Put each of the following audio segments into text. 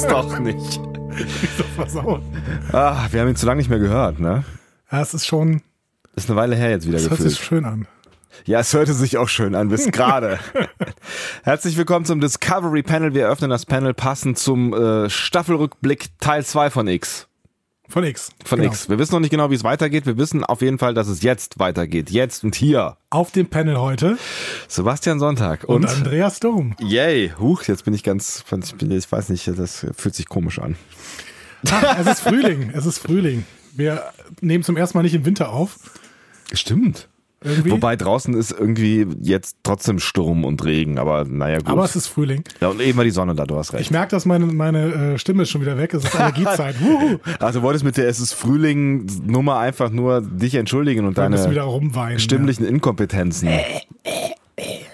versaust doch nicht. Wieso versauen? Ah, wir haben ihn zu lange nicht mehr gehört, ne? Ja, es ist schon, Ist eine Weile her jetzt wieder es hört sich gefühlt. schön an. Ja, es hörte sich auch schön an, bis gerade. Herzlich willkommen zum Discovery Panel. Wir öffnen das Panel passend zum äh, Staffelrückblick Teil 2 von X. Von X. Von Genau. X. Wir wissen noch nicht genau, wie es weitergeht. Wir wissen auf jeden Fall, dass es jetzt weitergeht. Jetzt und hier. Auf dem Panel heute Sebastian Sonntag und, und, Andreas Dom. yay, huch, jetzt bin ich ganz, ich, bin, ich weiß nicht, das fühlt sich komisch an. Ach, es ist Frühling, es ist Frühling. Wir nehmen zum ersten Mal nicht im Winter auf. Stimmt. Irgendwie. Wobei draußen ist irgendwie jetzt trotzdem Sturm und Regen, aber naja gut. aber es ist Frühling. ja, und eben war die Sonne da, du hast recht. Ich merke, dass meine, meine äh, Stimme ist schon wieder weg. Es ist Allergiezeit. Also du wolltest mit der Es ist Frühling Nummer einfach nur dich entschuldigen und deine rumweinen. stimmlichen Inkompetenzen.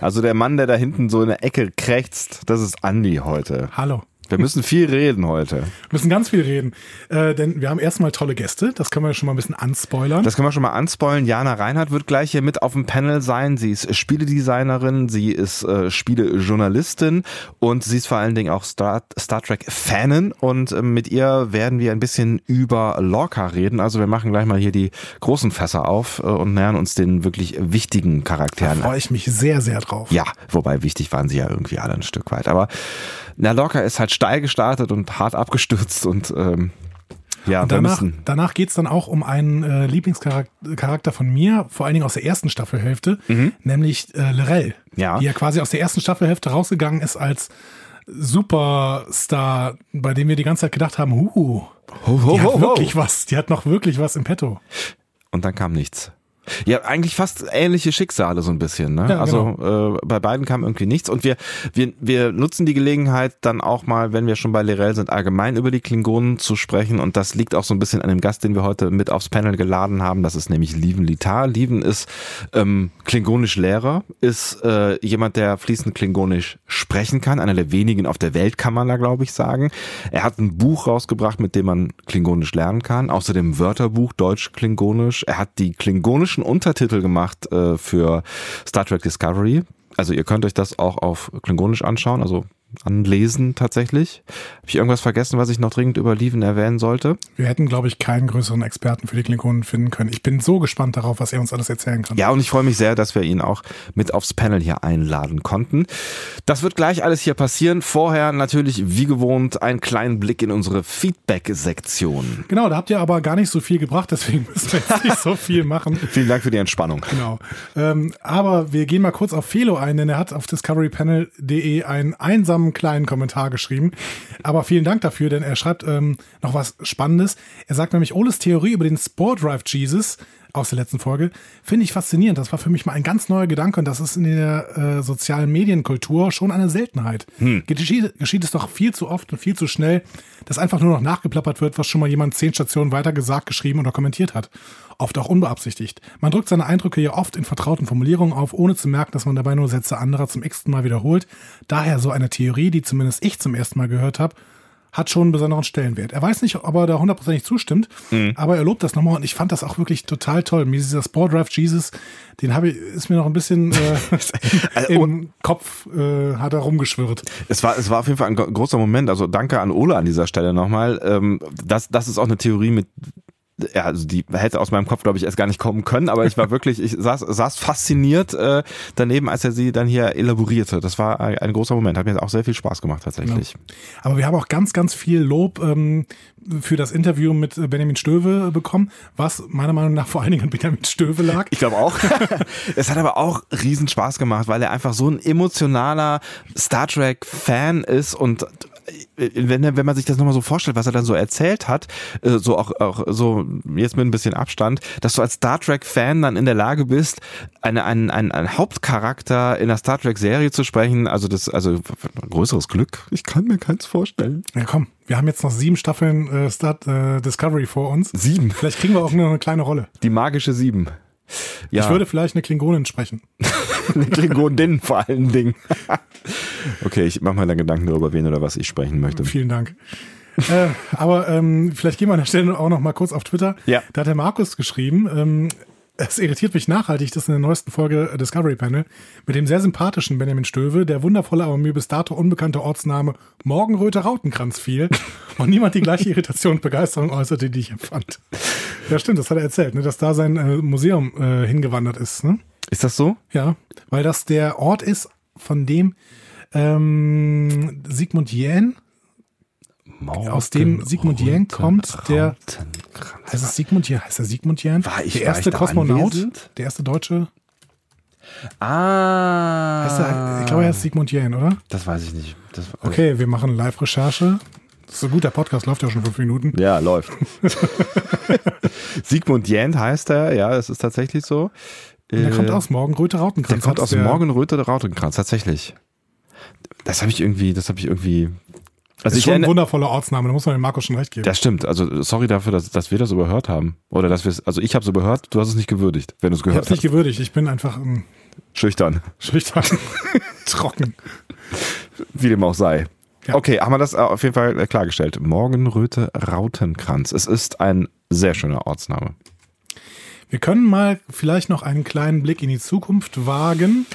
Also der Mann, der da hinten so in der Ecke krächzt, das ist Andi heute. Ja. Hallo. Wir müssen viel reden heute. Wir müssen ganz viel reden. Äh, denn wir haben erstmal tolle Gäste. Das können wir schon mal ein bisschen anspoilern. Das können wir schon mal anspoilen. Jana Reinhardt wird gleich hier mit auf dem Panel sein. Sie ist Spieledesignerin, sie ist äh, Spielejournalistin und sie ist vor allen Dingen auch Star, Star Trek Fanin und äh, mit ihr werden wir ein bisschen über Lorca reden. Also wir machen gleich mal hier die großen Fässer auf äh, und nähern uns den wirklich wichtigen da Charakteren. freue ich mich sehr, sehr drauf. Ja, wobei wichtig waren sie ja irgendwie alle ein Stück weit. Aber na, Lorca ist halt steil gestartet und hart abgestürzt und ähm, ja, Und danach, danach geht's dann auch um einen äh, Lieblingscharakter Charakter von mir, vor allen Dingen aus der ersten Staffelhälfte, nämlich äh, Lorel, Mhm. Ja. die ja quasi aus der ersten Staffelhälfte rausgegangen ist als Superstar, bei dem wir die ganze Zeit gedacht haben, huh, Ho, ho, die hat ho. wirklich was, die hat noch wirklich was im Petto. Und dann kam nichts. Ja, eigentlich fast ähnliche Schicksale so ein bisschen. Ne? Ja, also äh, bei beiden kam irgendwie nichts. Und wir, wir, wir nutzen die Gelegenheit dann auch mal, wenn wir schon bei Lerell sind, allgemein über die Klingonen zu sprechen. Und das liegt auch so ein bisschen an dem Gast, den wir heute mit aufs Panel geladen haben. Das ist nämlich Lieven Litar. Lieven ist ähm, klingonisch Lehrer, ist äh, jemand, der fließend klingonisch sprechen kann. Einer der wenigen auf der Welt, kann man da, glaube ich, sagen. Er hat ein Buch rausgebracht, mit dem man klingonisch lernen kann. Außerdem Wörterbuch Deutsch-Klingonisch. Er hat die klingonischen Untertitel gemacht äh, für Star Trek Discovery. Also ihr könnt euch das auch auf klingonisch anschauen, also anlesen tatsächlich. Habe ich irgendwas vergessen, was ich noch dringend über Lieven erwähnen sollte? Wir hätten, glaube ich, keinen größeren Experten für die Klingonen finden können. Ich bin so gespannt darauf, was er uns alles erzählen kann. Ja, und ich freue mich sehr, dass wir ihn auch mit aufs Panel hier einladen konnten. Das wird gleich alles hier passieren. Vorher natürlich, wie gewohnt, einen kleinen Blick in unsere Feedback-Sektion. Genau, da habt ihr aber gar nicht so viel gebracht, deswegen müssen wir jetzt nicht so viel machen. Vielen Dank für die Entspannung. Genau. Ähm, aber wir gehen mal kurz auf Felo ein, denn er hat auf discoverypanel.de einen einsamen kleinen Kommentar geschrieben. Aber vielen Dank dafür, denn er schreibt ähm, noch was Spannendes. Er sagt nämlich, Oles Theorie über den Spore Drive Jesus aus der letzten Folge finde ich faszinierend. Das war für mich mal ein ganz neuer Gedanke und das ist in der äh, sozialen Medienkultur schon eine Seltenheit. Geschieht, geschieht es doch viel zu oft und viel zu schnell, dass einfach nur noch nachgeplappert wird, was schon mal jemand zehn Stationen weiter gesagt, geschrieben oder kommentiert hat. Oft auch unbeabsichtigt. Man drückt seine Eindrücke ja oft in vertrauten Formulierungen auf, ohne zu merken, dass man dabei nur Sätze anderer zum x-ten Mal wiederholt. Daher so eine Theorie, die zumindest ich zum ersten Mal gehört habe, hat schon einen besonderen Stellenwert. Er weiß nicht, ob er da hundertprozentig zustimmt, aber er lobt das nochmal und ich fand das auch wirklich total toll. Mir dieser Spore Drive Jesus, den habe ich, ist mir noch ein bisschen äh, im Kopf äh, hat er rumgeschwirrt. Es war, es war auf jeden Fall ein gro- großer Moment. Also danke an Ole an dieser Stelle nochmal. Ähm, das, das ist auch eine Theorie mit ja, also die hätte aus meinem Kopf, glaube ich, erst gar nicht kommen können, aber ich war wirklich, ich saß, saß fasziniert äh, daneben, als er sie dann hier elaborierte. Das war ein, ein großer Moment. Hat mir auch sehr viel Spaß gemacht tatsächlich. Aber wir haben auch ganz, ganz viel Lob ähm, für das Interview mit äh, Benjamin Stöve bekommen, was meiner Meinung nach vor allen Dingen an Benjamin Stöve lag. Ich glaube auch. es hat aber auch riesen Spaß gemacht, weil er einfach so ein emotionaler Star Trek Fan ist und äh, wenn, er- wenn man sich das nochmal so vorstellt, was er dann so erzählt hat, äh, so auch, auch so jetzt mit ein bisschen Abstand, dass du als Star Trek Fan dann in der Lage bist, eine, einen, einen, einen Hauptcharakter in der Star Trek Serie zu sprechen, also das, also größeres Glück. Ich kann mir keins vorstellen. Ja, komm, wir haben jetzt noch sieben Staffeln äh, Start, äh, Discovery vor uns. Sieben. Vielleicht kriegen wir auch nur eine kleine Rolle. Die magische Sieben. Ja. Ich würde vielleicht eine Klingonin sprechen. Eine Klingonin vor allen Dingen. okay, ich mache mir dann Gedanken darüber, wen oder was ich sprechen möchte. Vielen Dank. äh, aber ähm, vielleicht gehen wir an der Stelle auch noch mal kurz auf Twitter. Ja. Da hat der Markus geschrieben, ähm, es irritiert mich nachhaltig, dass in der neuesten Folge Discovery Panel mit dem sehr sympathischen Benjamin Stöve der wundervolle, aber mir bis dato unbekannte Ortsname Morgenröte Rautenkranz fiel und niemand die gleiche Irritation und Begeisterung äußerte, die ich empfand. Ja, stimmt, das hat er erzählt, ne, dass da sein äh, Museum äh, hingewandert ist. Ne? Ist das so? Ja, weil das der Ort ist, von dem ähm, Sigmund Jähn, Morgen aus dem Sigmund Jähn kommt, der heißt es Sigmund Jähn, heißt er Sigmund Jähn? War ich- der war erste ich da Kosmonaut, anwesend? der erste Deutsche. Ah. Heißt er, ich glaube, er ist Sigmund Jähn, oder? Das weiß ich nicht. Das, Okay, wir machen Live-Recherche. Das ist so gut, der Podcast läuft ja schon fünf Minuten. Ja, läuft. Sigmund Jähnt heißt er, ja, das ist tatsächlich so. Der Äh, kommt aus Morgenröte Rautenkranz. Der kommt aus Morgenröte Rautenkranz, tatsächlich. Das habe ich irgendwie, das habe ich irgendwie. Das Also ist ich schon ein wundervoller Ortsname, da muss man dem Markus schon recht geben. das stimmt. Also sorry dafür, dass, dass wir das überhört haben. Oder dass wir es, also ich habe es überhört, du hast es nicht gewürdigt, wenn du es ich gehört habe es nicht hast. gewürdigt, ich bin einfach ähm, Schüchtern, schüchtern, trocken. wie dem auch sei. Ja. Okay, haben wir das auf jeden Fall äh, klargestellt. Morgenröte Rautenkranz. Es ist ein sehr schöner Ortsname. Wir können mal vielleicht noch einen kleinen Blick in die Zukunft wagen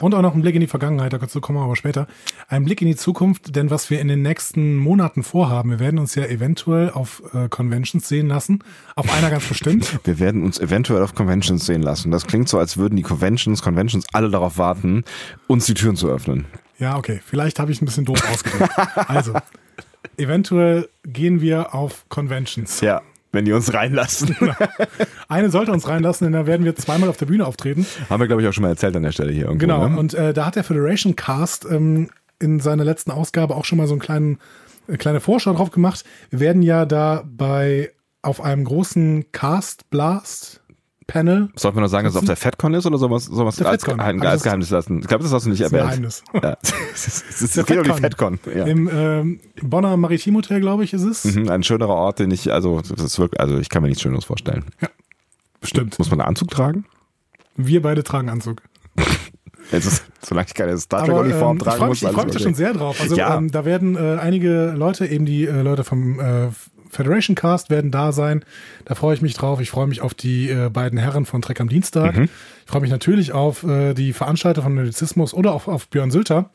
und auch noch einen Blick in die Vergangenheit, dazu kommen wir aber später. Einen Blick in die Zukunft, denn was wir in den nächsten Monaten vorhaben, wir werden uns ja eventuell auf äh, Conventions sehen lassen, auf einer ganz bestimmt. Wir werden uns eventuell auf Conventions sehen lassen. Das klingt so, als würden die Conventions, Conventions alle darauf warten, uns die Türen zu öffnen. Ja, okay, vielleicht habe ich ein bisschen doof ausgedrückt. Also, eventuell gehen wir auf Conventions. Ja, wenn die uns reinlassen. Eine sollte uns reinlassen, denn da werden wir zweimal auf der Bühne auftreten. Haben wir, glaube ich, auch schon mal erzählt an der Stelle hier irgendwo. Genau, Ne? und äh, da hat der Federation Cast ähm, in seiner letzten Ausgabe auch schon mal so einen kleinen, äh, kleine Vorschau drauf gemacht. Wir werden ja da bei auf einem großen Cast Blast Panel. Sollten wir noch sagen, dass es auf der FedCon ist oder man's Der als, FedCon. Geheim, Aber als Geheimnis lassen? Ich glaube, das hast du nicht Das erwähnt. Geheimnis. Ja. es ist, Der geht um die FedCon. FedCon. Ja. Im ähm, Bonner Maritim Hotel, glaube ich, ist es. Mhm, Ein schönerer Ort, den ich, also, das ist wirklich, also ich kann mir nichts Schöneres vorstellen. Bestimmt. Muss man einen Anzug tragen? Wir beide tragen Anzug. Jetzt ist, solange ich keine Star Trek-Uniform ähm, ich tragen freue muss, mich, ich freu alles mich da schon sehr drauf. Also Ja. ähm, da werden äh, einige Leute, eben die äh, Leute vom äh, Federation Cast werden da sein. Da freue ich mich drauf. Ich freue mich auf die äh, beiden Herren von Trek am Dienstag. Mhm. Ich freue mich natürlich auf äh, die Veranstalter von Nerdizismus oder auch auf Björn Sülter,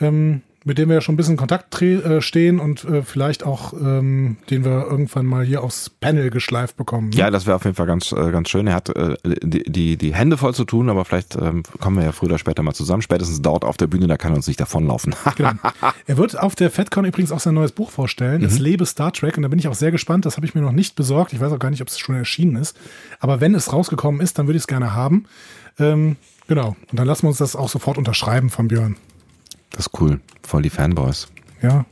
ähm, mit dem wir ja schon ein bisschen in Kontakt äh, stehen und äh, vielleicht auch, ähm, den wir irgendwann mal hier aufs Panel geschleift bekommen. ne? Ja, das wäre auf jeden Fall ganz, äh, ganz schön. Er hat äh, die, die, die Hände voll zu tun, aber vielleicht ähm, kommen wir ja früher oder später mal zusammen. Spätestens dort auf der Bühne, da kann er uns nicht davonlaufen. Genau. Er wird auf der FedCon übrigens auch sein neues Buch vorstellen. Mhm. Es lebe Star Trek. Und da bin ich auch sehr gespannt. Das habe ich mir noch nicht besorgt. Ich weiß auch gar nicht, ob es schon erschienen ist. Aber wenn es rausgekommen ist, dann würde ich es gerne haben. Ähm, genau. Und dann lassen wir uns das auch sofort unterschreiben von Björn. Das ist cool. Voll die Fanboys. Ja.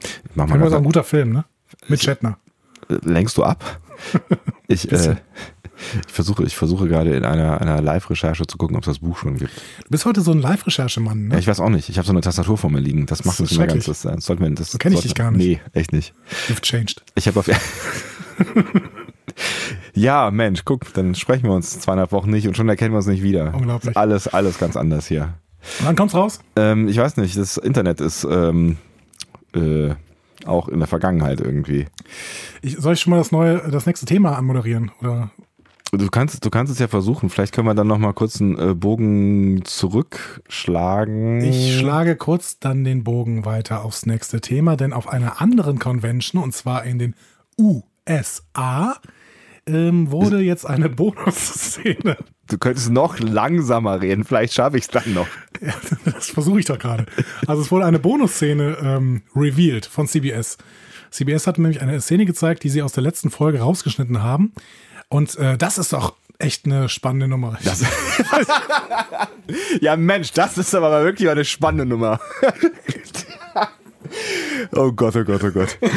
Ich mach mal auch ein guter Film, ne? Mit Shatner. lenkst du ab? Ich, äh, ich versuche, ich versuche gerade in einer, einer Live-Recherche zu gucken, ob es das Buch schon gibt. Du bist heute so ein Live-Recherchemann, Ja, ne? ich weiß auch nicht. Ich habe so eine Tastatur vor mir liegen. Das macht Das ist immer ganz. Das, das das So kenn ich dich gar nicht. Nee, echt nicht. You've changed. Ich habe auf. ja, Mensch, guck, dann sprechen wir uns zweieinhalb Wochen nicht und schon erkennen wir uns nicht wieder. Unglaublich. Alles, alles ganz anders hier. Dann kommt's raus? Ähm, ich weiß nicht, das Internet ist ähm, äh, auch in der Vergangenheit irgendwie. Ich, soll ich schon mal das neue, das nächste Thema anmoderieren? Oder Du kannst, du kannst es ja versuchen. Vielleicht können wir dann noch mal kurz einen äh, Bogen zurückschlagen. Ich schlage kurz dann den Bogen weiter aufs nächste Thema, denn auf einer anderen Convention, und zwar in den USA, ähm, wurde jetzt eine Bonusszene. Du könntest noch langsamer reden. Vielleicht schaffe ich es dann noch. Ja, das versuche ich doch gerade. Also es wurde eine Bonusszene ähm, revealed von CBS. CBS hat nämlich eine Szene gezeigt, die sie aus der letzten Folge rausgeschnitten haben. Und äh, das ist doch echt eine spannende Nummer. Ja, Mensch, das ist aber wirklich eine spannende Nummer. oh Gott, oh Gott, oh Gott.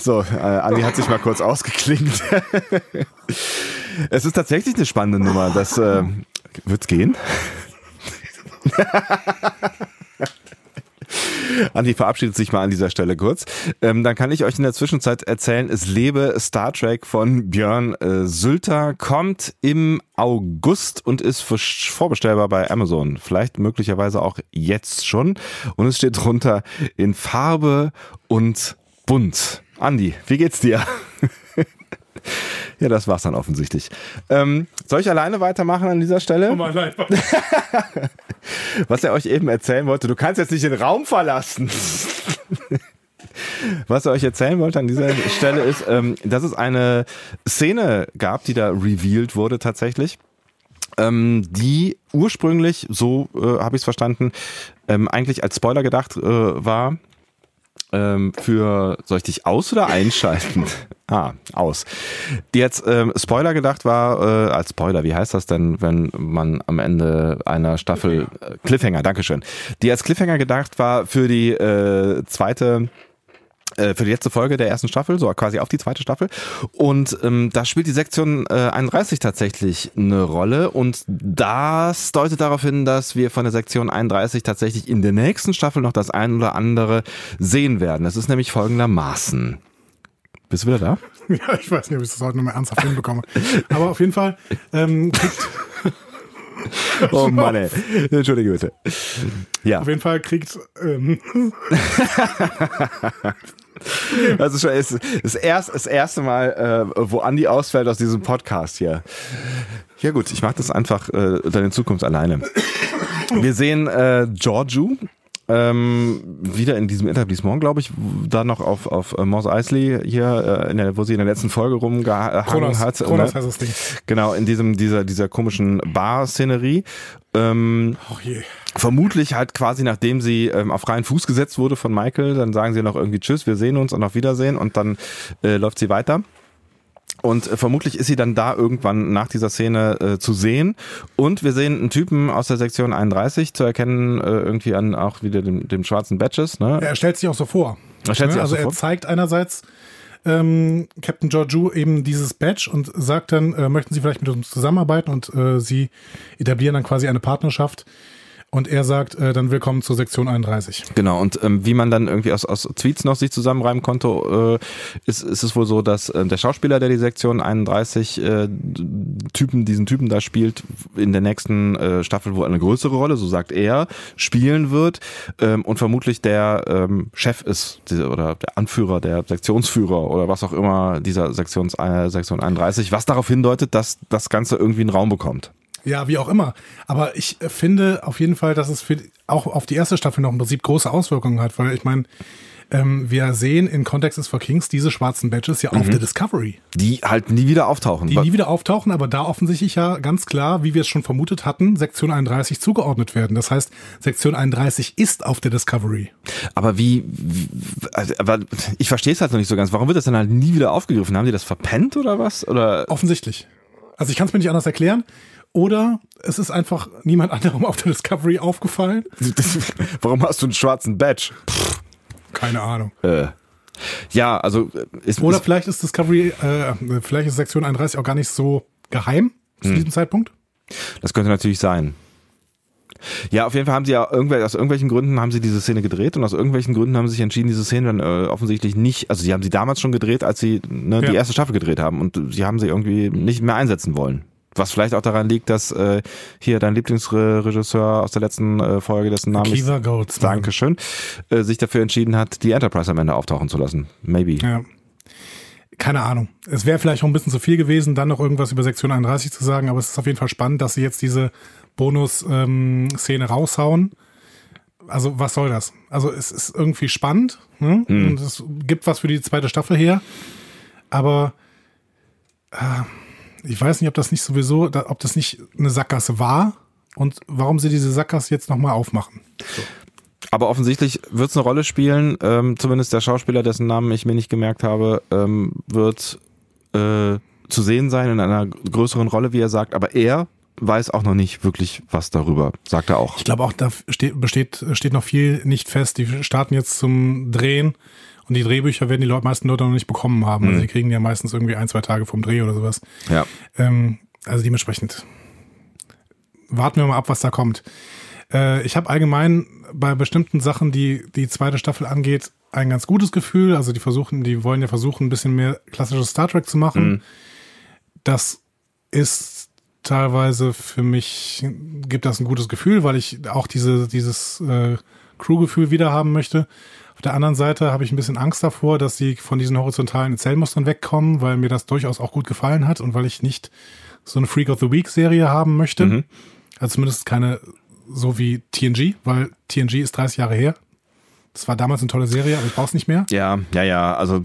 So, äh, Andi hat sich mal kurz ausgeklingt. es ist tatsächlich eine spannende Nummer. Das äh, wird's gehen. Andi verabschiedet sich mal an dieser Stelle kurz. Ähm, dann kann ich euch in der Zwischenzeit erzählen, es lebe Star Trek von Björn äh, Sülter, kommt im August und ist vorbestellbar bei Amazon. Vielleicht möglicherweise auch jetzt schon. Und es steht drunter in Farbe und bunt. Andi, wie geht's dir? Ja, das war's dann offensichtlich. Ähm, soll ich alleine weitermachen an dieser Stelle? Oh. Was er euch eben erzählen wollte, du kannst jetzt nicht den Raum verlassen. Was er euch erzählen wollte an dieser Stelle ist, ähm, dass es eine Szene gab, die da revealed wurde tatsächlich, ähm, die ursprünglich, so äh, habe ich es verstanden, ähm, eigentlich als Spoiler gedacht äh, war. Ähm, für, soll ich dich aus- oder einschalten? ah, aus. Die jetzt ähm, Spoiler gedacht war, äh, als Spoiler, wie heißt das denn, wenn man am Ende einer Staffel, äh, Cliffhanger, Dankeschön, die als Cliffhanger gedacht war für die äh, zweite äh, für die letzte Folge der ersten Staffel, so quasi auf die zweite Staffel. Und ähm, da spielt die Sektion äh, 31 tatsächlich eine Rolle. Und das deutet darauf hin, dass wir von der Sektion 31 tatsächlich in der nächsten Staffel noch das ein oder andere sehen werden. Es ist nämlich folgendermaßen. Bist du wieder da? Ja, ich weiß nicht, ob ich das heute noch mal ernsthaft hinbekomme. Aber auf jeden Fall ähm, kriegt, Oh Mann, ey. Entschuldige bitte. Ja. auf jeden Fall kriegt ähm, Also schon ist das, erst, das erste Mal, äh, wo Andi ausfällt aus diesem Podcast hier. Ja gut, ich mache das einfach äh, dann in Zukunft alleine. Wir sehen äh, Giorgio ähm, wieder in diesem Etablissement, glaube ich, da noch auf, auf äh, Mos Eisley hier, äh, in der, wo sie in der letzten Folge rumgehangen Kronos, hat. Kronos ne? heißt das Ding. Genau, in diesem, dieser, dieser komischen Bar-Szenerie. Ähm, Oh je. vermutlich halt quasi nachdem sie ähm, auf freien Fuß gesetzt wurde von Michael, dann sagen sie noch irgendwie Tschüss, wir sehen uns und auf Wiedersehen und dann äh, läuft sie weiter. Und äh, vermutlich ist sie dann da irgendwann nach dieser Szene äh, zu sehen. Und wir sehen einen Typen aus der Sektion 31 zu erkennen, äh, irgendwie an auch wieder dem, dem schwarzen Badges. Ne? Er stellt sich auch so vor. Er stellt sich auch also so er vor. zeigt einerseits ähm, Captain Georgiou eben dieses Badge und sagt dann, äh, möchten Sie vielleicht mit uns zusammenarbeiten und äh, sie etablieren dann quasi eine Partnerschaft. Und er sagt äh, dann willkommen zur Sektion 31. Genau, und ähm, wie man dann irgendwie aus, aus Tweets noch sich zusammenreimen konnte, äh, ist, ist es wohl so, dass äh, der Schauspieler, der die Sektion 31 äh, Typen, diesen Typen da spielt, in der nächsten äh, Staffel wohl eine größere Rolle, so sagt er, spielen wird ähm, und vermutlich der ähm, Chef ist diese, oder der Anführer, der Sektionsführer oder was auch immer dieser Sektions, äh, Sektion 31, was darauf hindeutet, dass das Ganze irgendwie einen Raum bekommt. Ja, wie auch immer. Aber ich äh, finde auf jeden Fall, dass es für auch auf die erste Staffel noch im Prinzip große Auswirkungen hat, weil ich meine, ähm, wir sehen in Context is for Kings diese schwarzen Badges ja auf der Discovery, Die halt nie wieder auftauchen. die nie wieder auftauchen, aber da offensichtlich ja ganz klar, wie wir es schon vermutet hatten, Sektion 31 zugeordnet werden. Das heißt, Sektion 31 ist auf der Discovery. Aber wie, wie also, aber ich verstehe es halt noch nicht so ganz. Warum wird das dann halt nie wieder aufgegriffen? Haben die das verpennt oder was? Oder Offensichtlich. Also ich kann es mir nicht anders erklären. Oder es ist einfach niemand anderem auf der Discovery aufgefallen. warum hast du einen schwarzen Badge? Keine Ahnung. Äh, ja, also äh, ist, Oder vielleicht ist Discovery, äh, vielleicht ist Sektion 31 auch gar nicht so geheim zu diesem Zeitpunkt. das könnte natürlich sein. Ja, auf jeden Fall haben sie ja irgendwel, aus irgendwelchen Gründen haben sie diese Szene gedreht und aus irgendwelchen Gründen haben sie sich entschieden, diese Szene dann äh, offensichtlich nicht, also sie haben sie damals schon gedreht, als sie ne, die Ja. erste Staffel gedreht haben und sie haben sie irgendwie nicht mehr einsetzen wollen. Was vielleicht auch daran liegt, dass äh, hier dein Lieblingsregisseur aus der letzten äh, Folge, dessen Name ich Kiva Goldsman. Dankeschön, äh, sich dafür entschieden hat, die Enterprise am Ende auftauchen zu lassen. Maybe. Ja. Keine Ahnung. Es wäre vielleicht auch ein bisschen zu viel gewesen, dann noch irgendwas über Sektion 31 zu sagen, aber es ist auf jeden Fall spannend, dass sie jetzt diese Bonus-Szene raushauen. Also, was soll das? Also, es ist irgendwie spannend ne? und es gibt was für die zweite Staffel her, aber äh, ich weiß nicht, ob das nicht sowieso, ob das nicht eine Sackgasse war und warum sie diese Sackgasse jetzt nochmal aufmachen. Aber offensichtlich wird es eine Rolle spielen. Ähm, zumindest der Schauspieler, dessen Namen ich mir nicht gemerkt habe, ähm, wird äh, zu sehen sein in einer größeren Rolle, wie er sagt. Aber er weiß auch noch nicht wirklich was darüber, sagt er auch. Ich glaube auch, da steht, besteht, steht noch viel nicht fest. Die starten jetzt zum Drehen und die Drehbücher werden die Leute, meisten Leute noch nicht bekommen haben. Also die kriegen ja meistens irgendwie ein, zwei Tage vom Dreh oder sowas. Ja. Ähm, also dementsprechend warten wir mal ab, was da kommt. Äh, ich habe allgemein bei bestimmten Sachen, die die zweite Staffel angeht, ein ganz gutes Gefühl. Also die versuchen, die wollen ja versuchen, ein bisschen mehr klassisches Star Trek zu machen. Das ist teilweise für mich, gibt das ein gutes Gefühl, weil ich auch diese, dieses äh, Crew-Gefühl wieder haben möchte. Auf der anderen Seite habe ich ein bisschen Angst davor, dass sie von diesen horizontalen Erzählmustern wegkommen, weil mir das durchaus auch gut gefallen hat und weil ich nicht so eine Freak of the Week Serie haben möchte. Mhm. Also zumindest keine so wie TNG, weil TNG ist 30 Jahre her. Das war damals eine tolle Serie, aber ich brauch's nicht mehr. Ja, ja, ja. Also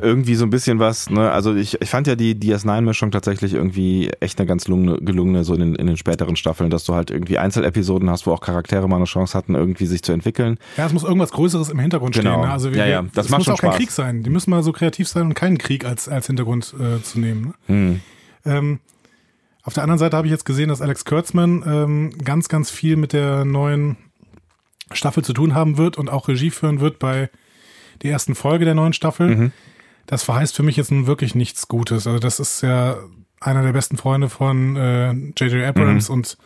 irgendwie so ein bisschen was. Ne? Also ich, ich fand ja die DS9-Mischung tatsächlich irgendwie echt eine ganz gelungene, gelungene so in den, in den späteren Staffeln, dass du halt irgendwie Einzelepisoden hast, wo auch Charaktere mal eine Chance hatten, irgendwie sich zu entwickeln. Ja, es muss irgendwas Größeres im Hintergrund genau. stehen. Ne? Also wir, ja, ja. Das, das macht muss schon auch Spaß. kein Krieg sein. Die müssen mal so kreativ sein und keinen Krieg als, als Hintergrund äh, zu nehmen. Ne? Hm. Ähm, auf der anderen Seite habe ich jetzt gesehen, dass Alex Kurtzman ähm, ganz, ganz viel mit der neuen Staffel zu tun haben wird und auch Regie führen wird bei der ersten Folge der neuen Staffel. Mhm. Das verheißt für mich jetzt nun wirklich nichts Gutes. Also das ist ja einer der besten Freunde von J.J. Äh, Abrams mhm. und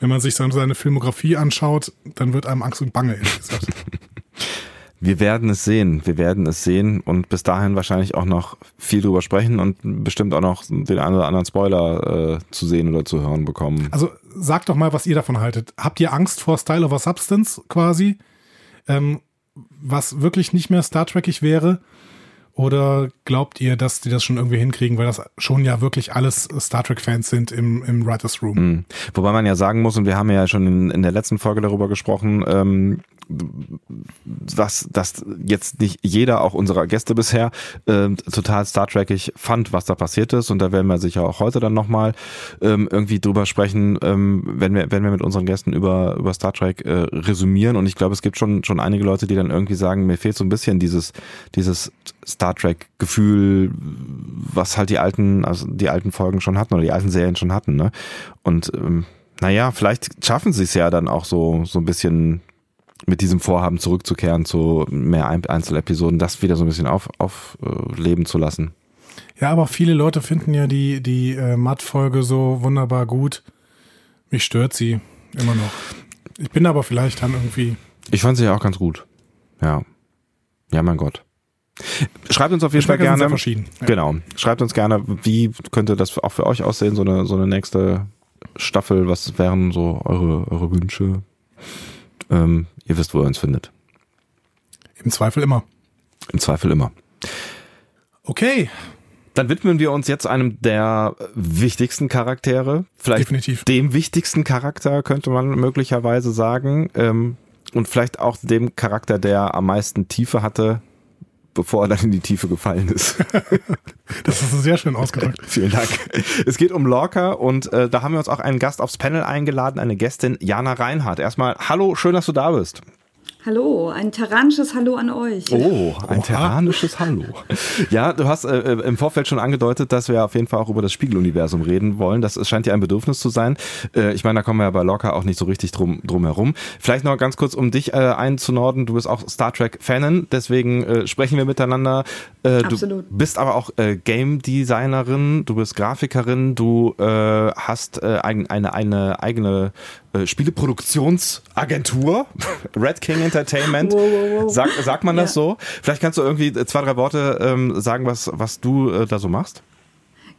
wenn man sich seine Filmografie anschaut, dann wird einem Angst und Bange, ehrlich gesagt. Wir werden es sehen. Wir werden es sehen und bis dahin wahrscheinlich auch noch viel drüber sprechen und bestimmt auch noch den einen oder anderen Spoiler äh, zu sehen oder zu hören bekommen. Also sagt doch mal, was ihr davon haltet. Habt ihr Angst vor Style over Substance quasi? Ähm, was wirklich nicht mehr Star Trekig wäre? Oder glaubt ihr, dass die das schon irgendwie hinkriegen, weil das schon ja wirklich alles Star Trek-Fans sind im, im Writers Room? Mhm. Wobei man ja sagen muss, und wir haben ja schon in, in der letzten Folge darüber gesprochen, ähm, was das jetzt nicht jeder, auch unserer Gäste bisher, äh, total Star Trekig fand, was da passiert ist. Und da werden wir sicher auch heute dann nochmal ähm, irgendwie drüber sprechen, ähm, wenn wir, wenn wir mit unseren Gästen über, über Star Trek äh, resümieren. Und ich glaube, es gibt schon, schon einige Leute, die dann irgendwie sagen, mir fehlt so ein bisschen dieses, dieses Star Trek-Gefühl, was halt die alten, also die alten Folgen schon hatten oder die alten Serien schon hatten. Ne? Und ähm, naja, vielleicht schaffen sie es ja dann auch so, so ein bisschen mit diesem Vorhaben zurückzukehren zu mehr Einzelepisoden, das wieder so ein bisschen aufleben auf, äh, zu lassen. Ja, aber viele Leute finden ja die, die äh, Matt-Folge so wunderbar gut. Mich stört sie immer noch. Ich bin aber vielleicht dann irgendwie. Ich fand sie ja auch ganz gut. Ja. Ja, mein Gott. Schreibt uns auf jeden Fall gerne. Verschieden. Ja. Genau. Schreibt uns gerne, wie könnte das auch für euch aussehen, so eine, so eine nächste Staffel. Was wären so eure, eure Wünsche? Ähm, ihr wisst, wo ihr uns findet. Im Zweifel immer. Im Zweifel immer. Okay. Dann widmen wir uns jetzt einem der wichtigsten Charaktere. Vielleicht Definitiv. dem wichtigsten Charakter, könnte man möglicherweise sagen. Ähm, und vielleicht auch dem Charakter, der am meisten Tiefe hatte bevor er dann in die Tiefe gefallen ist. das ist sehr schön ausgedrückt. Vielen Dank. Es geht um Lorca und äh, da haben wir uns auch einen Gast aufs Panel eingeladen, eine Gästin, Jana Reinhardt. Erstmal, hallo, schön, dass du da bist. Hallo, ein terranisches Hallo an euch. Oh, ein Oha. terranisches Hallo. Ja, du hast äh, äh, im Vorfeld schon angedeutet, dass wir auf jeden Fall auch über das Spiegeluniversum reden wollen. Das scheint ja ein Bedürfnis zu sein. Äh, ich meine, da kommen wir ja bei Locker auch nicht so richtig drum, drum herum. Vielleicht noch ganz kurz, um dich äh, einzunorden. Du bist auch Star Trek-Fanin, deswegen äh, sprechen wir miteinander. Äh, Absolut. Du bist aber auch äh, Game Designerin, du bist Grafikerin, du hast ein, eine, eine eigene äh, Spieleproduktionsagentur, Red King Entertainment. Wow, wow, wow. Sag, sagt man das ja. so? Vielleicht kannst du irgendwie zwei, drei Worte ähm, sagen, was, was du äh, da so machst?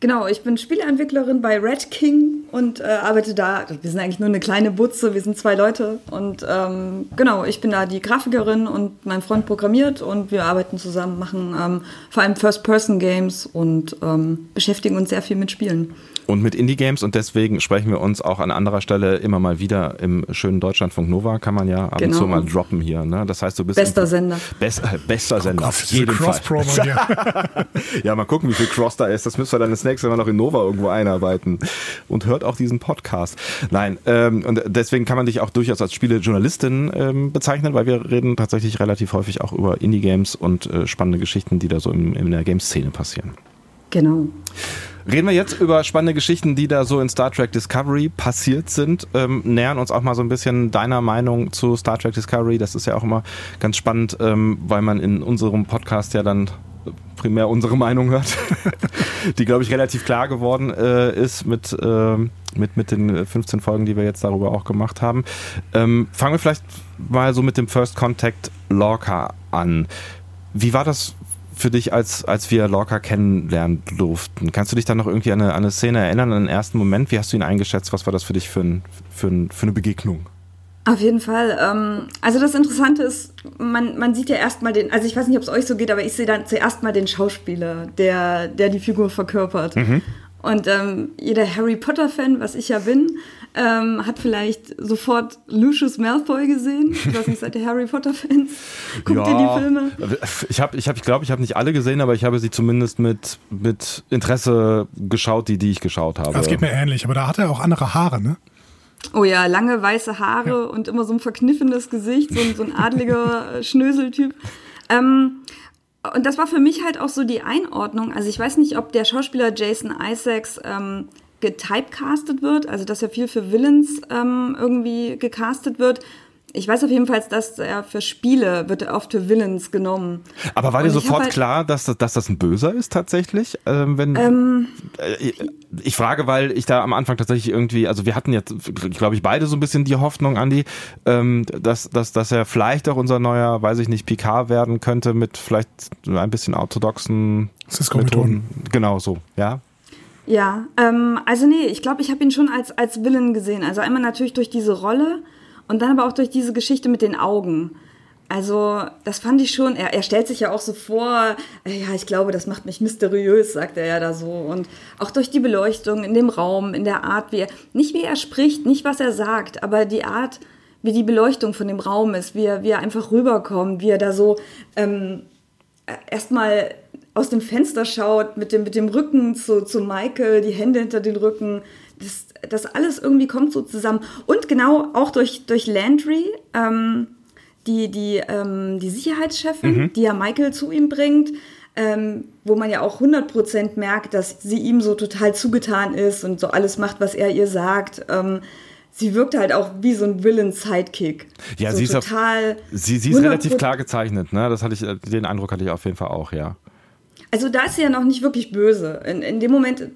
Genau, ich bin Spieleentwicklerin bei Red King und äh, arbeite da. Wir sind eigentlich nur eine kleine Butze, wir sind zwei Leute. Und ähm, genau, ich bin da die Grafikerin und mein Freund programmiert und wir arbeiten zusammen, machen ähm, vor allem First-Person-Games und ähm, beschäftigen uns sehr viel mit Spielen und mit Indie-Games und deswegen sprechen wir uns auch an anderer Stelle immer mal wieder im schönen Deutschlandfunk Nova, kann man ja ab genau. und zu mal droppen hier. Ne? Das heißt, du bist bester Sender. Best, äh, bester Sender, oh Gott, auf jeden Fall. ja, mal gucken, wie viel Cross da ist. Das müssen wir dann das nächste Mal noch in Nova irgendwo einarbeiten. Und hört auch diesen Podcast. Nein, ähm, und deswegen kann man dich auch durchaus als Spielejournalistin ähm, bezeichnen, weil wir reden tatsächlich relativ häufig auch über Indie-Games und äh, spannende Geschichten, die da so in, in der Games-Szene passieren. Genau. Reden wir jetzt über spannende Geschichten, die da so in Star Trek Discovery passiert sind. Ähm, nähern uns auch mal so ein bisschen deiner Meinung zu Star Trek Discovery. Das ist ja auch immer ganz spannend, ähm, weil man in unserem Podcast ja dann primär unsere Meinung hört, die, glaube ich, relativ klar geworden äh, ist mit, äh, mit, mit den 15 Folgen, die wir jetzt darüber auch gemacht haben. Ähm, fangen wir vielleicht mal so mit dem First Contact Lorca an. Wie war das für dich, als, als wir Lorca kennenlernen durften? Kannst du dich dann noch irgendwie an eine, an eine Szene erinnern, an den ersten Moment? Wie hast du ihn eingeschätzt? Was war das für dich für, ein, für, ein, für eine Begegnung? Auf jeden Fall. Ähm, also das Interessante ist, man, man sieht ja erstmal den, also ich weiß nicht, ob es euch so geht, aber ich sehe dann zuerst mal den Schauspieler, der, der die Figur verkörpert. Mhm. Und ähm, jeder Harry Potter-Fan, was ich ja bin, ähm, hat vielleicht sofort Lucius Malfoy gesehen. Ich weiß nicht, seid ihr Harry Potter-Fans? Guckt ja, ihr die Filme? Ich habe, ich, hab, ich glaube, ich habe nicht alle gesehen, aber ich habe sie zumindest mit, mit Interesse geschaut, die, die ich geschaut habe. Das geht mir ähnlich, aber da hat er auch andere Haare, ne? Oh ja, lange weiße Haare ja. und immer so ein verkniffenes Gesicht, so, ein, so ein adliger Schnöseltyp. Ähm, und das war für mich halt auch so die Einordnung. Also ich weiß nicht, ob der Schauspieler Jason Isaacs ähm, getypecastet wird, also dass er viel für Villains ähm, irgendwie gecastet wird. Ich weiß auf jeden Fall, dass er für Spiele wird er oft für Villains genommen. Aber war dir sofort halt klar, dass das, dass das ein Böser ist tatsächlich? Ähm, wenn, ähm, äh, ich frage, weil ich da am Anfang tatsächlich irgendwie, also wir hatten jetzt, glaube ich, beide so ein bisschen die Hoffnung, Andi, ähm, dass, dass, dass er vielleicht auch unser neuer, weiß ich nicht, PK werden könnte mit vielleicht ein bisschen orthodoxen Methoden. Genau so, ja. Ja, ähm, also nee, ich glaube, ich habe ihn schon als, als Villain gesehen. Also einmal natürlich durch diese Rolle und dann aber auch durch diese Geschichte mit den Augen. Also, das fand ich schon. Er, er stellt sich ja auch so vor, äh, ja, ich glaube, das macht mich mysteriös, sagt er ja da so. Und auch durch die Beleuchtung in dem Raum, in der Art, wie er, nicht wie er spricht, nicht was er sagt, aber die Art, wie die Beleuchtung von dem Raum ist, wie er, wie er einfach rüberkommt, wie er da so ähm, erstmal aus dem Fenster schaut, mit dem, mit dem Rücken zu, zu Michael, die Hände hinter den Rücken. Das, das alles irgendwie kommt so zusammen. Und genau auch durch, durch Landry, ähm, die, die, ähm, die Sicherheitschefin, mhm. die ja Michael zu ihm bringt, ähm, wo man ja auch 100% merkt, dass sie ihm so total zugetan ist und so alles macht, was er ihr sagt. Ähm, sie wirkt halt auch wie so ein Villain-Sidekick. Ja, so sie ist total. Auf, sie, sie ist relativ klar gezeichnet, ne? Das hatte ich, den Eindruck hatte ich auf jeden Fall auch, ja. Also da ist sie ja noch nicht wirklich böse. In, in dem Moment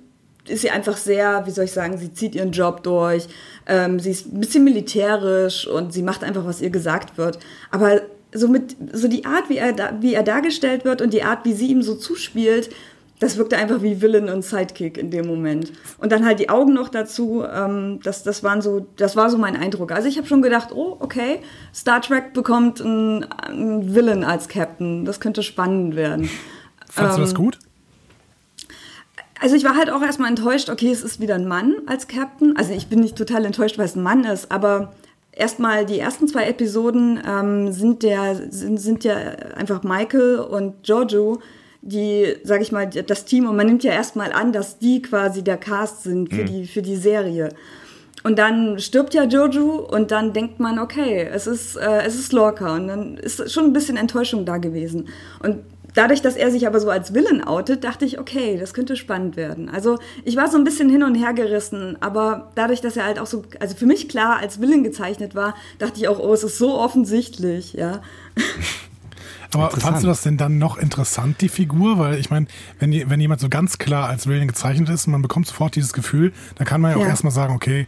ist sie einfach sehr, wie soll ich sagen, sie zieht ihren Job durch, ähm, sie ist ein bisschen militärisch und sie macht einfach, was ihr gesagt wird. Aber so mit, so die Art, wie er, da, wie er dargestellt wird und die Art, wie sie ihm so zuspielt, das wirkte einfach wie Villain und Sidekick in dem Moment. Und dann halt die Augen noch dazu, ähm, das, das, waren so, das war so mein Eindruck. Also ich habe schon gedacht, oh, okay, Star Trek bekommt einen, einen Villain als Captain. Das könnte spannend werden. Fandest ähm, du das ähm, gut? Also ich war halt auch erstmal enttäuscht, okay, es ist wieder ein Mann als Captain. Also ich bin nicht total enttäuscht, weil es ein Mann ist, aber erstmal die ersten zwei Episoden ähm, sind, der, sind, sind ja einfach Michael und Giorgio, die, sag ich mal, das Team und man nimmt ja erstmal an, dass die quasi der Cast sind für, mhm. die, für die Serie. Und dann stirbt ja Jojo und dann denkt man, okay, es ist, äh, es ist Lorca. Und dann ist schon ein bisschen Enttäuschung da gewesen. Und dadurch, dass er sich aber so als Villain outet, dachte ich, okay, das könnte spannend werden. Also ich war so ein bisschen hin und her gerissen, aber dadurch, dass er halt auch so, also für mich klar als Villain gezeichnet war, dachte ich auch, oh, es ist so offensichtlich, ja. Aber fandst du das denn dann noch interessant, die Figur? Weil ich meine, wenn, wenn jemand so ganz klar als Villain gezeichnet ist, man bekommt sofort dieses Gefühl, dann kann man ja auch ja. erstmal sagen, okay,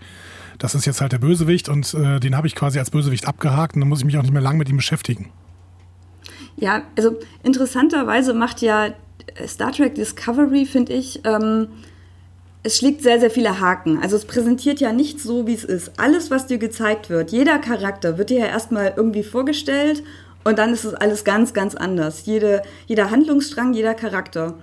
das ist jetzt halt der Bösewicht und äh, den habe ich quasi als Bösewicht abgehakt und dann muss ich mich auch nicht mehr lange mit ihm beschäftigen. Ja, also interessanterweise macht ja Star Trek Discovery, finde ich, ähm, es schlägt sehr, sehr viele Haken. Also es präsentiert ja nicht so, wie es ist. Alles, was dir gezeigt wird, jeder Charakter wird dir ja erstmal irgendwie vorgestellt und dann ist es alles ganz, ganz anders. Jede, jeder Handlungsstrang, jeder Charakter.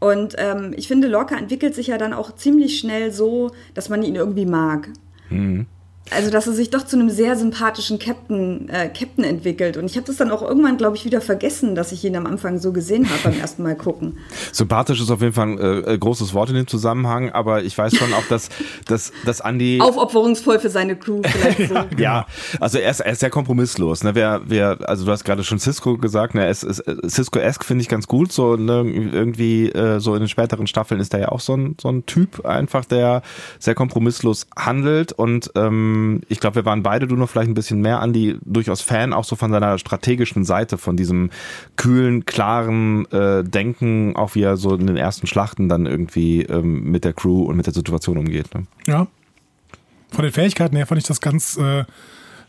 Und ähm, ich finde, Lorca entwickelt sich ja dann auch ziemlich schnell so, dass man ihn irgendwie mag. Mhm also dass er sich doch zu einem sehr sympathischen Captain, äh, Captain entwickelt. Und ich habe das dann auch irgendwann, glaube ich, wieder vergessen, dass ich ihn am Anfang so gesehen habe beim ersten Mal gucken. Sympathisch ist auf jeden Fall ein äh, äh, großes Wort in dem Zusammenhang, aber ich weiß schon auch, dass, dass, dass Andy... Aufopferungsvoll für seine Crew vielleicht so. ja, ja, also er ist, er ist sehr kompromisslos. Ne? Wer, wer, also du hast gerade schon Cisco gesagt, ne? es ist, Cisco-esque finde ich ganz gut. So ne? irgendwie äh, so in den späteren Staffeln ist er ja auch so ein, so ein Typ einfach, der sehr kompromisslos handelt und ähm, ähm, ich glaube, wir waren beide, du noch vielleicht ein bisschen mehr, an die durchaus Fan auch so von seiner strategischen Seite, von diesem kühlen, klaren äh, Denken, auch wie er so in den ersten Schlachten dann irgendwie ähm, mit der Crew und mit der Situation umgeht. Ne? Ja. Von den Fähigkeiten her fand ich das ganz äh,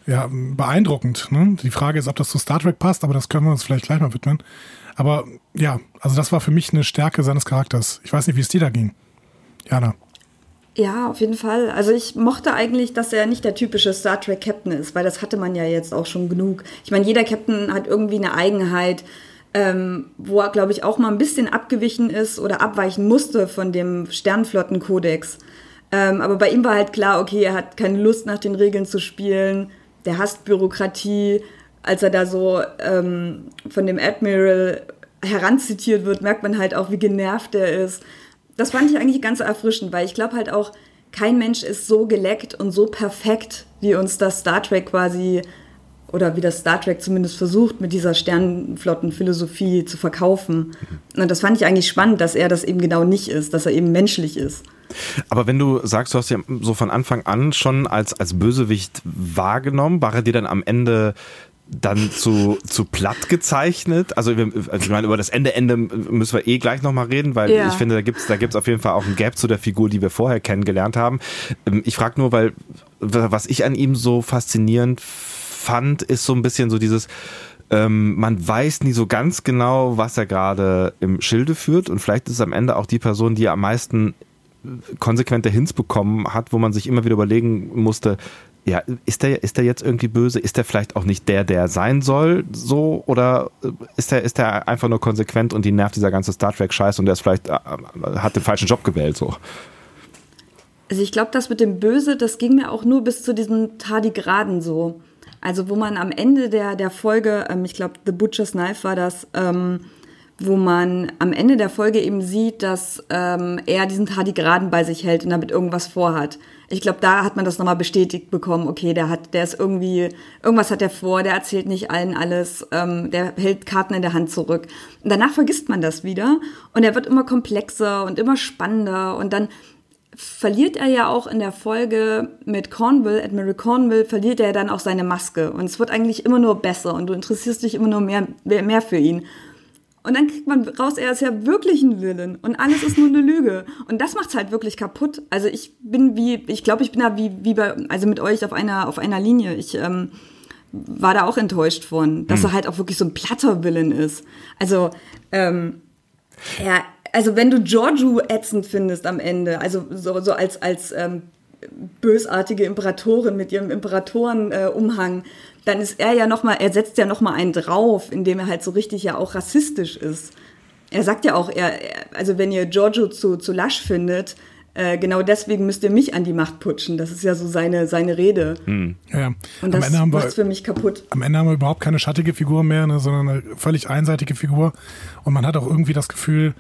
ja, beeindruckend. Ne? Die Frage ist, ob das zu Star Trek passt, aber das können wir uns vielleicht gleich mal widmen. Aber ja, also das war für mich eine Stärke seines Charakters. Ich weiß nicht, wie es dir da ging. Jana. Ja, auf jeden Fall. Also ich mochte eigentlich, dass er nicht der typische Star Trek Captain ist, weil das hatte man ja jetzt auch schon genug. Ich meine, jeder Captain hat irgendwie eine Eigenheit, ähm, wo er, glaube ich, auch mal ein bisschen abgewichen ist oder abweichen musste von dem Sternflottenkodex. Ähm, aber bei ihm war halt klar, okay, er hat keine Lust nach den Regeln zu spielen, der hasst Bürokratie. Als er da so ähm, von dem Admiral heranzitiert wird, merkt man halt auch, wie genervt er ist das fand ich eigentlich ganz erfrischend, weil ich glaube halt auch, kein Mensch ist so geleckt und so perfekt, wie uns das Star Trek quasi oder wie das Star Trek zumindest versucht, mit dieser Sternenflottenphilosophie zu verkaufen. Und das fand ich eigentlich spannend, dass er das eben genau nicht ist, dass er eben menschlich ist. Aber wenn du sagst, du hast ja so von Anfang an schon als, als Bösewicht wahrgenommen, war er dir dann am Ende dann zu, zu platt gezeichnet. Also, wir, also ich meine, über das Ende Ende müssen wir eh gleich nochmal reden, weil ja. ich finde, da gibt's da gibt's auf jeden Fall auch ein Gap zu der Figur, die wir vorher kennengelernt haben. Ähm, ich frage nur, weil was ich an ihm so faszinierend fand, ist so ein bisschen so dieses, ähm, man weiß nie so ganz genau, was er gerade im Schilde führt und vielleicht ist es am Ende auch die Person, die am meisten konsequente Hints bekommen hat, wo man sich immer wieder überlegen musste, ja, ist der, ist der jetzt irgendwie böse? Ist der vielleicht auch nicht der, der sein soll, so? Oder ist der, ist der einfach nur konsequent und die nervt dieser ganze Star Trek-Scheiß und der ist vielleicht, äh, hat den falschen Job gewählt, so? Also ich glaube, das mit dem Böse, das ging mir auch nur bis zu diesen Tardigraden so. Also wo man am Ende der, der Folge, ähm, ich glaube, The Butcher's Knife war das, ähm, wo man am Ende der Folge eben sieht, dass ähm, er diesen Tardigraden bei sich hält und damit irgendwas vorhat. Ich glaube, da hat man das nochmal bestätigt bekommen. Okay, der hat, der ist irgendwie, irgendwas hat er vor, der erzählt nicht allen alles, ähm, der hält Karten in der Hand zurück. Und danach vergisst man das wieder und er wird immer komplexer und immer spannender und dann verliert er ja auch in der Folge mit Cornwall, Admiral Cornwall, verliert er dann auch seine Maske und es wird eigentlich immer nur besser und du interessierst dich immer nur mehr, mehr für ihn. Und dann kriegt man raus, er ist ja wirklich ein Willen und alles ist nur eine Lüge. Und das macht's halt wirklich kaputt. Also ich bin wie, ich glaube, ich bin da wie, wie bei, also mit euch auf einer, auf einer Linie. Ich ähm, war da auch enttäuscht von, dass hm. er halt auch wirklich so ein platter Willen ist. Also, ähm, ja, also wenn du Giorgio ätzend findest am Ende, also so, so als, als ähm, bösartige Imperatorin mit ihrem Imperatorenumhang, äh, dann ist er ja noch mal, er setzt ja noch mal einen drauf, indem er halt so richtig ja auch rassistisch ist. Er sagt ja auch, er, also wenn ihr Giorgio zu, zu lasch findet, äh, genau deswegen müsst ihr mich an die Macht putschen. Das ist ja so seine, seine Rede. Hm. Ja, Und das macht für mich kaputt. Am Ende haben wir überhaupt keine schattige Figur mehr, ne, sondern eine völlig einseitige Figur. Und man hat auch irgendwie das Gefühl,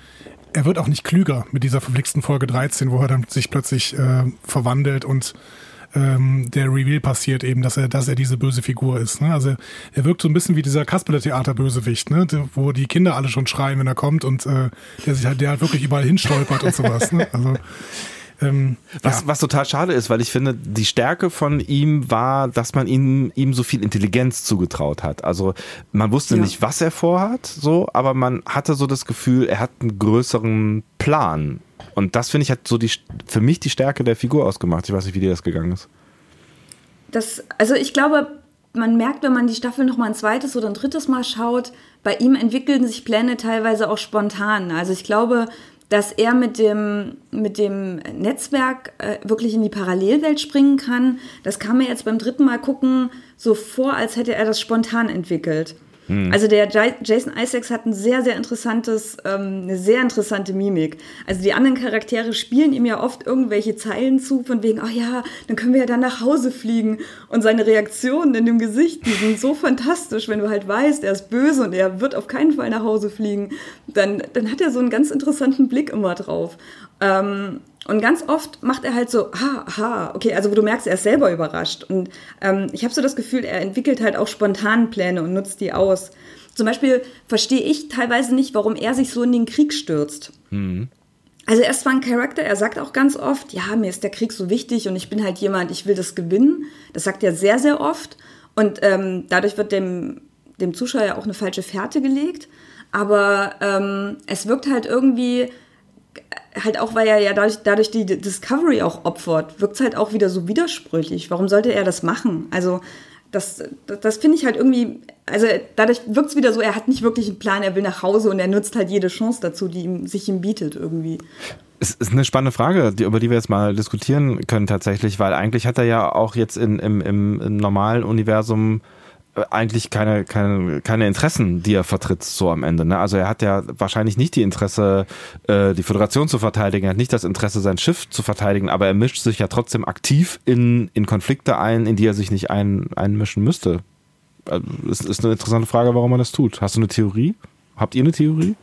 er wird auch nicht klüger mit dieser verflixten Folge 13, wo er dann sich plötzlich äh, verwandelt und ähm, der Reveal passiert eben, dass er, dass er diese böse Figur ist. Ne? Also er wirkt so ein bisschen wie dieser Kasperle-Theater-Bösewicht, ne? wo die Kinder alle schon schreien, wenn er kommt und äh, der sich halt, der halt wirklich überall hinstolpert und sowas. Ne? Also ähm, was, ja. was total schade ist, weil ich finde, die Stärke von ihm war, dass man ihm, ihm so viel Intelligenz zugetraut hat. Also man wusste ja. nicht, was er vorhat, so, aber man hatte so das Gefühl, er hat einen größeren Plan. Und das finde ich hat so die, für mich die Stärke der Figur ausgemacht. Ich weiß nicht, wie dir das gegangen ist. Das, also ich glaube, man merkt, wenn man die Staffel noch mal ein zweites oder ein drittes Mal schaut, bei ihm entwickeln sich Pläne teilweise auch spontan. Also ich glaube, dass er mit dem, mit dem Netzwerk äh, wirklich in die Parallelwelt springen kann. Das kam mir jetzt beim dritten Mal gucken so vor, als hätte er das spontan entwickelt. Hm. Also der Jason Isaacs hat ein sehr, sehr interessantes, ähm, eine sehr interessante Mimik. Also die anderen Charaktere spielen ihm ja oft irgendwelche Zeilen zu, von wegen, oh ja, dann können wir ja dann nach Hause fliegen. Und seine Reaktionen in dem Gesicht, die sind so fantastisch, wenn du halt weißt, er ist böse und er wird auf keinen Fall nach Hause fliegen. Dann, dann hat er so einen ganz interessanten Blick immer drauf. Ähm, und ganz oft macht er halt so, ha, ha, okay, also wo du merkst, er ist selber überrascht. Und ähm, ich habe so das Gefühl, er entwickelt halt auch spontan Pläne und nutzt die aus. Zum Beispiel verstehe ich teilweise nicht, warum er sich so in den Krieg stürzt. Mhm. Also er ist zwar ein Charakter, er sagt auch ganz oft, ja, mir ist der Krieg so wichtig und ich bin halt jemand, ich will das gewinnen. Das sagt er sehr, sehr oft. Und ähm, dadurch wird dem, dem Zuschauer auch eine falsche Fährte gelegt. Aber ähm, es wirkt halt irgendwie halt auch, weil er ja dadurch, dadurch die Discovery auch opfert, wirkt es halt auch wieder so widersprüchlich. Warum sollte er das machen? Also, das, das, das finde ich halt irgendwie, also dadurch wirkt es wieder so, er hat nicht wirklich einen Plan, er will nach Hause und er nutzt halt jede Chance dazu, die ihm, sich ihm bietet irgendwie. Es ist eine spannende Frage, die, über die wir jetzt mal diskutieren können tatsächlich, weil eigentlich hat er ja auch jetzt in, im, im, im normalen Universum eigentlich keine, keine, keine Interessen, die er vertritt, so am Ende. Ne? Also er hat ja wahrscheinlich nicht die Interesse, äh, die Föderation zu verteidigen, er hat nicht das Interesse, sein Schiff zu verteidigen, aber er mischt sich ja trotzdem aktiv in, in Konflikte ein, in die er sich nicht ein, einmischen müsste. Also, ist, ist eine interessante Frage, warum man das tut. Hast du eine Theorie? Habt ihr eine Theorie?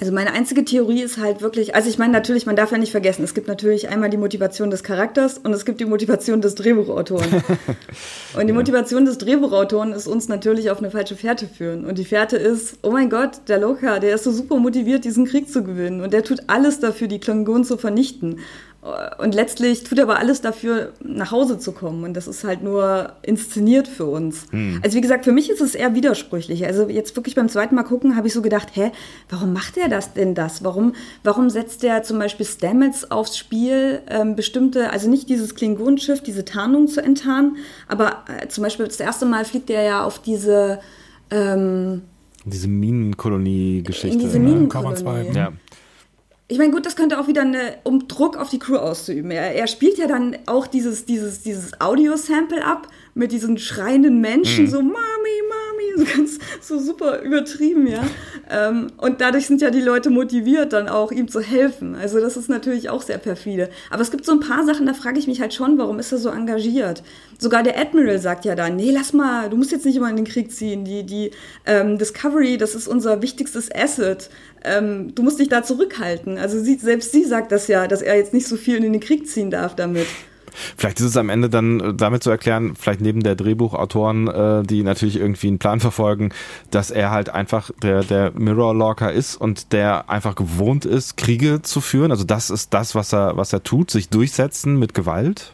Also meine einzige Theorie ist halt wirklich, also ich meine natürlich, man darf ja nicht vergessen, es gibt natürlich einmal die Motivation des Charakters und es gibt die Motivation des Drehbuchautoren. und die. Motivation des Drehbuchautoren ist uns natürlich auf eine falsche Fährte führen. Und die Fährte ist, oh mein Gott, der Loka, der ist so super motiviert, diesen Krieg zu gewinnen und der tut alles dafür, die Klingonen zu vernichten. Und letztlich tut er aber alles dafür, nach Hause zu kommen. Und das ist halt nur inszeniert für uns. Hm. Also wie gesagt, für mich ist es eher widersprüchlich. Also jetzt wirklich beim zweiten Mal gucken, habe ich so gedacht, hä, warum macht er das denn das? Warum, warum setzt er zum Beispiel Stamets aufs Spiel, ähm, bestimmte, also nicht dieses Klingonenschiff, diese Tarnung zu enttarnen, aber äh, zum Beispiel das erste Mal fliegt er ja auf diese ähm, diese Minenkolonie-Geschichte. In diese Minenkolonie. Ja. Ich meine, gut, das könnte auch wieder eine, um Druck auf die Crew auszuüben. Er, er spielt ja dann auch dieses, dieses, dieses Audio-Sample ab mit diesen schreienden Menschen, mhm. so Mami, Mami, so ganz so super übertrieben, ja. Ähm, und dadurch sind ja die Leute motiviert, dann auch ihm zu helfen. Also das ist natürlich auch sehr perfide. Aber es gibt so ein paar Sachen, da frage ich mich halt schon, warum ist er so engagiert? Sogar der Admiral sagt ja dann, nee, lass mal, du musst jetzt nicht immer in den Krieg ziehen. Die, die ähm, Discovery, das ist unser wichtigstes Asset. Ähm, du musst dich da zurückhalten. Also sie, selbst sie sagt das ja, dass er jetzt nicht so viel in den Krieg ziehen darf damit. Vielleicht ist es am Ende dann äh, damit zu erklären, vielleicht neben der Drehbuchautoren, äh, die natürlich irgendwie einen Plan verfolgen, dass er halt einfach der, der Mirror Locker ist und der einfach gewohnt ist, Kriege zu führen. Also das ist das, was er, was er tut, sich durchsetzen mit Gewalt.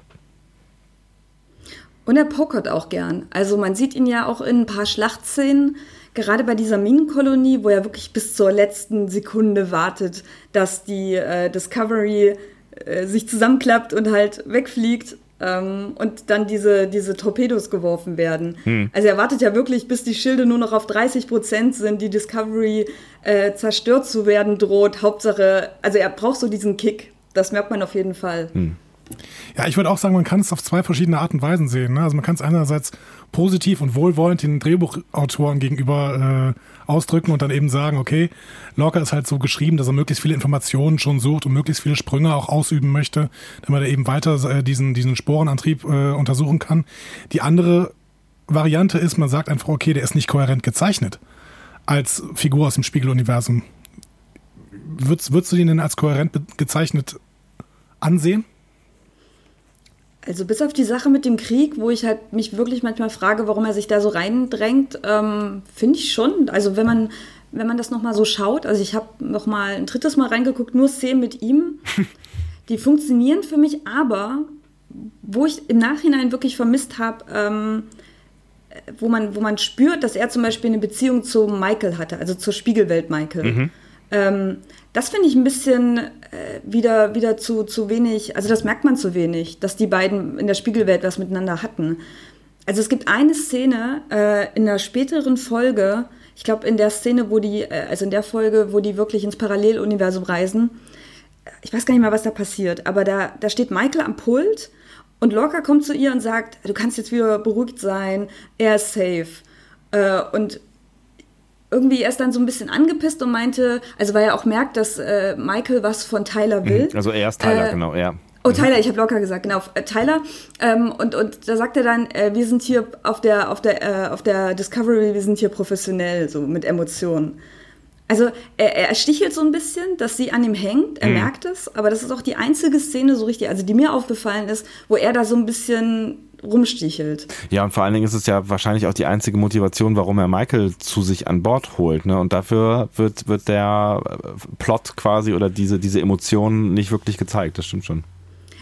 Und er pokert auch gern. Also man sieht ihn ja auch in ein paar Schlachtszenen, gerade bei dieser Minenkolonie, wo er wirklich bis zur letzten Sekunde wartet, dass die äh, Discovery äh, sich zusammenklappt und halt wegfliegt ähm, und dann diese, diese Torpedos geworfen werden. Hm. Also er wartet ja wirklich, bis die Schilde nur noch auf 30 Prozent sind, die Discovery äh, zerstört zu werden droht. Hauptsache, also er braucht so diesen Kick. Das merkt man auf jeden Fall. Hm. Ja, ich würde auch sagen, man kann es auf zwei verschiedene Arten und Weisen sehen. Ne? Also man kann es einerseits positiv und wohlwollend den Drehbuchautoren gegenüber äh, ausdrücken und dann eben sagen, okay, Lorca ist halt so geschrieben, dass er möglichst viele Informationen schon sucht und möglichst viele Sprünge auch ausüben möchte, damit er eben weiter äh, diesen, diesen Sporenantrieb äh, untersuchen kann. Die andere Variante ist, man sagt einfach, okay, der ist nicht kohärent gezeichnet als Figur aus dem Spiegeluniversum. Würdest, würdest du ihn denn als kohärent gezeichnet ansehen? Also bis auf die Sache mit dem Krieg, wo ich halt mich wirklich manchmal frage, warum er sich da so reindrängt, ähm, finde ich schon. Also wenn man, wenn man das nochmal so schaut, also ich habe nochmal ein drittes Mal reingeguckt, nur Szenen mit ihm, die funktionieren für mich, aber wo ich im Nachhinein wirklich vermisst habe, ähm, wo, man, wo man spürt, dass er zum Beispiel eine Beziehung zu Michael hatte, also zur Spiegelwelt Michael. Mhm. Ähm, das finde ich ein bisschen äh, wieder, wieder zu, zu wenig, also das merkt man zu wenig, dass die beiden in der Spiegelwelt was miteinander hatten. Also es gibt eine Szene äh, in einer späteren Folge, ich glaube in der Szene, wo die, äh, also in der Folge, wo die wirklich ins Paralleluniversum reisen. Ich weiß gar nicht mal, was da passiert, aber da, da steht Michael am Pult und Lorca kommt zu ihr und sagt, du kannst jetzt wieder beruhigt sein, er ist safe. Äh, und irgendwie erst dann so ein bisschen angepisst und meinte, also weil er auch merkt, dass äh, Michael was von Tyler mhm. will. Also er ist Tyler, äh, genau, ja. Oh, Tyler, ich habe locker gesagt, genau, äh, Tyler. Ähm, und, und da sagt er dann, äh, wir sind hier auf der, auf, der, äh, auf der Discovery, wir sind hier professionell, so mit Emotionen. Also er, er stichelt so ein bisschen, dass sie an ihm hängt, er mhm. merkt es, aber das ist auch die einzige Szene so richtig, also die mir aufgefallen ist, wo er da so ein bisschen rumstichelt. Ja, und vor allen Dingen ist es ja wahrscheinlich auch die einzige Motivation, warum er Michael zu sich an Bord holt. Ne? Und dafür wird, wird der äh, Plot quasi oder diese, diese Emotionen nicht wirklich gezeigt. Das stimmt schon.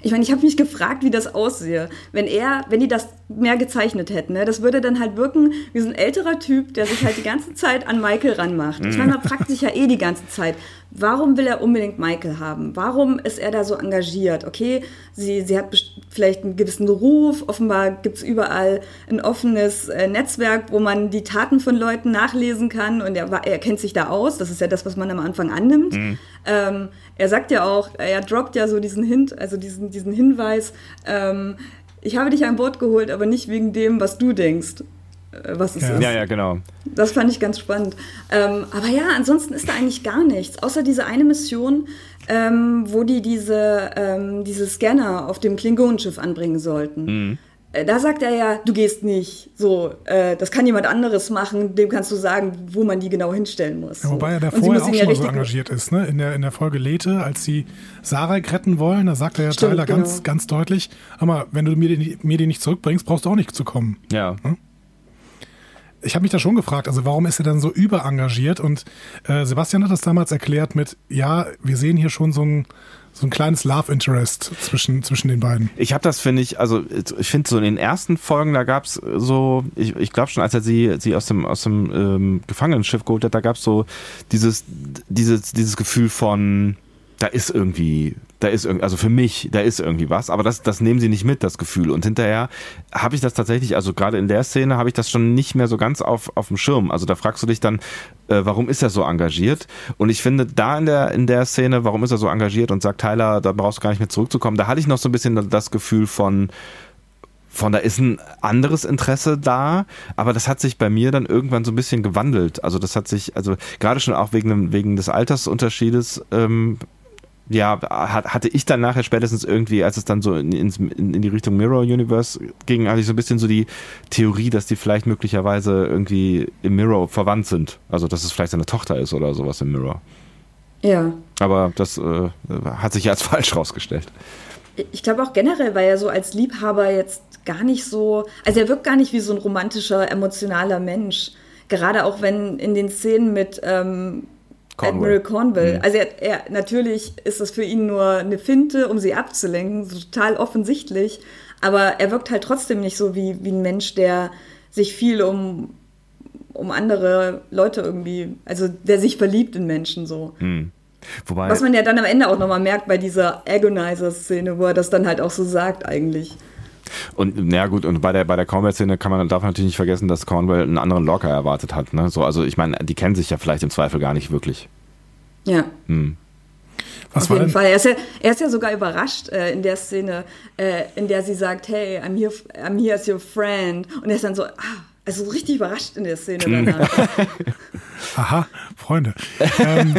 Ich meine, ich habe mich gefragt, wie das aussehe. Wenn er, wenn die das mehr gezeichnet hätten. Ne? Das würde dann halt wirken wie so ein älterer Typ, der sich halt die ganze Zeit an Michael ranmacht. Ich meine, man fragt sich ja eh die ganze Zeit, warum will er unbedingt Michael haben? Warum ist er da so engagiert? Okay, sie, sie hat vielleicht einen gewissen Ruf, offenbar gibt es überall ein offenes äh, Netzwerk, wo man die Taten von Leuten nachlesen kann und er, er kennt sich da aus. Das ist ja das, was man am Anfang annimmt. Mhm. Ähm, er sagt ja auch, er droppt ja so diesen Hint, also diesen, diesen Hinweis, ähm, ich habe dich an Bord geholt, aber nicht wegen dem, was du denkst, was es ja. ist. Ja, ja, genau. Das fand ich ganz spannend. Ähm, aber ja, ansonsten ist da eigentlich gar nichts, außer diese eine Mission, ähm, wo die diese, ähm, diese Scanner auf dem Klingonenschiff anbringen sollten. Mhm. Äh, da sagt er ja, du gehst nicht. So, äh, das kann jemand anderes machen, dem kannst du sagen, wo man die genau hinstellen muss. Ja, wobei er da vorher auch schon mal so engagiert ist, ne? In der, in der Folge Lete, als sie Sarah retten wollen, da sagt er ja Stimmt, Tyler genau. ganz, ganz deutlich, aber wenn du mir die, mir die nicht zurückbringst, brauchst du auch nicht zu kommen. Ja. Hm? Ich habe mich da schon gefragt, also warum ist er dann so überengagiert? Und äh, Sebastian hat das damals erklärt mit, ja, wir sehen hier schon so ein, so ein kleines Love Interest zwischen, zwischen den beiden. Ich habe das, finde ich, also ich finde so in den ersten Folgen, da gab es so, ich, ich glaube schon, als er sie, sie aus dem, aus dem ähm, Gefangenenschiff geholt hat, da gab es so dieses, dieses, dieses Gefühl von, da ist irgendwie, da ist irgendwie, also für mich, da ist irgendwie was, aber das, das nehmen sie nicht mit, das Gefühl. Und hinterher habe ich das tatsächlich, also gerade in der Szene habe ich das schon nicht mehr so ganz auf, auf dem Schirm. Also da fragst du dich dann, äh, warum ist er so engagiert? Und ich finde, da in der, in der Szene, warum ist er so engagiert und sagt Tyler, da brauchst du gar nicht mehr zurückzukommen, da hatte ich noch so ein bisschen das Gefühl von, von da ist ein anderes Interesse da, aber das hat sich bei mir dann irgendwann so ein bisschen gewandelt. Also das hat sich, also gerade schon auch wegen, wegen des Altersunterschiedes ähm, ja, hatte ich dann nachher spätestens irgendwie, als es dann so in, in, in, die Richtung Mirror Universe ging, hatte ich so ein bisschen so die Theorie, dass die vielleicht möglicherweise irgendwie im Mirror verwandt sind. Also, dass es vielleicht seine Tochter ist oder sowas im Mirror. Ja. Aber das äh, hat sich ja als falsch rausgestellt. Ich glaube auch generell, weil er so als Liebhaber jetzt gar nicht so, also er wirkt gar nicht wie so ein romantischer, emotionaler Mensch. Gerade auch wenn in den Szenen mit ähm, Cornwall. Admiral Cornwall. Mhm. Also er, er, natürlich ist das für ihn nur eine Finte, um sie abzulenken, so total offensichtlich. Aber er wirkt halt trotzdem nicht so wie, wie ein Mensch, der sich viel um, um andere Leute irgendwie, also der sich verliebt in Menschen so. Mhm. Wobei, Was man ja dann am Ende auch nochmal merkt bei dieser Agonizer-Szene, wo er das dann halt auch so sagt eigentlich. Und na gut, und bei der, bei der Cornwall-Szene kann man, darf man natürlich nicht vergessen, dass Cornwall einen anderen Locker erwartet hat. Ne? So, also ich meine, die kennen sich ja vielleicht im Zweifel gar nicht wirklich. Ja. Hm. Was Auf jeden denn? Fall. Er ist, ja, er ist ja sogar überrascht äh, in der Szene, äh, in der sie sagt, hey, I'm here, I'm here as your friend. Und er ist dann so, ah, also richtig überrascht in der Szene danach. Aha, Freunde. Ähm,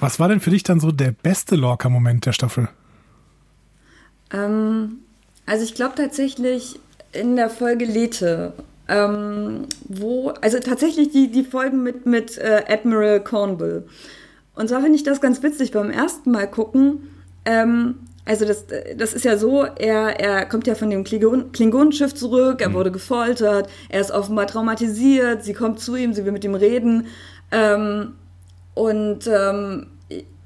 was war denn für dich dann so der beste Lorca-Moment der Staffel? Ähm, also ich glaube tatsächlich in der Folge Lethe, ähm, wo, also tatsächlich die, die Folgen mit, mit äh, Admiral Cornwall. Und zwar finde ich das ganz witzig beim ersten Mal gucken. Ähm, also das, das ist ja so, er, er kommt ja von dem Klingon Klingonenschiff zurück, er mhm. wurde gefoltert, er ist offenbar traumatisiert, sie kommt zu ihm, sie will mit ihm reden. Ähm, und ähm,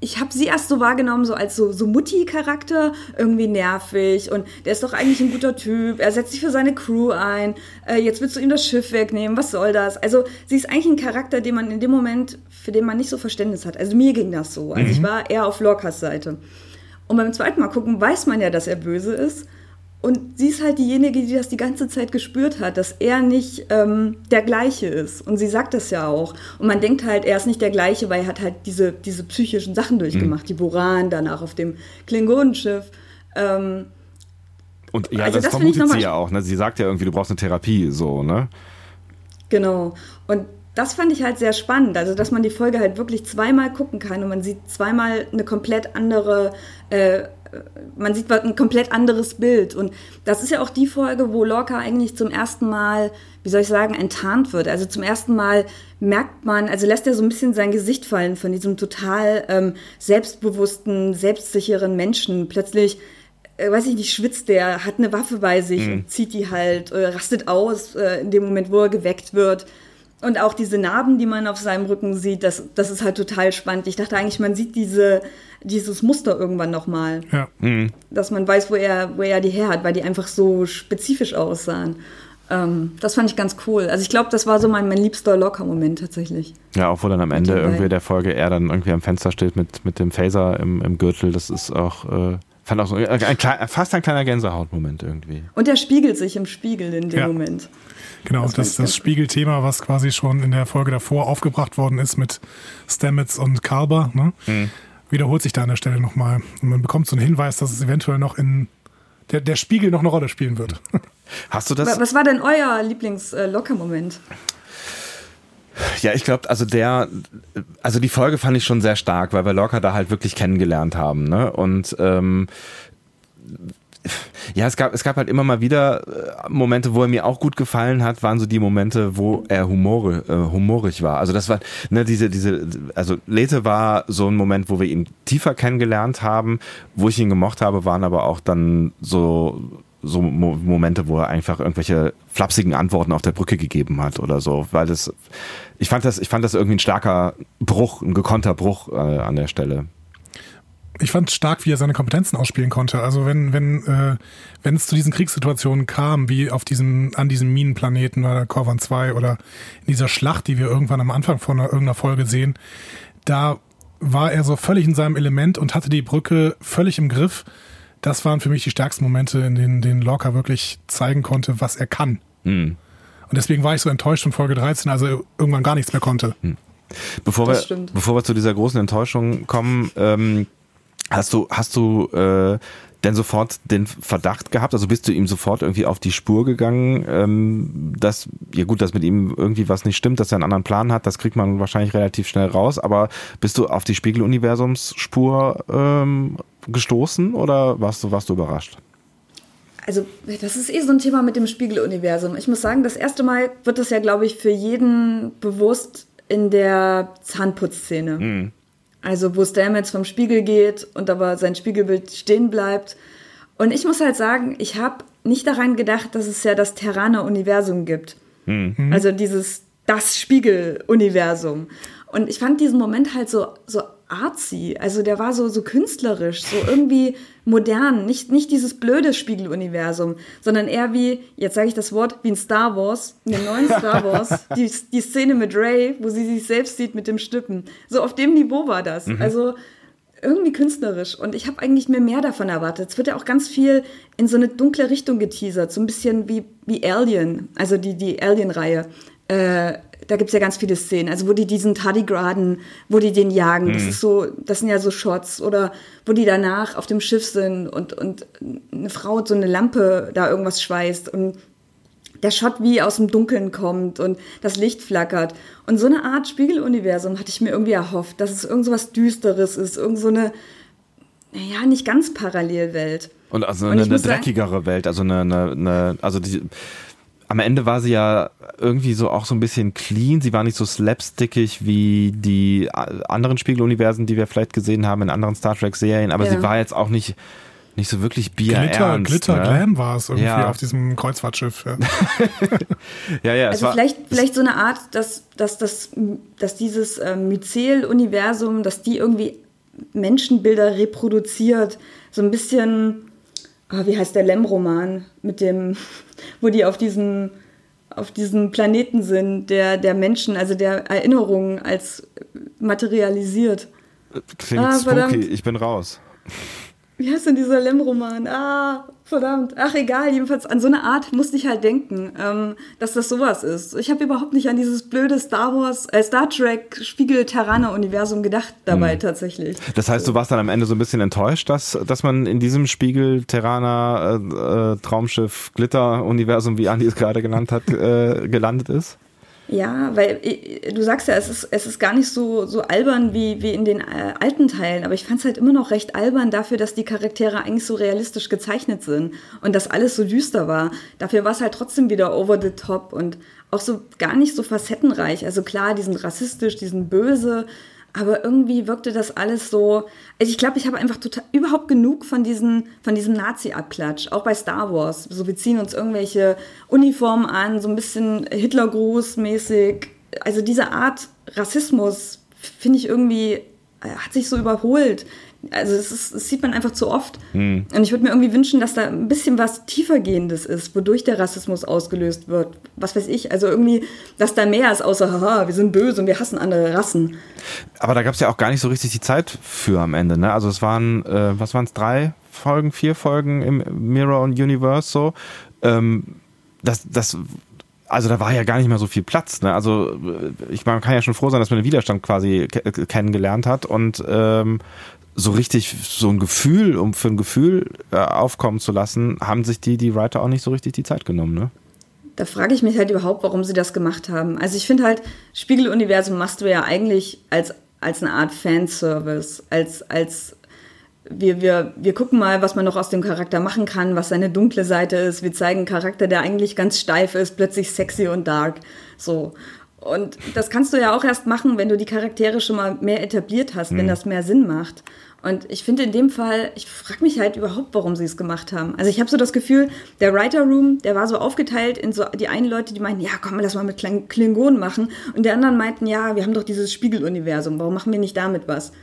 ich habe sie erst so wahrgenommen, so als so, so Mutti-Charakter, irgendwie nervig und der ist doch eigentlich ein guter Typ, er setzt sich für seine Crew ein, äh, jetzt willst du ihm das Schiff wegnehmen, was soll das? Also sie ist eigentlich ein Charakter, den man in dem Moment, für den man nicht so Verständnis hat. Also mir ging das so. Also mhm. ich war eher auf Lorcas Seite. Und beim zweiten Mal gucken weiß man ja, dass er böse ist. Und sie ist halt diejenige, die das die ganze Zeit gespürt hat, dass er nicht ähm, der gleiche ist. Und sie sagt das ja auch. Und man denkt halt, er ist nicht der gleiche, weil er hat halt diese, diese psychischen Sachen durchgemacht. Mhm. Die Boran, danach auf dem Klingonenschiff. Ähm, und ja, also das, das vermutet sie ja auch. Ne? Sie sagt ja irgendwie, du brauchst eine Therapie, so, ne? Genau. Und das fand ich halt sehr spannend, also dass man die Folge halt wirklich zweimal gucken kann und man sieht zweimal eine komplett andere, äh, man sieht ein komplett anderes Bild. Und das ist ja auch die Folge, wo Lorca eigentlich zum ersten Mal, wie soll ich sagen, enttarnt wird. Also zum ersten Mal merkt man, also lässt er so ein bisschen sein Gesicht fallen von diesem total ähm, selbstbewussten, selbstsicheren Menschen. Plötzlich äh, weiß ich nicht, schwitzt der, hat eine Waffe bei sich mhm. und zieht die halt, äh, rastet aus äh, in dem Moment, wo er geweckt wird. Und auch diese Narben, die man auf seinem Rücken sieht, das, das ist halt total spannend. Ich dachte eigentlich, man sieht diese, dieses Muster irgendwann nochmal. Ja. Mhm. Dass man weiß, wo er, wo er die her hat, weil die einfach so spezifisch aussahen. Ähm, das fand ich ganz cool. Also ich glaube, das war so mein, mein liebster Locker-Moment tatsächlich. Ja, auch wo dann am Ende irgendwie der Folge er dann irgendwie am Fenster steht mit, mit dem Phaser im, im Gürtel. Das ist auch, äh, fand auch so ein, ein, klein- fast ein kleiner Gänsehautmoment irgendwie. Und er spiegelt sich im Spiegel in dem Ja. Moment. Genau, Das das, das, Spiegelthema, was quasi schon in der Folge davor aufgebracht worden ist mit Stamets und Kalber, ne? Mhm. wiederholt sich da an der Stelle nochmal. Und man bekommt so einen Hinweis, dass es eventuell noch in der, der Spiegel noch eine Rolle spielen wird. Hast du das? Was war denn euer Lieblings-Locker-Moment? Ja, ich glaube, also der, also die Folge fand ich schon sehr stark, weil wir Lorca da halt wirklich kennengelernt haben, ne? Und ähm, ja, es gab, es gab halt immer mal wieder äh, Momente, wo er mir auch gut gefallen hat, waren so die Momente, wo er humore, äh, humorig war. Also das war, ne, diese, diese, also Lete war so ein Moment, wo wir ihn tiefer kennengelernt haben, wo ich ihn gemocht habe, waren aber auch dann so, so Mo Momente, wo er einfach irgendwelche flapsigen Antworten auf der Brücke gegeben hat oder so, weil das, ich fand das, ich fand das irgendwie ein starker Bruch, ein gekonnter Bruch äh, an der Stelle. ich fand stark, wie er seine Kompetenzen ausspielen konnte. Also wenn, wenn, äh, wenn es zu diesen Kriegssituationen kam, wie auf diesem, an diesem Minenplaneten oder Korvan 2 oder in dieser Schlacht, die wir irgendwann am Anfang von einer, irgendeiner Folge sehen, da war er so völlig in seinem Element und hatte die Brücke völlig im Griff. Das waren für mich die stärksten Momente, in denen, denen Lorca wirklich zeigen konnte, was er kann. Hm. Und deswegen war ich so enttäuscht von Folge 13, als er irgendwann gar nichts mehr konnte. Bevor Das wir, stimmt. bevor wir zu dieser großen Enttäuschung kommen, ähm, hast du, hast du äh, denn sofort den Verdacht gehabt? Also bist du ihm sofort irgendwie auf die Spur gegangen, ähm, dass, ja gut, dass mit ihm irgendwie was nicht stimmt, dass er einen anderen Plan hat, das kriegt man wahrscheinlich relativ schnell raus, aber bist du auf die Spiegeluniversumsspur ähm, gestoßen oder warst du, warst du überrascht? Also, das ist eh so ein Thema mit dem Spiegeluniversum. Ich muss sagen, das erste Mal wird das ja, glaube ich, für jeden bewusst in der Zahnputzszene. Also, wo Stamets vom Spiegel geht und aber sein Spiegelbild stehen bleibt. Und ich muss halt sagen, ich habe nicht daran gedacht, dass es ja das Terraner-Universum gibt. Also dieses, das Spiegeluniversum. Und ich fand diesen Moment halt so, so artsy. Also der war so, so künstlerisch, so irgendwie modern. Nicht, nicht dieses blöde Spiegeluniversum, sondern eher wie, jetzt sage ich das Wort, wie in Star Wars, in dem neuen Star Wars, die, die Szene mit Ray, wo sie sich selbst sieht mit dem Stüppen. So auf dem Niveau war das. Also irgendwie künstlerisch. Und ich habe eigentlich mir mehr davon erwartet. Es wird ja auch ganz viel in so eine dunkle Richtung geteasert. So ein bisschen wie, wie Alien, also die, die Alien-Reihe. Äh, da gibt es ja ganz viele Szenen. Also wo die diesen Tardigraden, wo die den jagen. Das ist so, das sind ja so Shots. Oder wo die danach auf dem Schiff sind und, und eine Frau so eine Lampe da irgendwas schweißt. Und der Shot wie aus dem Dunkeln kommt und das Licht flackert. Und so eine Art Spiegeluniversum hatte ich mir irgendwie erhofft, dass es irgend so was Düsteres ist, irgend so eine, naja, nicht ganz Parallelwelt. Und also Und eine, eine muss sagen- dreckigere Welt, also eine, eine, eine also die, am Ende war sie ja irgendwie so auch so ein bisschen clean. Sie war nicht so slapstickig wie die a- anderen Spiegeluniversen, die wir vielleicht gesehen haben in anderen Star Trek Serien, aber Ja. sie war jetzt auch nicht nicht so wirklich Glitter, bierernst. Glitter, ne? Glam war es irgendwie Ja. auf diesem Kreuzfahrtschiff. Ja. Ja, ja, es Also war, vielleicht, vielleicht so eine Art, dass, dass, dass, dass dieses ähm, Myzel-Universum, dass die irgendwie Menschenbilder reproduziert. So ein bisschen, ah, wie heißt der Lem-Roman, mit dem, wo die auf diesem, auf diesem Planeten sind, der, der Menschen, also der Erinnerungen als materialisiert. klingt Ah, spooky. verdammt. Ich bin raus. Wie heißt denn dieser Lem-Roman? Ah, verdammt. Ach, egal. Jedenfalls an so eine Art musste ich halt denken, ähm, dass das sowas ist. Ich habe überhaupt nicht an dieses blöde Star Wars, äh, Star Trek Spiegel-Terraner-Universum gedacht dabei tatsächlich. Das heißt, du warst dann am Ende so ein bisschen enttäuscht, dass, dass man in diesem Spiegel, Terraner, äh, äh, Traumschiff, Glitter-Universum, wie Andi es gerade genannt hat, äh, gelandet ist? Ja, weil äh, du sagst ja, es ist, es ist gar nicht so, so albern wie, wie in den äh, alten Teilen, aber ich fand es halt immer noch recht albern dafür, dass die Charaktere eigentlich so realistisch gezeichnet sind und dass alles so düster war. Dafür war es halt trotzdem wieder over the top und auch so gar nicht so facettenreich. Also klar, die sind rassistisch, die sind böse, aber irgendwie wirkte das alles so. Also ich glaube, ich habe einfach total überhaupt genug von diesen, von diesem Nazi-Abklatsch, auch bei Star Wars. So, wir ziehen uns irgendwelche Uniformen an, so ein bisschen Hitlergruß-mäßig. also diese Art Rassismus finde ich irgendwie, äh, hat sich so überholt. Also das, ist, das sieht man einfach zu oft. Hm. Und ich würde mir irgendwie wünschen, dass da ein bisschen was tiefergehendes ist, wodurch der Rassismus ausgelöst wird. Was weiß ich. Also irgendwie, dass da mehr ist, außer, haha, wir sind böse und wir hassen andere Rassen. Aber da gab es ja auch gar nicht so richtig die Zeit für am Ende. Ne? Also es waren, äh, was waren es, drei Folgen, vier Folgen im Mirror und Universe so. Ähm, das, das also da war ja gar nicht mehr so viel Platz. Ne? Also ich man kann ja schon froh sein, dass man den Widerstand quasi kennengelernt hat und ähm, so richtig so ein Gefühl, um für ein Gefühl äh, aufkommen zu lassen, haben sich die, die Writer auch nicht so richtig die Zeit genommen, ne? Da frage ich mich halt überhaupt, warum sie das gemacht haben. Also ich finde halt, Spiegeluniversum machst du ja eigentlich als, als eine Art Fanservice, als, als wir, wir, wir gucken mal, was man noch aus dem Charakter machen kann, was seine dunkle Seite ist. Wir zeigen einen Charakter, der eigentlich ganz steif ist, plötzlich sexy und dark. So. Und das kannst du ja auch erst machen, wenn du die Charaktere schon mal mehr etabliert hast, mhm. wenn das mehr Sinn macht. Und ich finde in dem Fall, ich frage mich halt überhaupt, warum sie es gemacht haben. Also ich habe so das Gefühl, der Writer Room, der war so aufgeteilt in so die einen Leute, die meinten, ja, komm, lass mal mit Klingonen machen. Und die anderen meinten, ja, wir haben doch dieses Spiegeluniversum, warum machen wir nicht damit was?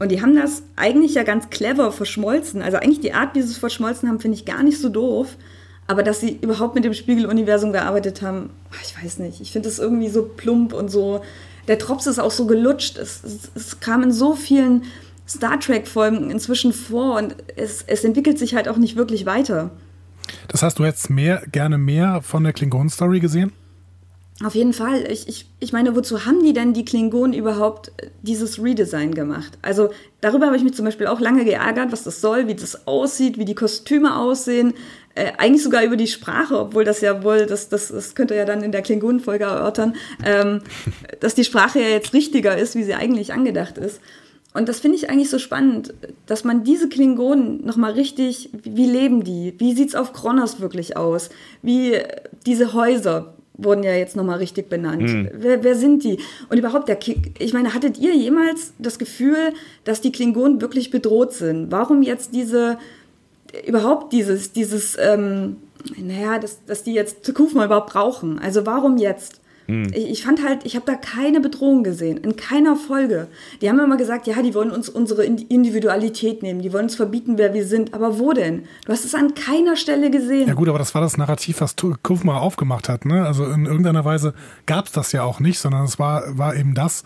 Und die haben das eigentlich ja ganz clever verschmolzen. Also eigentlich die Art, wie sie es verschmolzen haben, finde ich gar nicht so doof. Aber dass sie überhaupt mit dem Spiegeluniversum gearbeitet haben, ich weiß nicht. Ich finde es irgendwie so plump und so. Der Drops ist auch so gelutscht. Es, es, es kam in so vielen Star Trek-Folgen inzwischen vor und es, es entwickelt sich halt auch nicht wirklich weiter. Das heißt, du hättest mehr, gerne mehr von der Klingon-Story gesehen? Auf jeden Fall. Ich, ich, ich meine, wozu haben die denn die Klingonen überhaupt äh, dieses Redesign gemacht? Also darüber habe ich mich zum Beispiel auch lange geärgert, was das soll, wie das aussieht, wie die Kostüme aussehen. Äh, eigentlich sogar über die Sprache, obwohl das ja wohl, das, das, das könnt ihr ja dann in der Klingonenfolge erörtern, ähm, dass die Sprache ja jetzt richtiger ist, wie sie eigentlich angedacht ist. Und das finde ich eigentlich so spannend, dass man diese Klingonen nochmal richtig, wie leben die? Wie sieht es auf Kronos wirklich aus? Wie diese Häuser wurden ja jetzt nochmal richtig benannt. Mhm. Wer, wer sind die? Und überhaupt, der, ich meine, hattet ihr jemals das Gefühl, dass die Klingonen wirklich bedroht sind? Warum jetzt diese, überhaupt dieses, dieses, ähm, naja, dass, dass die jetzt Tukufma überhaupt brauchen? Also warum jetzt? Hm. Ich, ich, fand halt, ich habe da keine Bedrohung gesehen, in keiner Folge. Die haben immer gesagt, ja, die wollen uns unsere Individualität nehmen, die wollen uns verbieten, wer wir sind. Aber wo denn? Du hast es an keiner Stelle gesehen. Ja gut, aber das war das Narrativ, was Kufma aufgemacht hat. Ne? Also in irgendeiner Weise gab es das ja auch nicht, sondern es war, war eben das,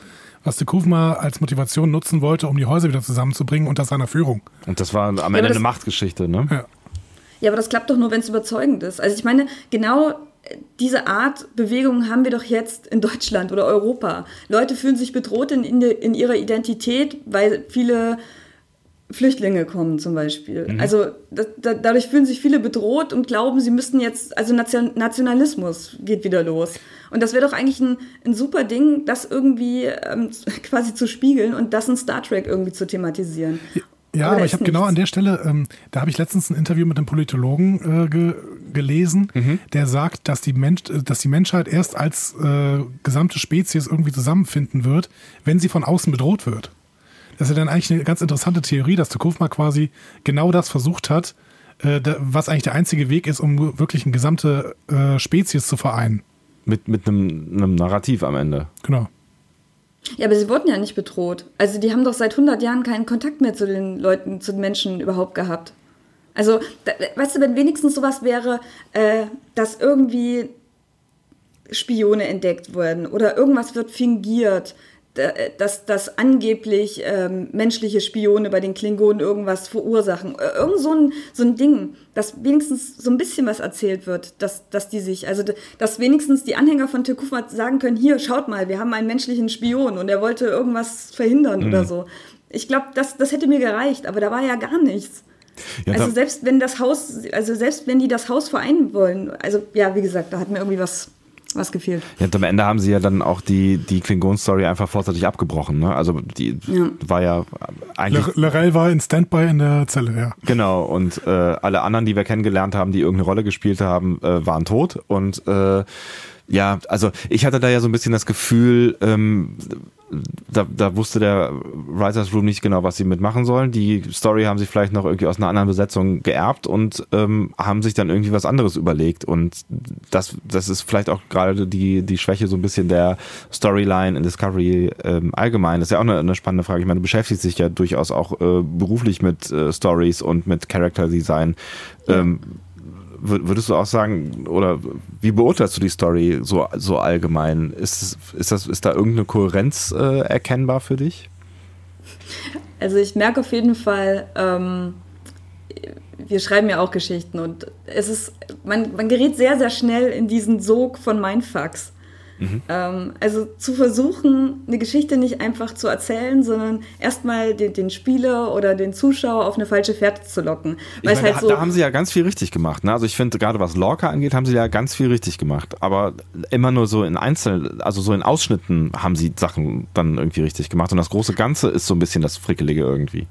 was de Kufma als Motivation nutzen wollte, um die Häuser wieder zusammenzubringen unter seiner Führung. Und das war am Ende ja, eine Machtgeschichte, ne? Ja. Ja, aber das klappt doch nur, wenn es überzeugend ist. Also ich meine, genau diese Art Bewegung haben wir doch jetzt in Deutschland oder Europa. Leute fühlen sich bedroht in, in, in ihrer Identität, weil viele Flüchtlinge kommen zum Beispiel. Mhm. Also da, da, dadurch fühlen sich viele bedroht und glauben, sie müssten jetzt, also Nationalismus geht wieder los. Und das wäre doch eigentlich ein, ein super Ding, das irgendwie ähm, quasi zu spiegeln und das in Star Trek irgendwie zu thematisieren. Ja. Ja, aber ich habe genau an der Stelle, ähm, da habe ich letztens ein Interview mit einem Politologen äh, ge gelesen, mhm. der sagt, dass die, Mensch, äh, dass die Menschheit erst als äh, gesamte Spezies irgendwie zusammenfinden wird, wenn sie von außen bedroht wird. Das ist ja dann eigentlich eine ganz interessante Theorie, dass Tukufma quasi genau das versucht hat, äh, da, was eigentlich der einzige Weg ist, um wirklich eine gesamte äh, Spezies zu vereinen. Mit, mit einem, einem Narrativ am Ende. Genau. Ja, aber sie wurden ja nicht bedroht. Also die haben doch seit 100 Jahren keinen Kontakt mehr zu den Leuten, zu den Menschen überhaupt gehabt. Also, da, weißt du, wenn wenigstens sowas wäre, äh, dass irgendwie Spione entdeckt wurden oder irgendwas wird fingiert, äh, dass, dass angeblich ähm, menschliche Spione bei den Klingonen irgendwas verursachen. Äh, irgend so ein, so ein Ding, dass wenigstens so ein bisschen was erzählt wird, dass, dass die sich, also dass wenigstens die Anhänger von Tekufma sagen können, hier, schaut mal, wir haben einen menschlichen Spion und er wollte irgendwas verhindern mhm. oder so. Ich glaube, das, das hätte mir gereicht, aber da war ja gar nichts. Ja, also selbst wenn das Haus, also selbst wenn die das Haus vereinen wollen, also ja, wie gesagt, da hat mir irgendwie was was gefehlt. Ja, und am Ende haben sie ja dann auch die, die Klingon-Story einfach vorzeitig abgebrochen. Ne? Also die ja. war ja eigentlich. Lorel war in Standby in der Zelle, ja. Genau, und äh, alle anderen, die wir kennengelernt haben, die irgendeine Rolle gespielt haben, äh, waren tot. Und äh, Ja, also ich hatte da ja so ein bisschen das Gefühl, ähm, da, da wusste der Writers Room nicht genau, was sie mitmachen sollen. Die Story haben sie vielleicht noch irgendwie aus einer anderen Besetzung geerbt und ähm, haben sich dann irgendwie was anderes überlegt. Und das, das ist vielleicht auch gerade die, die Schwäche so ein bisschen der Storyline in Discovery ähm, allgemein. Das ist ja auch eine, eine spannende Frage. Ich meine, du beschäftigst dich ja durchaus auch äh, beruflich mit äh, Stories und mit Character Design. Ja. Würdest du auch sagen, oder wie beurteilst du die Story so, so allgemein? Ist, ist, das, ist da irgendeine Kohärenz äh, erkennbar für dich? Also ich merke auf jeden Fall, ähm, wir schreiben ja auch Geschichten und es ist, man, man gerät sehr, sehr schnell in diesen Sog von Mindfucks. Mhm. Ähm, also zu versuchen, eine Geschichte nicht einfach zu erzählen, sondern erstmal den, den Spieler oder den Zuschauer auf eine falsche Fährte zu locken. Weil meine, halt da, so da haben sie ja ganz viel richtig gemacht. Ne? Also ich finde, gerade was Lorca angeht, haben sie ja ganz viel richtig gemacht. Aber immer nur so in Einzel, also so in Ausschnitten haben sie Sachen dann irgendwie richtig gemacht. Und das große Ganze ist so ein bisschen das Frickelige irgendwie.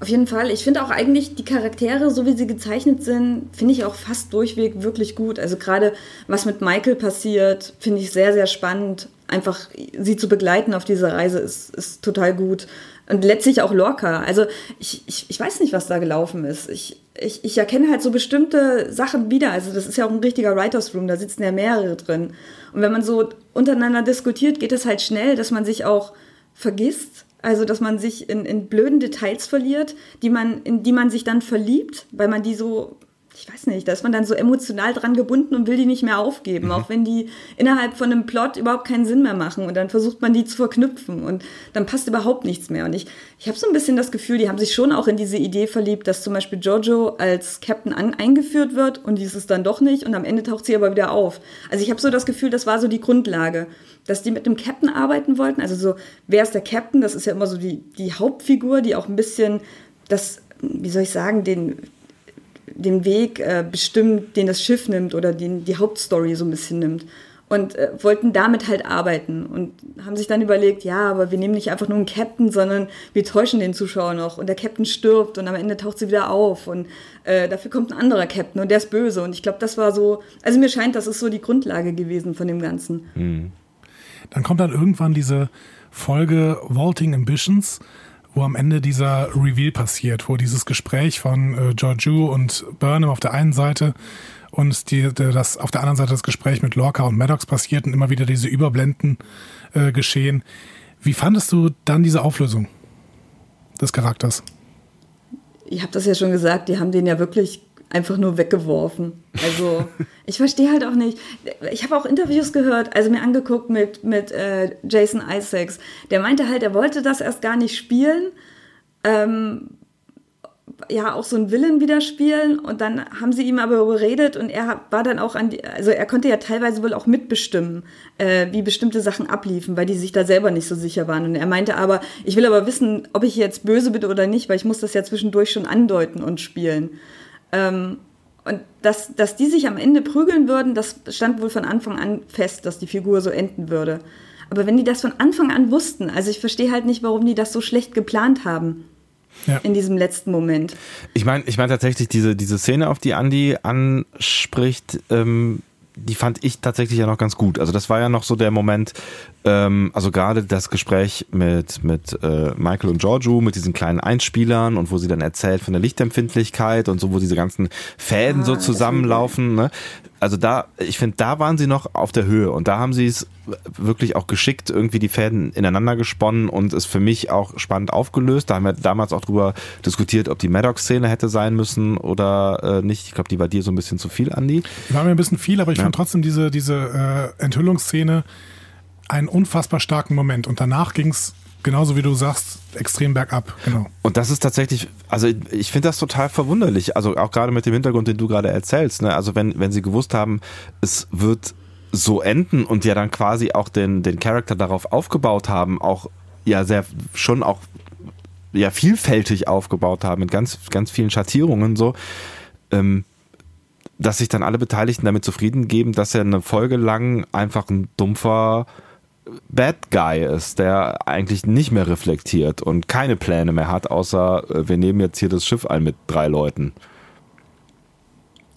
Auf jeden Fall. Ich finde auch eigentlich die Charaktere, so wie sie gezeichnet sind, finde ich auch fast durchweg wirklich gut. Also gerade was mit Michael passiert, finde ich sehr, sehr spannend. Einfach sie zu begleiten auf dieser Reise ist, ist total gut. Und letztlich auch Lorca. Also ich, ich, ich weiß nicht, was da gelaufen ist. Ich, ich, ich erkenne halt so bestimmte Sachen wieder. Also das ist ja auch ein richtiger Writers Room, da sitzen ja mehrere drin. Und wenn man so untereinander diskutiert, geht es halt schnell, dass man sich auch vergisst also, dass man sich in, in blöden Details verliert, die man, in die man sich dann verliebt, weil man die so, ich weiß nicht, da ist man dann so emotional dran gebunden und will die nicht mehr aufgeben, mhm. auch wenn die innerhalb von einem Plot überhaupt keinen Sinn mehr machen. Und dann versucht man die zu verknüpfen und dann passt überhaupt nichts mehr. Und ich, ich habe so ein bisschen das Gefühl, die haben sich schon auch in diese Idee verliebt, dass zum Beispiel Jojo als Captain an, eingeführt wird und die ist es dann doch nicht und am Ende taucht sie aber wieder auf. Also ich habe so das Gefühl, das war so die Grundlage dass die mit dem Captain arbeiten wollten. Also so, wer ist der Captain? Das ist ja immer so die, die Hauptfigur, die auch ein bisschen das, wie soll ich sagen, den, den Weg äh, bestimmt, den das Schiff nimmt oder den, die Hauptstory so ein bisschen nimmt. Und äh, wollten damit halt arbeiten und haben sich dann überlegt, ja, aber wir nehmen nicht einfach nur einen Captain, sondern wir täuschen den Zuschauer noch. Und der Captain stirbt und am Ende taucht sie wieder auf und äh, dafür kommt ein anderer Captain und der ist böse. Und ich glaube, das war so, also mir scheint, das ist so die Grundlage gewesen von dem Ganzen. Mhm. Dann kommt dann irgendwann diese Folge Vaulting Ambitions, wo am Ende dieser Reveal passiert, wo dieses Gespräch von äh, Georgiou und Burnham auf der einen Seite und die, das auf der anderen Seite das Gespräch mit Lorca und Maddox passiert und immer wieder diese Überblenden äh, geschehen. Wie fandest du dann diese Auflösung des Charakters? Ich habe das ja schon gesagt, die haben den ja wirklich einfach nur weggeworfen. Also ich verstehe halt auch nicht. Ich habe auch Interviews gehört, also mir angeguckt mit, mit äh, Jason Isaacs. Der meinte halt, er wollte das erst gar nicht spielen. Ähm, ja, auch so einen Willen wieder spielen und dann haben sie ihm aber überredet und er war dann auch an die, also er konnte ja teilweise wohl auch mitbestimmen, äh, wie bestimmte Sachen abliefen, weil die sich da selber nicht so sicher waren. Und er meinte aber, ich will aber wissen, ob ich jetzt böse bin oder nicht, weil ich muss das ja zwischendurch schon andeuten und spielen. Ähm, und dass, dass die sich am Ende prügeln würden, das stand wohl von Anfang an fest, dass die Figur so enden würde. Aber wenn die das von Anfang an wussten, also ich verstehe halt nicht, warum die das so schlecht geplant haben. Ja. In diesem letzten Moment. Ich meine, ich meine tatsächlich diese, diese Szene, auf die Andy anspricht, ähm, die fand ich tatsächlich ja noch ganz gut. Also das war ja noch so der Moment, ähm, also gerade das Gespräch mit, mit äh, Michael und Giorgio, mit diesen kleinen Einspielern und wo sie dann erzählt von der Lichtempfindlichkeit und so, wo diese ganzen Fäden ah, so zusammenlaufen. Ne? Also da, ich finde, da waren sie noch auf der Höhe und da haben sie es wirklich auch geschickt irgendwie die Fäden ineinander gesponnen und es für mich auch spannend aufgelöst. Da haben wir damals auch drüber diskutiert, ob die Maddox-Szene hätte sein müssen oder äh, nicht. Ich glaube, die war dir so ein bisschen zu viel, Andi. Die war mir ein bisschen viel, aber ich ja. fand trotzdem diese, diese äh, Enthüllungsszene einen unfassbar starken Moment. Und danach ging es, genauso wie du sagst, extrem bergab. Genau. Und das ist tatsächlich, also ich finde das total verwunderlich. Also auch gerade mit dem Hintergrund, den du gerade erzählst. Ne? Also wenn, wenn sie gewusst haben, es wird so enden und ja dann quasi auch den, den Charakter darauf aufgebaut haben, auch ja sehr schon auch ja vielfältig aufgebaut haben mit ganz, ganz vielen Schattierungen so. Ähm, dass sich dann alle Beteiligten damit zufrieden geben, dass er eine Folge lang einfach ein dumpfer Bad Guy ist, der eigentlich nicht mehr reflektiert und keine Pläne mehr hat, außer äh, wir nehmen jetzt hier das Schiff ein mit drei Leuten.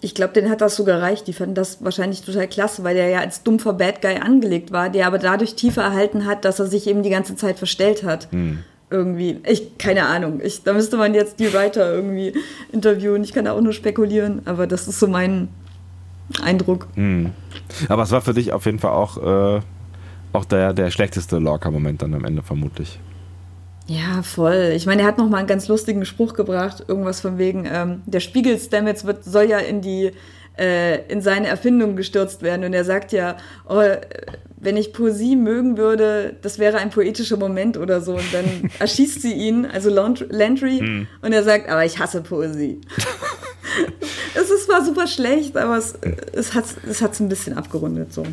Ich glaube, den hat das so gereicht. Die fanden das wahrscheinlich total klasse, weil der ja als dumpfer Bad Guy angelegt war, der aber dadurch tiefer erhalten hat, dass er sich eben die ganze Zeit verstellt hat. Hm. Irgendwie. Ich, keine Ahnung. Ich, da müsste man jetzt die Writer irgendwie interviewen. Ich kann da auch nur spekulieren, aber das ist so mein Eindruck. Hm. Aber es war für dich auf jeden Fall auch, äh, auch der, der schlechteste Lorca-Moment dann am Ende vermutlich. Ja, voll. Ich meine, er hat noch mal einen ganz lustigen Spruch gebracht, irgendwas von wegen, ähm, der Spiegel Stamets wird, soll ja in die äh, in seine Erfindung gestürzt werden. Und er sagt ja, oh, wenn ich Poesie mögen würde, das wäre ein poetischer Moment oder so. Und dann erschießt sie ihn, also Landry, hm. und er sagt, aber ich hasse Poesie. es ist zwar super schlecht, aber es, es hat es hat's ein bisschen abgerundet so.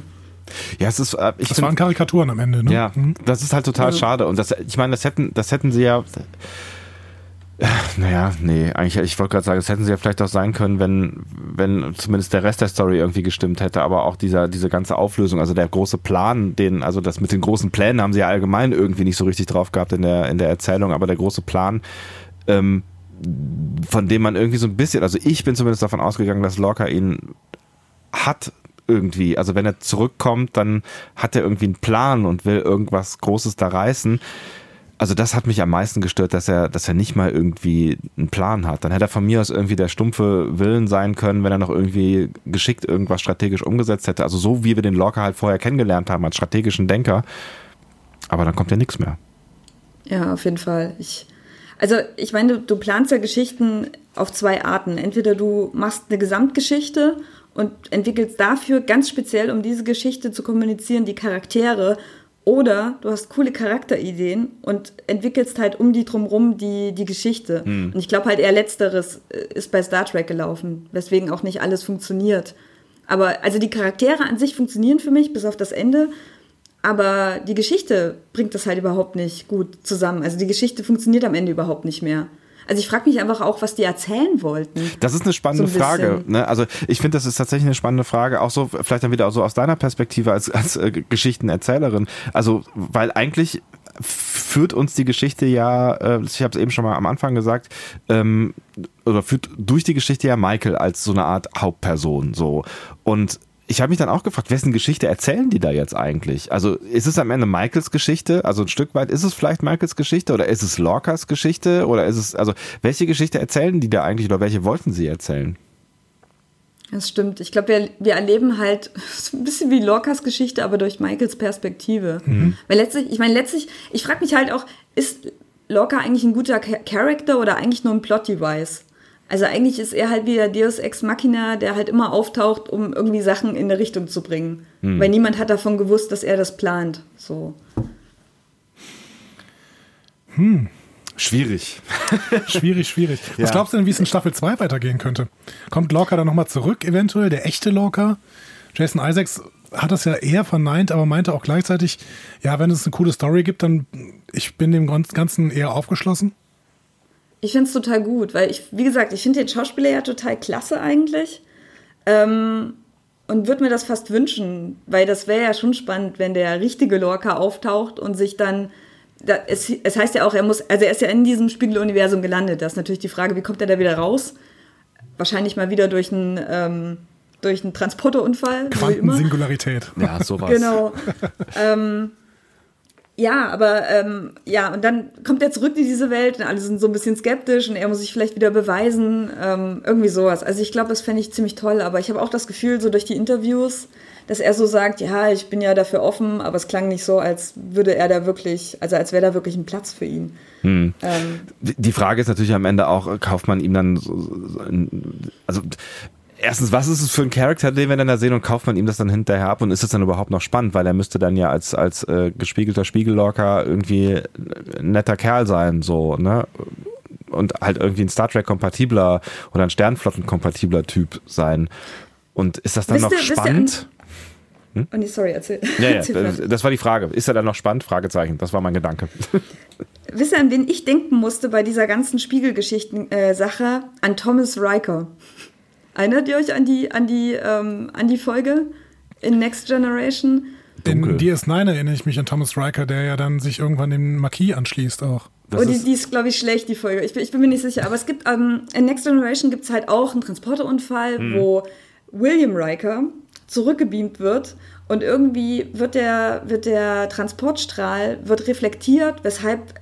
Ja, es ist. Äh, ich das find, waren Karikaturen am Ende, ne? Ja, mhm. das ist halt total ja. schade. Und das, ich meine, das hätten, das hätten sie ja. Naja, nee, eigentlich, ich wollte gerade sagen, das hätten sie ja vielleicht auch sein können, wenn, wenn zumindest der Rest der Story irgendwie gestimmt hätte, aber auch dieser, diese ganze Auflösung, also der große Plan, den, also das mit den großen Plänen haben sie ja allgemein irgendwie nicht so richtig drauf gehabt in der, in der Erzählung, aber der große Plan, ähm, von dem man irgendwie so ein bisschen, also ich bin zumindest davon ausgegangen, dass Lorca ihn hat irgendwie. Also wenn er zurückkommt, dann hat er irgendwie einen Plan und will irgendwas Großes da reißen. Also das hat mich am meisten gestört, dass er, dass er nicht mal irgendwie einen Plan hat. Dann hätte er von mir aus irgendwie der stumpfe Willen sein können, wenn er noch irgendwie geschickt irgendwas strategisch umgesetzt hätte. Also so wie wir den Lorca halt vorher kennengelernt haben als strategischen Denker. Aber dann kommt ja nichts mehr. Ja, auf jeden Fall. Ich, also ich meine, du, du planst ja Geschichten auf zwei Arten. Entweder du machst eine Gesamtgeschichte und entwickelst dafür ganz speziell, um diese Geschichte zu kommunizieren, die Charaktere. Oder du hast coole Charakterideen und entwickelst halt um die drumrum die, die Geschichte. Hm. Und ich glaube halt eher letzteres äh, ist bei Star Trek gelaufen, weswegen auch nicht alles funktioniert. Aber also die Charaktere an sich funktionieren für mich bis auf das Ende, aber die Geschichte bringt das halt überhaupt nicht gut zusammen. Also die Geschichte funktioniert am Ende überhaupt nicht mehr. Also ich frage mich einfach auch, was die erzählen wollten. Das ist eine spannende so ein Frage. Ne? Also ich finde, das ist tatsächlich eine spannende Frage, auch so vielleicht dann wieder auch so aus deiner Perspektive als, als äh, Geschichtenerzählerin. Also weil eigentlich führt uns die Geschichte ja, äh, ich habe es eben schon mal am Anfang gesagt, ähm, oder führt durch die Geschichte ja Michael als so eine Art Hauptperson so und ich habe mich dann auch gefragt, wessen Geschichte erzählen die da jetzt eigentlich? Also ist es am Ende Michaels Geschichte? Also ein Stück weit ist es vielleicht Michaels Geschichte oder ist es Lorcas Geschichte oder ist es, also welche Geschichte erzählen die da eigentlich oder welche wollten sie erzählen? Das stimmt. Ich glaube, wir, wir erleben halt ein bisschen wie Lorcas Geschichte, aber durch Michaels Perspektive. Mhm. Weil letztlich, ich meine, letztlich, ich frage mich halt auch, ist Lorca eigentlich ein guter Charakter oder eigentlich nur ein Plot-Device? Also eigentlich ist er halt wie der Deus Ex Machina, der halt immer auftaucht, um irgendwie Sachen in eine Richtung zu bringen. Hm. Weil niemand hat davon gewusst, dass er das plant. So. Hm. Schwierig. schwierig, schwierig. Ja. Was glaubst du denn, wie es in Staffel 2 weitergehen könnte? Kommt Lorca dann nochmal zurück, eventuell, der echte Lorca? Jason Isaacs hat das ja eher verneint, aber meinte auch gleichzeitig, ja, wenn es eine coole Story gibt, dann ich bin dem Ganzen eher aufgeschlossen. Ich finde es total gut, weil ich, wie gesagt, ich finde den Schauspieler ja total klasse eigentlich. Ähm, und würde mir das fast wünschen, weil das wäre ja schon spannend, wenn der richtige Lorca auftaucht und sich dann. Da, es, es heißt ja auch, er muss, also er ist ja in diesem Spiegeluniversum gelandet. Das ist natürlich die Frage, wie kommt er da wieder raus? Wahrscheinlich mal wieder durch einen, ähm, durch einen Transporterunfall. Quantensingularität. Ja, sowas. Genau. ähm, ja, aber ähm, ja, und dann kommt er zurück in diese Welt und alle sind so ein bisschen skeptisch und er muss sich vielleicht wieder beweisen, ähm, irgendwie sowas. Also ich glaube, das fände ich ziemlich toll, aber ich habe auch das Gefühl, so durch die Interviews, dass er so sagt, ja, ich bin ja dafür offen, aber es klang nicht so, als würde er da wirklich, also als wäre da wirklich ein Platz für ihn. Hm. Ähm, die Frage ist natürlich am Ende auch, kauft man ihm dann, so, also erstens, was ist es für ein Charakter, den wir dann da sehen und kauft man ihm das dann hinterher ab und ist es dann überhaupt noch spannend, weil er müsste dann ja als, als äh, gespiegelter Spiegellocker irgendwie ein netter Kerl sein, so, ne? Und halt irgendwie ein Star Trek-kompatibler oder ein Sternflotten-kompatibler Typ sein. Und ist das dann wisst noch ihr, spannend? Hm? Oh nee, sorry, erzähl. Ja, ja, das war die Frage. Ist er dann noch spannend? Fragezeichen. Das war mein Gedanke. Wisst ihr, an wen ich denken musste bei dieser ganzen Spiegelgeschichten-Sache? Äh, an Thomas Riker. Erinnert ihr euch an die, an die, ähm, an die Folge in Next Generation? dunkel. In DS9 erinnere ich mich an Thomas Riker, der ja dann sich irgendwann dem Marquis anschließt auch. Das oh, die, die ist, glaube ich, schlecht, die Folge. Ich bin, ich bin mir nicht sicher. Aber es gibt, ähm, in Next Generation gibt es halt auch einen Transporterunfall, mhm. wo William Riker zurückgebeamt wird und irgendwie wird der, wird der Transportstrahl wird reflektiert, weshalb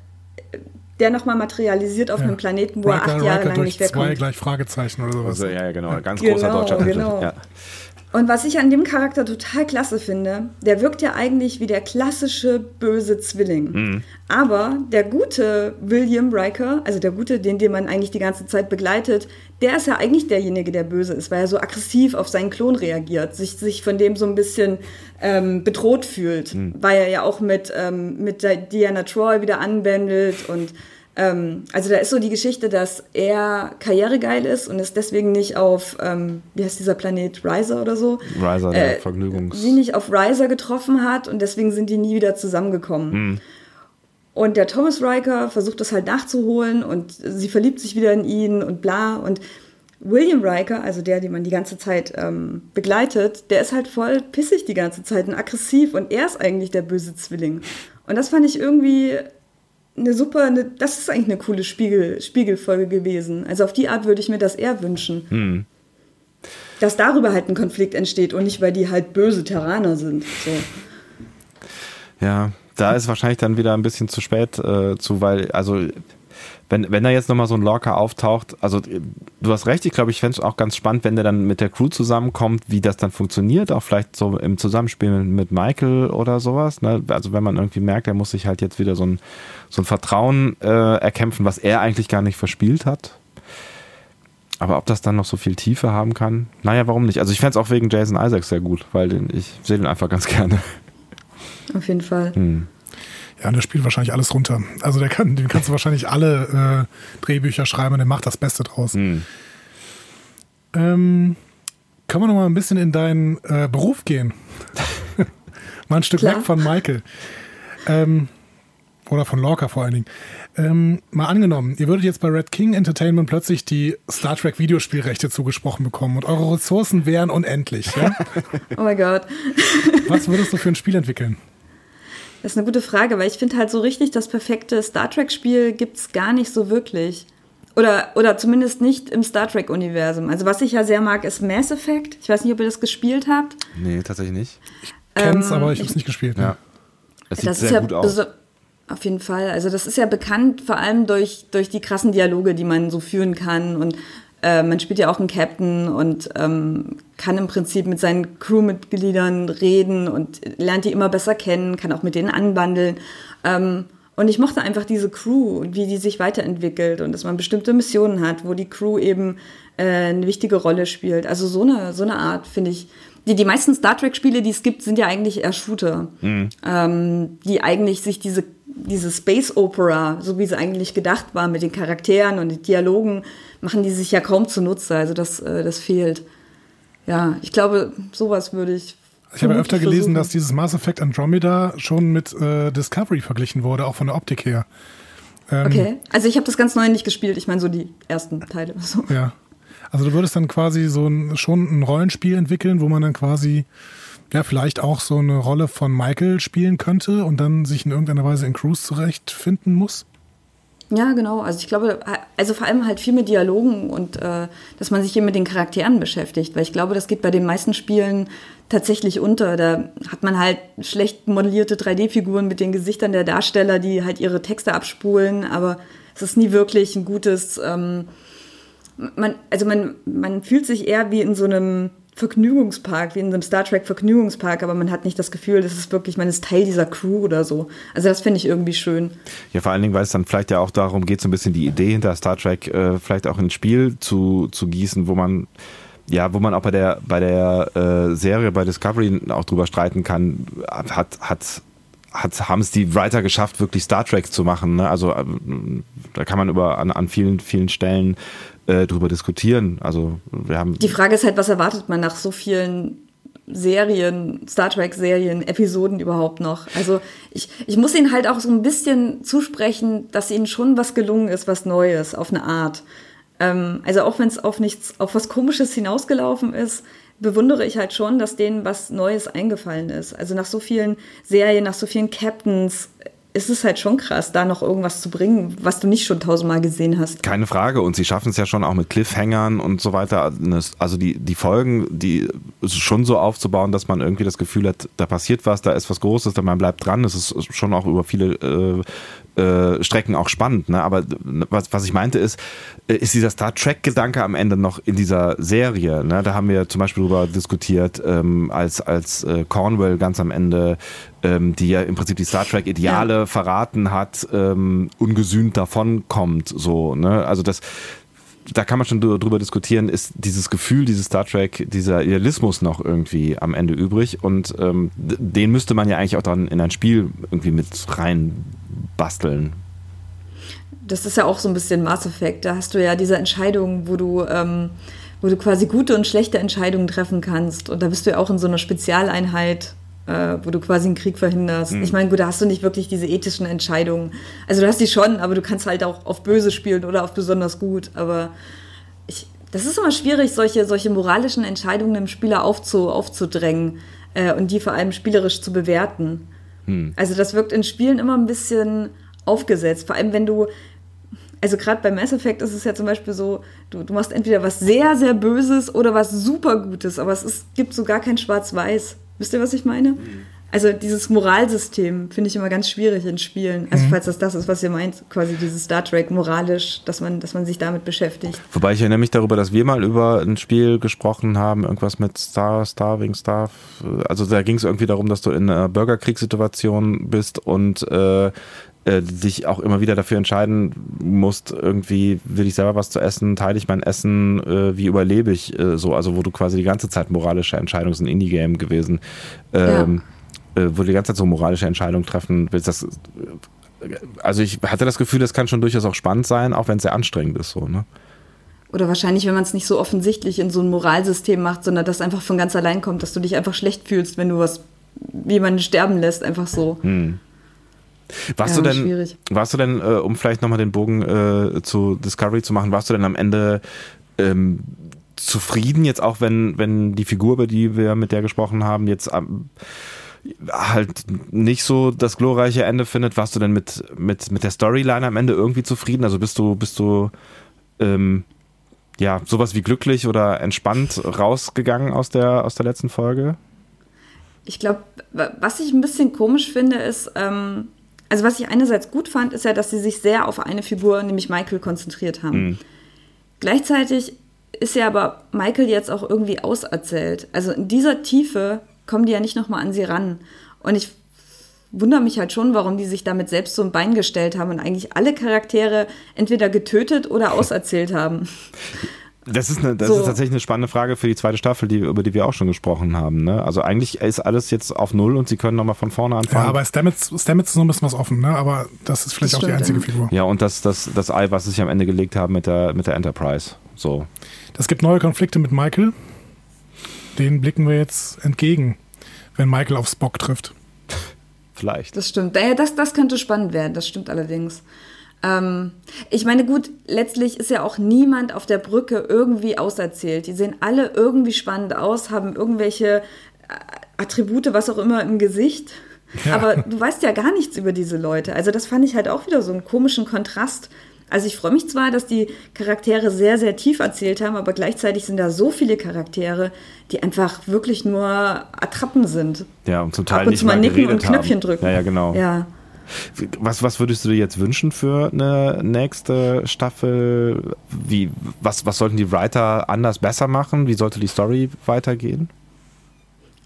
der nochmal materialisiert auf ja. einem Planeten, wo Riker, er acht Jahre Riker lang nicht wegkommt. Zwei gleich Fragezeichen oder sowas. Also, ja, genau. Ganz genau, großer deutscher Titel. Genau. Ja. Und was ich an dem Charakter total klasse finde, der wirkt ja eigentlich wie der klassische böse Zwilling. Mhm. Aber der gute William Riker, also der gute, den, den man eigentlich die ganze Zeit begleitet, der ist ja eigentlich derjenige, der böse ist, weil er so aggressiv auf seinen Klon reagiert, sich, sich von dem so ein bisschen ähm, bedroht fühlt, mhm. weil er ja auch mit, ähm, mit Diana Troy wieder anwendelt und ähm, also da ist so die Geschichte, dass er karrieregeil ist und ist deswegen nicht auf, ähm, wie heißt dieser Planet, Riser oder so? Riser, der äh, Vergnügungs... Sie nicht auf Riser getroffen hat und deswegen sind die nie wieder zusammengekommen. Hm. Und der Thomas Riker versucht das halt nachzuholen und sie verliebt sich wieder in ihn und bla. Und William Riker, also der, den man die ganze Zeit ähm, begleitet, der ist halt voll pissig die ganze Zeit und aggressiv und er ist eigentlich der böse Zwilling. Und das fand ich irgendwie eine super, eine, das ist eigentlich eine coole Spiegel, Spiegelfolge gewesen. Also auf die Art würde ich mir das eher wünschen. Hm. Dass darüber halt ein Konflikt entsteht und nicht, weil die halt böse Terraner sind. So. Ja, da ist wahrscheinlich dann wieder ein bisschen zu spät äh, zu, weil, also wenn, wenn da jetzt nochmal so ein Lorca auftaucht, also du hast recht, ich glaube, ich fände es auch ganz spannend, wenn der dann mit der Crew zusammenkommt, wie das dann funktioniert, auch vielleicht so im Zusammenspiel mit Michael oder sowas. Ne? Also wenn man irgendwie merkt, er muss sich halt jetzt wieder so ein, so ein Vertrauen äh, erkämpfen, was er eigentlich gar nicht verspielt hat. Aber ob das dann noch so viel Tiefe haben kann, naja, warum nicht? Also ich fände es auch wegen Jason Isaacs sehr gut, weil den, ich sehe den einfach ganz gerne. Auf jeden Fall. Hm. Ja, der spielt wahrscheinlich alles runter. Also der kann, dem kannst du wahrscheinlich alle äh, Drehbücher schreiben und der macht das Beste draus. Hm. Ähm, können wir noch mal ein bisschen in deinen äh, Beruf gehen? mal ein Stück Klar. weg von Michael. Ähm, oder von Lorca vor allen Dingen. Ähm, mal angenommen, ihr würdet jetzt bei Red King Entertainment plötzlich die Star Trek Videospielrechte zugesprochen bekommen und eure Ressourcen wären unendlich. Ja? oh mein Gott. Was würdest du für ein Spiel entwickeln? Das ist eine gute Frage, weil ich finde halt so richtig, das perfekte Star Trek-Spiel gibt es gar nicht so wirklich. Oder, oder zumindest nicht im Star Trek-Universum. Also was ich ja sehr mag, ist Mass Effect. Ich weiß nicht, ob ihr das gespielt habt. Nee, tatsächlich nicht. Ich kenn's, ähm, aber ich habe es nicht gespielt. Ja. Es sieht sehr gut ja aus. Auf jeden Fall. Also das ist ja bekannt vor allem durch, durch die krassen Dialoge, die man so führen kann und äh, man spielt ja auch einen Captain und ähm, kann im Prinzip mit seinen Crewmitgliedern reden und lernt die immer besser kennen, kann auch mit denen anbandeln. Ähm, und ich mochte einfach diese Crew und wie die sich weiterentwickelt und dass man bestimmte Missionen hat, wo die Crew eben äh, eine wichtige Rolle spielt. Also so eine, so eine Art finde ich. Die, die meisten Star Trek-Spiele, die es gibt, sind ja eigentlich eher Shooter, mhm. ähm, die eigentlich sich diese, diese Space Opera, so wie sie eigentlich gedacht war, mit den Charakteren und den Dialogen, machen die sich ja kaum zunutze. Also das, äh, das fehlt. Ja, ich glaube, sowas würde ich. Ich habe öfter gelesen, versuchen. dass dieses Mass Effect Andromeda schon mit äh, Discovery verglichen wurde, auch von der Optik her. Ähm, okay, also ich habe das ganz neu nicht gespielt. Ich meine so die ersten Teile. So. Ja, also du würdest dann quasi so ein, schon ein Rollenspiel entwickeln, wo man dann quasi ja vielleicht auch so eine Rolle von Michael spielen könnte und dann sich in irgendeiner Weise in Cruise zurechtfinden muss. Ja, genau. Also ich glaube, also vor allem halt viel mit Dialogen und äh, dass man sich hier mit den Charakteren beschäftigt, weil ich glaube, das geht bei den meisten Spielen tatsächlich unter. Da hat man halt schlecht modellierte 3D-Figuren mit den Gesichtern der Darsteller, die halt ihre Texte abspulen, aber es ist nie wirklich ein gutes. Ähm, man, also man, man fühlt sich eher wie in so einem Vergnügungspark, wie in einem Star Trek Vergnügungspark, aber man hat nicht das Gefühl, das ist wirklich, man ist Teil dieser Crew oder so. Also das finde ich irgendwie schön. Ja, vor allen Dingen, weil es dann vielleicht ja auch darum geht, so ein bisschen die Idee hinter Star Trek äh, vielleicht auch ins Spiel zu, zu gießen, wo man ja, wo man auch bei der bei der äh, Serie bei Discovery auch drüber streiten kann, hat hat hat, haben es die Writer geschafft, wirklich Star Trek zu machen. Ne? Also äh, da kann man über an, an vielen, vielen Stellen äh, drüber diskutieren. Also wir haben. Die Frage ist halt, was erwartet man nach so vielen Serien, Star Trek-Serien, Episoden überhaupt noch. Also ich, ich muss ihnen halt auch so ein bisschen zusprechen, dass ihnen schon was gelungen ist, was Neues, auf eine Art. Ähm, also auch wenn es auf nichts, auf was Komisches hinausgelaufen ist, bewundere ich halt schon, dass denen was Neues eingefallen ist. Also nach so vielen Serien, nach so vielen Captains ist es halt schon krass, da noch irgendwas zu bringen, was du nicht schon tausendmal gesehen hast. Keine Frage. Und sie schaffen es ja schon auch mit Cliffhangern und so weiter. Also die, die Folgen, die schon so aufzubauen, dass man irgendwie das Gefühl hat, da passiert was, da ist was Großes, da man bleibt dran. Das ist schon auch über viele äh, äh, Strecken auch spannend. Ne? Aber was, was ich meinte ist, äh, ist dieser Star Trek-Gedanke am Ende noch in dieser Serie. Ne? Da haben wir zum Beispiel darüber diskutiert, ähm, als, als äh, Cornwell ganz am Ende ähm, die ja im Prinzip die Star Trek-Ideale ja. verraten hat, ähm, ungesühnt davonkommt. So, ne? Also das, da kann man schon drüber diskutieren, ist dieses Gefühl, dieses Star Trek, dieser Idealismus noch irgendwie am Ende übrig und ähm, den müsste man ja eigentlich auch dann in ein Spiel irgendwie mit rein basteln. Das ist ja auch so ein bisschen Mass Effect. Da hast du ja diese Entscheidung, wo du, ähm, wo du quasi gute und schlechte Entscheidungen treffen kannst. Und da bist du ja auch in so einer Spezialeinheit äh, wo du quasi einen Krieg verhinderst. Mhm. Ich meine, gut, da hast du nicht wirklich diese ethischen Entscheidungen. Also du hast die schon, aber du kannst halt auch auf böse spielen oder auf besonders gut. Aber ich, das ist immer schwierig, solche, solche moralischen Entscheidungen im Spieler aufzu, aufzudrängen äh, und die vor allem spielerisch zu bewerten. Mhm. Also das wirkt in Spielen immer ein bisschen aufgesetzt. Vor allem, wenn du also gerade bei Mass Effect ist es ja zum Beispiel so, du, du machst entweder was sehr, sehr Böses oder was super Gutes, aber es ist, gibt so gar kein Schwarz-Weiß. Wisst ihr, was ich meine? Also dieses Moralsystem finde ich immer ganz schwierig in Spielen. Also mhm. falls das das ist, was ihr meint, quasi dieses Star Trek moralisch, dass man, dass man sich damit beschäftigt. Wobei ich erinnere mich darüber, dass wir mal über ein Spiel gesprochen haben, irgendwas mit Star, Starving, Star. Also da ging es irgendwie darum, dass du in einer Bürgerkriegssituation bist und äh, äh, dich auch immer wieder dafür entscheiden musst, irgendwie will ich selber was zu essen, teile ich mein Essen, äh, wie überlebe ich äh, so, also wo du quasi die ganze Zeit moralische Entscheidungen, ist ein Indie-Game gewesen, ähm, ja. Äh, wo du die ganze Zeit so moralische Entscheidungen treffen willst, das also ich hatte das Gefühl, das kann schon durchaus auch spannend sein, auch wenn es sehr anstrengend ist, so, ne? Oder wahrscheinlich, wenn man es nicht so offensichtlich in so ein Moralsystem macht, sondern das einfach von ganz allein kommt, dass du dich einfach schlecht fühlst, wenn du was jemanden sterben lässt, einfach so. Hm. Warst ja, du denn, schwierig. warst du denn, äh, um vielleicht nochmal den Bogen äh, zu Discovery zu machen, warst du denn am Ende ähm, zufrieden, jetzt auch wenn, wenn die Figur, über die wir mit der gesprochen haben, jetzt ähm, halt nicht so das glorreiche Ende findet, warst du denn mit, mit, mit der Storyline am Ende irgendwie zufrieden? Also bist du, bist du ähm, ja, sowas wie glücklich oder entspannt rausgegangen aus der, aus der letzten Folge? Ich glaube, was ich ein bisschen komisch finde, ist, ähm, also was ich einerseits gut fand, ist ja, dass sie sich sehr auf eine Figur, nämlich Michael, konzentriert haben. Mhm. Gleichzeitig ist ja aber Michael jetzt auch irgendwie auserzählt. Also in dieser Tiefe kommen die ja nicht nochmal an sie ran. Und ich wundere mich halt schon, warum die sich damit selbst so ein Bein gestellt haben und eigentlich alle Charaktere entweder getötet oder auserzählt haben. Das ist, eine, das so. ist tatsächlich eine spannende Frage für die zweite Staffel, die, über die wir auch schon gesprochen haben. Ne? Also eigentlich ist alles jetzt auf Null und sie können nochmal von vorne anfangen. Ja, aber Stamets, Stamets ist noch ein bisschen was offen, ne? aber das ist vielleicht das auch die einzige. Figur. Ja, und das, das, das Ei, was sie sich am Ende gelegt haben mit der, mit der Enterprise. So. Das gibt neue Konflikte mit Michael. Den blicken wir jetzt entgegen, wenn Michael auf Spock trifft. Vielleicht. Das stimmt. Das, das könnte spannend werden, das stimmt allerdings. Ähm, ich meine, gut, letztlich ist ja auch niemand auf der Brücke irgendwie auserzählt. Die sehen alle irgendwie spannend aus, haben irgendwelche äh, Attribute, was auch immer im Gesicht. Ja. Aber du weißt ja gar nichts über diese Leute. Also das fand ich halt auch wieder so einen komischen Kontrast. Also ich freue mich zwar, dass die Charaktere sehr, sehr tief erzählt haben, aber gleichzeitig sind da so viele Charaktere, die einfach wirklich nur Attrappen sind. Ja, und zum Teil Ab und nicht zu mal nicken und Knöpfchen drücken. Ja, ja, genau. Ja. Was, was würdest du dir jetzt wünschen für eine nächste Staffel? Wie, was, was sollten die Writer anders besser machen? Wie sollte die Story weitergehen?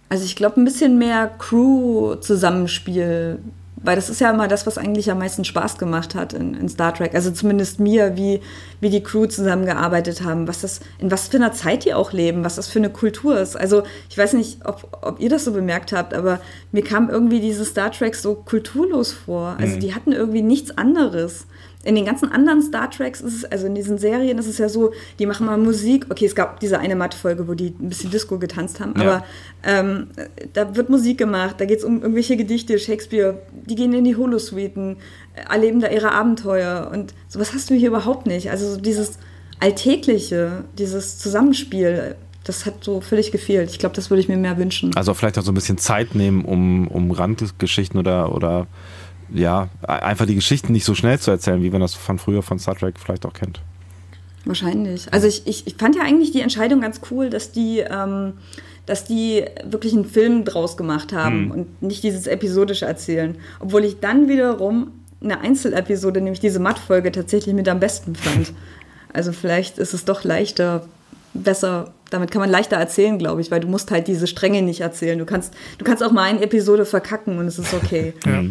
Also ich glaube, ein bisschen mehr Crew-Zusammenspiel weil das ist ja immer das, was eigentlich am meisten Spaß gemacht hat in, in, Star Trek. Also zumindest mir, wie, wie die Crew zusammengearbeitet haben, was das, in was für einer Zeit die auch leben, was das für eine Kultur ist. Also ich weiß nicht, ob, ob ihr das so bemerkt habt, aber mir kam irgendwie diese Star Trek so kulturlos vor. Also mhm. die hatten irgendwie nichts anderes in den ganzen anderen Star Treks ist es, also in diesen Serien ist es ja so, die machen mal Musik. Okay, es gab diese eine Matt-Folge, wo die ein bisschen Disco getanzt haben, ja. aber ähm, da wird Musik gemacht, da geht es um irgendwelche Gedichte, Shakespeare, die gehen in die Holosuiten, erleben da ihre Abenteuer und sowas hast du hier überhaupt nicht. Also so dieses Alltägliche, dieses Zusammenspiel, das hat so völlig gefehlt. Ich glaube, das würde ich mir mehr wünschen. Also vielleicht auch so ein bisschen Zeit nehmen, um, um Randgeschichten oder, oder ja, einfach die Geschichten nicht so schnell zu erzählen, wie man das von früher von Star Trek vielleicht auch kennt. Wahrscheinlich. Also ich, ich, ich fand ja eigentlich die Entscheidung ganz cool, dass die, ähm, dass die wirklich einen Film draus gemacht haben hm. und nicht dieses episodische Erzählen. Obwohl ich dann wiederum eine Einzelepisode, nämlich diese Matt-Folge, tatsächlich mit am besten fand. Also vielleicht ist es doch leichter, besser, damit kann man leichter erzählen, glaube ich, weil du musst halt diese Stränge nicht erzählen. Du kannst, du kannst auch mal eine Episode verkacken und es ist okay. ja.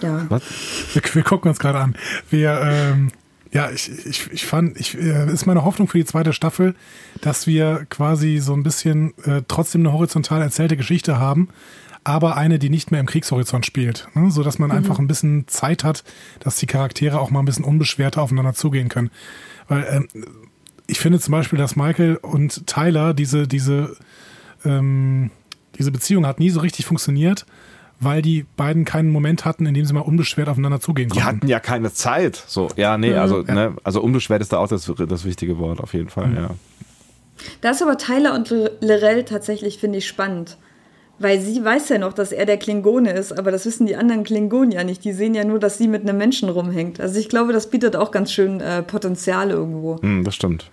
ja. Was? Wir, wir, gucken uns gerade an. Wir, ähm, ja, ich, ich, ich fand, ich, äh, ist meine Hoffnung für die zweite Staffel, dass wir quasi so ein bisschen äh, trotzdem eine horizontal erzählte Geschichte haben, aber eine, die nicht mehr im Kriegshorizont spielt. Ne? So dass man mhm. einfach ein bisschen Zeit hat, dass die Charaktere auch mal ein bisschen unbeschwerter aufeinander zugehen können. Weil ähm, ich finde zum Beispiel, dass Michael und Tyler diese, diese, ähm, diese Beziehung hat nie so richtig funktioniert weil die beiden keinen Moment hatten, in dem sie mal unbeschwert aufeinander zugehen konnten. Die hatten ja keine Zeit. So, ja, nee, also, ja. Ne, also unbeschwert ist da auch das, das wichtige Wort auf jeden Fall, mhm. ja. Da ist aber Tyler und Lorel tatsächlich, finde ich, spannend. Weil sie weiß ja noch, dass er der Klingone ist, aber das wissen die anderen Klingonen ja nicht. Die sehen ja nur, dass sie mit einem Menschen rumhängt. Also ich glaube, das bietet auch ganz schön äh, Potenzial irgendwo. Mm, das stimmt.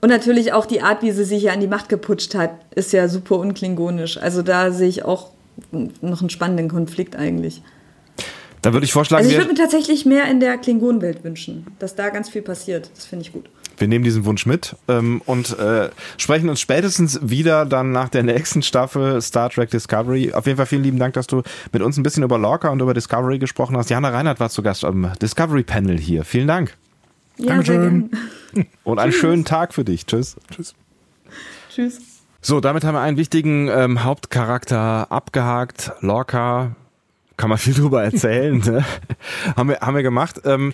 Und natürlich auch die Art, wie sie sich ja an die Macht geputscht hat, ist ja super unklingonisch. Also da sehe ich auch noch einen spannenden Konflikt eigentlich. Da würde ich vorschlagen. Also ich würde mir tatsächlich mehr in der Klingonenwelt wünschen, dass da ganz viel passiert. Das finde ich gut. Wir nehmen diesen Wunsch mit ähm, und äh, sprechen uns spätestens wieder dann nach der nächsten Staffel Star Trek Discovery. Auf jeden Fall vielen lieben Dank, dass du mit uns ein bisschen über Lorca und über Discovery gesprochen hast. Jana Reinhardt war zu Gast am Discovery Panel hier. Vielen Dank. Ja, Dankeschön. Und einen schönen Tag für dich. Tschüss. Tschüss. Tschüss. So, damit haben wir einen wichtigen ähm, Hauptcharakter abgehakt. Lorca, kann man viel drüber erzählen. ne? haben, wir, haben wir gemacht. Ähm,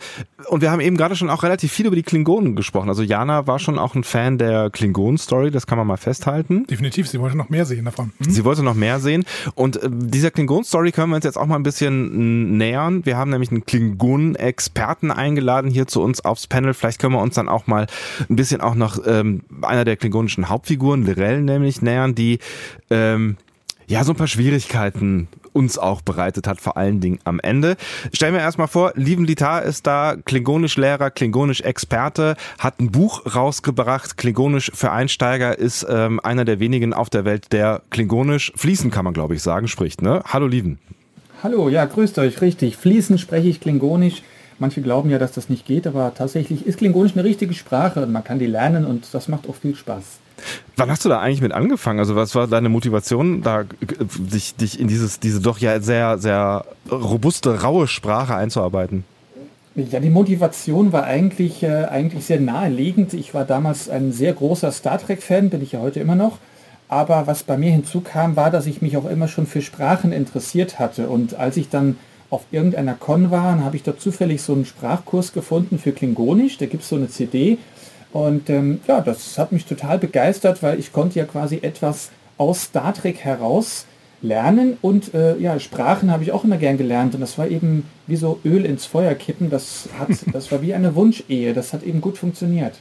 und wir haben eben gerade schon auch relativ viel über die Klingonen gesprochen. Also Jana war schon auch ein Fan der Klingonen-Story, das kann man mal festhalten. Definitiv, sie wollte noch mehr sehen davon. Mhm. Sie wollte noch mehr sehen. Und äh, dieser Klingonen-Story können wir uns jetzt auch mal ein bisschen nähern. Wir haben nämlich einen Klingonen-Experten eingeladen hier zu uns aufs Panel. Vielleicht können wir uns dann auch mal ein bisschen auch noch ähm, einer der klingonischen Hauptfiguren, Lirel nämlich, nähern, die ähm, ja so ein paar Schwierigkeiten uns auch bereitet hat, vor allen Dingen am Ende. Stellen wir erstmal vor, Lieben Litar ist da, Klingonisch-Lehrer, Klingonisch-Experte, hat ein Buch rausgebracht, Klingonisch für Einsteiger, ist ähm, einer der wenigen auf der Welt, der Klingonisch fließen, kann man glaube ich sagen, spricht. Ne? Hallo Lieben. Hallo, ja, grüßt euch, richtig. Fließen spreche ich Klingonisch. Manche glauben ja, dass das nicht geht, aber tatsächlich ist Klingonisch eine richtige Sprache und man kann die lernen und das macht auch viel Spaß. Wann hast du da eigentlich mit angefangen? Also was war deine Motivation, da dich, dich in dieses, diese doch ja sehr, sehr robuste, raue Sprache einzuarbeiten? Ja, die Motivation war eigentlich, äh, eigentlich sehr naheliegend. Ich war damals ein sehr großer Star Trek-Fan, bin ich ja heute immer noch. Aber was bei mir hinzukam, war, dass ich mich auch immer schon für Sprachen interessiert hatte. Und als ich dann auf irgendeiner Con war, habe ich dort zufällig so einen Sprachkurs gefunden für Klingonisch. Da gibt es so eine CD und ähm, ja, das hat mich total begeistert, weil ich konnte ja quasi etwas aus Star Trek heraus lernen und äh, ja, Sprachen habe ich auch immer gern gelernt und das war eben wie so Öl ins Feuer kippen, das, hat, das war wie eine Wunschehe, das hat eben gut funktioniert.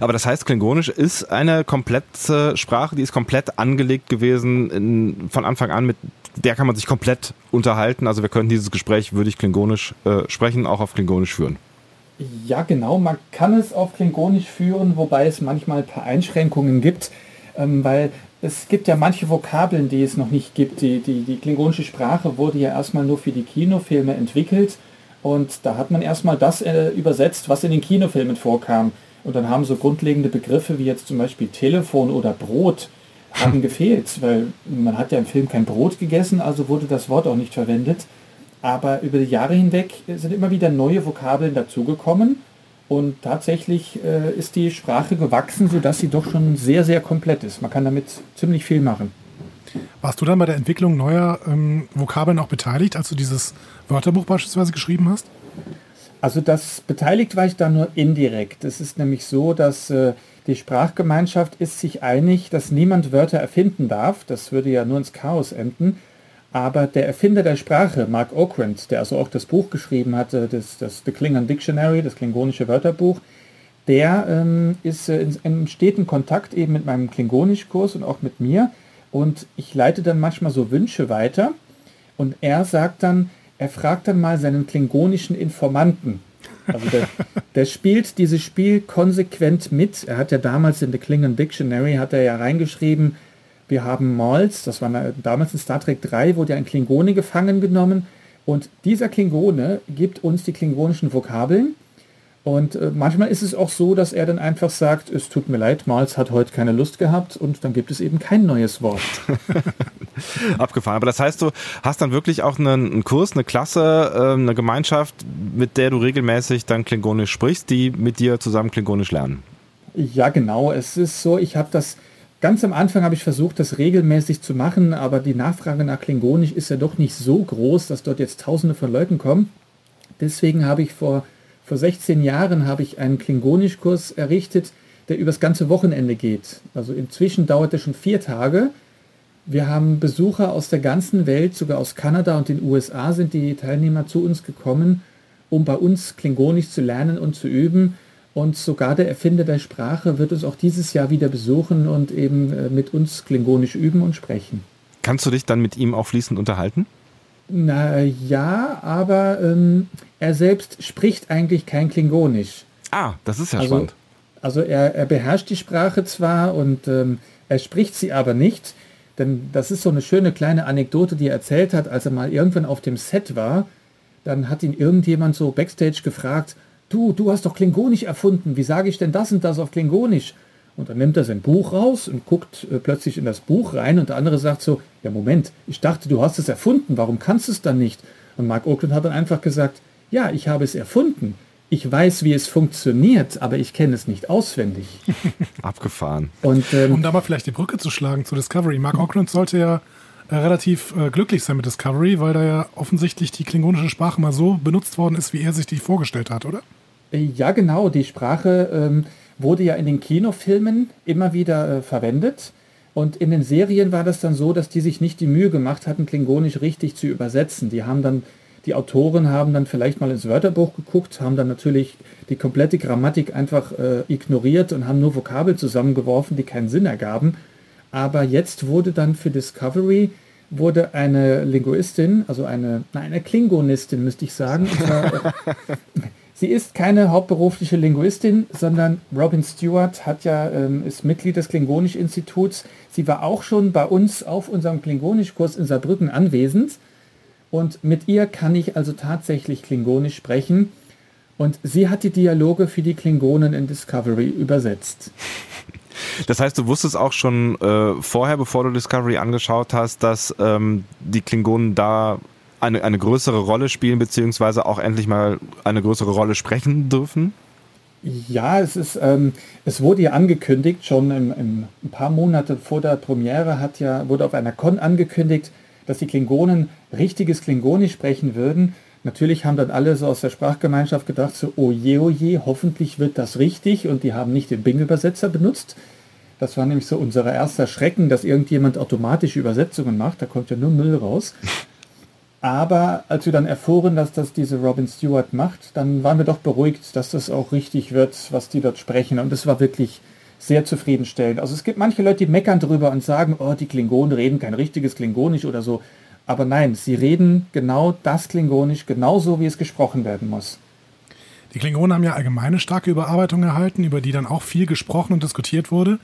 Aber das heißt, Klingonisch ist eine komplette Sprache, die ist komplett angelegt gewesen in, von Anfang an, mit der kann man sich komplett unterhalten. Also wir können dieses Gespräch, würde ich Klingonisch äh, sprechen, auch auf Klingonisch führen. Ja, genau. Man kann es auf Klingonisch führen, wobei es manchmal ein paar Einschränkungen gibt, ähm, weil es gibt ja manche Vokabeln, die es noch nicht gibt. Die, die, die klingonische Sprache wurde ja erstmal nur für die Kinofilme entwickelt und da hat man erstmal das äh, übersetzt, was in den Kinofilmen vorkam. Und dann haben so grundlegende Begriffe wie jetzt zum Beispiel Telefon oder Brot haben gefehlt, weil man hat ja im Film kein Brot gegessen, also wurde das Wort auch nicht verwendet. Aber über die Jahre hinweg sind immer wieder neue Vokabeln dazugekommen und tatsächlich äh, ist die Sprache gewachsen, sodass sie doch schon sehr, sehr komplett ist. Man kann damit ziemlich viel machen. Warst du dann bei der Entwicklung neuer ähm, Vokabeln auch beteiligt, als du dieses Wörterbuch beispielsweise geschrieben hast? Also das beteiligt war ich da nur indirekt. Es ist nämlich so, dass äh, die Sprachgemeinschaft ist sich einig, dass niemand Wörter erfinden darf. Das würde ja nur ins Chaos enden. Aber der Erfinder der Sprache, Mark Okrand, der also auch das Buch geschrieben hatte, das, das The Klingon Dictionary, das klingonische Wörterbuch, der ähm, ist äh, in, in steten Kontakt eben mit meinem Klingonisch-Kurs und auch mit mir. Und ich leite dann manchmal so Wünsche weiter. Und er sagt dann, er fragt dann mal seinen klingonischen Informanten. Also der, der, spielt dieses Spiel konsequent mit. Er hat ja damals in The Klingon Dictionary, hat er ja reingeschrieben, wir haben Malz, das war damals in Star Trek 3, wurde ja ein Klingone gefangen genommen. Und dieser Klingone gibt uns die klingonischen Vokabeln und äh, manchmal ist es auch so, dass er dann einfach sagt, es tut mir leid, Mals hat heute keine Lust gehabt und dann gibt es eben kein neues Wort. Abgefahren. Aber das heißt, du hast dann wirklich auch einen, einen Kurs, eine Klasse, äh, eine Gemeinschaft, mit der du regelmäßig dann Klingonisch sprichst, die mit dir zusammen Klingonisch lernen. Ja, genau. Es ist so, ich habe das ganz am Anfang habe ich versucht, das regelmäßig zu machen, aber die Nachfrage nach Klingonisch ist ja doch nicht so groß, dass dort jetzt Tausende von Leuten kommen. Deswegen habe ich vor vor 16 Jahren habe ich einen Klingonischkurs errichtet, der übers ganze Wochenende geht. Also inzwischen dauert er schon vier Tage. Wir haben Besucher aus der ganzen Welt, sogar aus Kanada und den USA sind die Teilnehmer zu uns gekommen, um bei uns Klingonisch zu lernen und zu üben. Und sogar der Erfinder der Sprache wird uns auch dieses Jahr wieder besuchen und eben äh, mit uns Klingonisch üben und sprechen. Kannst du dich dann mit ihm auch fließend unterhalten? Na ja, aber ähm, er selbst spricht eigentlich kein Klingonisch. Ah, das ist ja also, spannend. Also er, er beherrscht die Sprache zwar und ähm, er spricht sie aber nicht. Denn das ist so eine schöne kleine Anekdote, die er erzählt hat, als er mal irgendwann auf dem Set war. Dann hat ihn irgendjemand so backstage gefragt, du, du hast doch Klingonisch erfunden, wie sage ich denn das und das auf Klingonisch? Und dann nimmt er sein Buch raus und guckt äh, plötzlich in das Buch rein und der andere sagt so, ja Moment, ich dachte, du hast es erfunden, warum kannst du es dann nicht? Und Mark Oakland hat dann einfach gesagt, ja, ich habe es erfunden. Ich weiß, wie es funktioniert, aber ich kenne es nicht auswendig. Abgefahren. Und, ähm, um da mal vielleicht die Brücke zu schlagen zu Discovery. Mark Oakland sollte ja äh, relativ äh, glücklich sein mit Discovery, weil da ja offensichtlich die klingonische Sprache mal so benutzt worden ist, wie er sich die vorgestellt hat, oder? Äh, ja, genau. Die Sprache ähm, wurde ja in den Kinofilmen immer wieder äh, verwendet. Und in den Serien war das dann so, dass die sich nicht die Mühe gemacht hatten, Klingonisch richtig zu übersetzen. Die haben dann, die Autoren haben dann vielleicht mal ins Wörterbuch geguckt, haben dann natürlich die komplette Grammatik einfach äh, ignoriert und haben nur Vokabel zusammengeworfen, die keinen Sinn ergaben. Aber jetzt wurde dann für Discovery wurde eine Linguistin, also eine, nein, eine Klingonistin, müsste ich sagen, Sie ist keine hauptberufliche Linguistin, sondern Robin Stewart hat ja, ähm, ist Mitglied des Klingonisch-Instituts. Sie war auch schon bei uns auf unserem Klingonisch-Kurs in Saarbrücken anwesend. Und mit ihr kann ich also tatsächlich Klingonisch sprechen. Und sie hat die Dialoge für die Klingonen in Discovery übersetzt. Das heißt, du wusstest auch schon äh, vorher, bevor du Discovery angeschaut hast, dass ähm, die Klingonen da eine, eine größere Rolle spielen, beziehungsweise auch endlich mal eine größere Rolle sprechen dürfen? Ja, es ist, ähm, es wurde ja angekündigt, schon im, im, ein paar Monate vor der Premiere hat ja, wurde auf einer Con angekündigt, dass die Klingonen richtiges Klingonisch sprechen würden. Natürlich haben dann alle so aus der Sprachgemeinschaft gedacht, so, oh je, oh je, hoffentlich wird das richtig und die haben nicht den Bing-Übersetzer benutzt. Das war nämlich so unser erster Schrecken, dass irgendjemand automatische Übersetzungen macht, da kommt ja nur Müll raus. Aber als wir dann erfuhren, dass das diese Robin Stewart macht, dann waren wir doch beruhigt, dass das auch richtig wird, was die dort sprechen. Und es war wirklich sehr zufriedenstellend. Also es gibt manche Leute, die meckern drüber und sagen, oh, die Klingonen reden kein richtiges Klingonisch oder so. Aber nein, sie reden genau das Klingonisch, genauso wie es gesprochen werden muss. Die Klingonen haben ja allgemeine starke Überarbeitung erhalten, über die dann auch viel gesprochen und diskutiert wurde.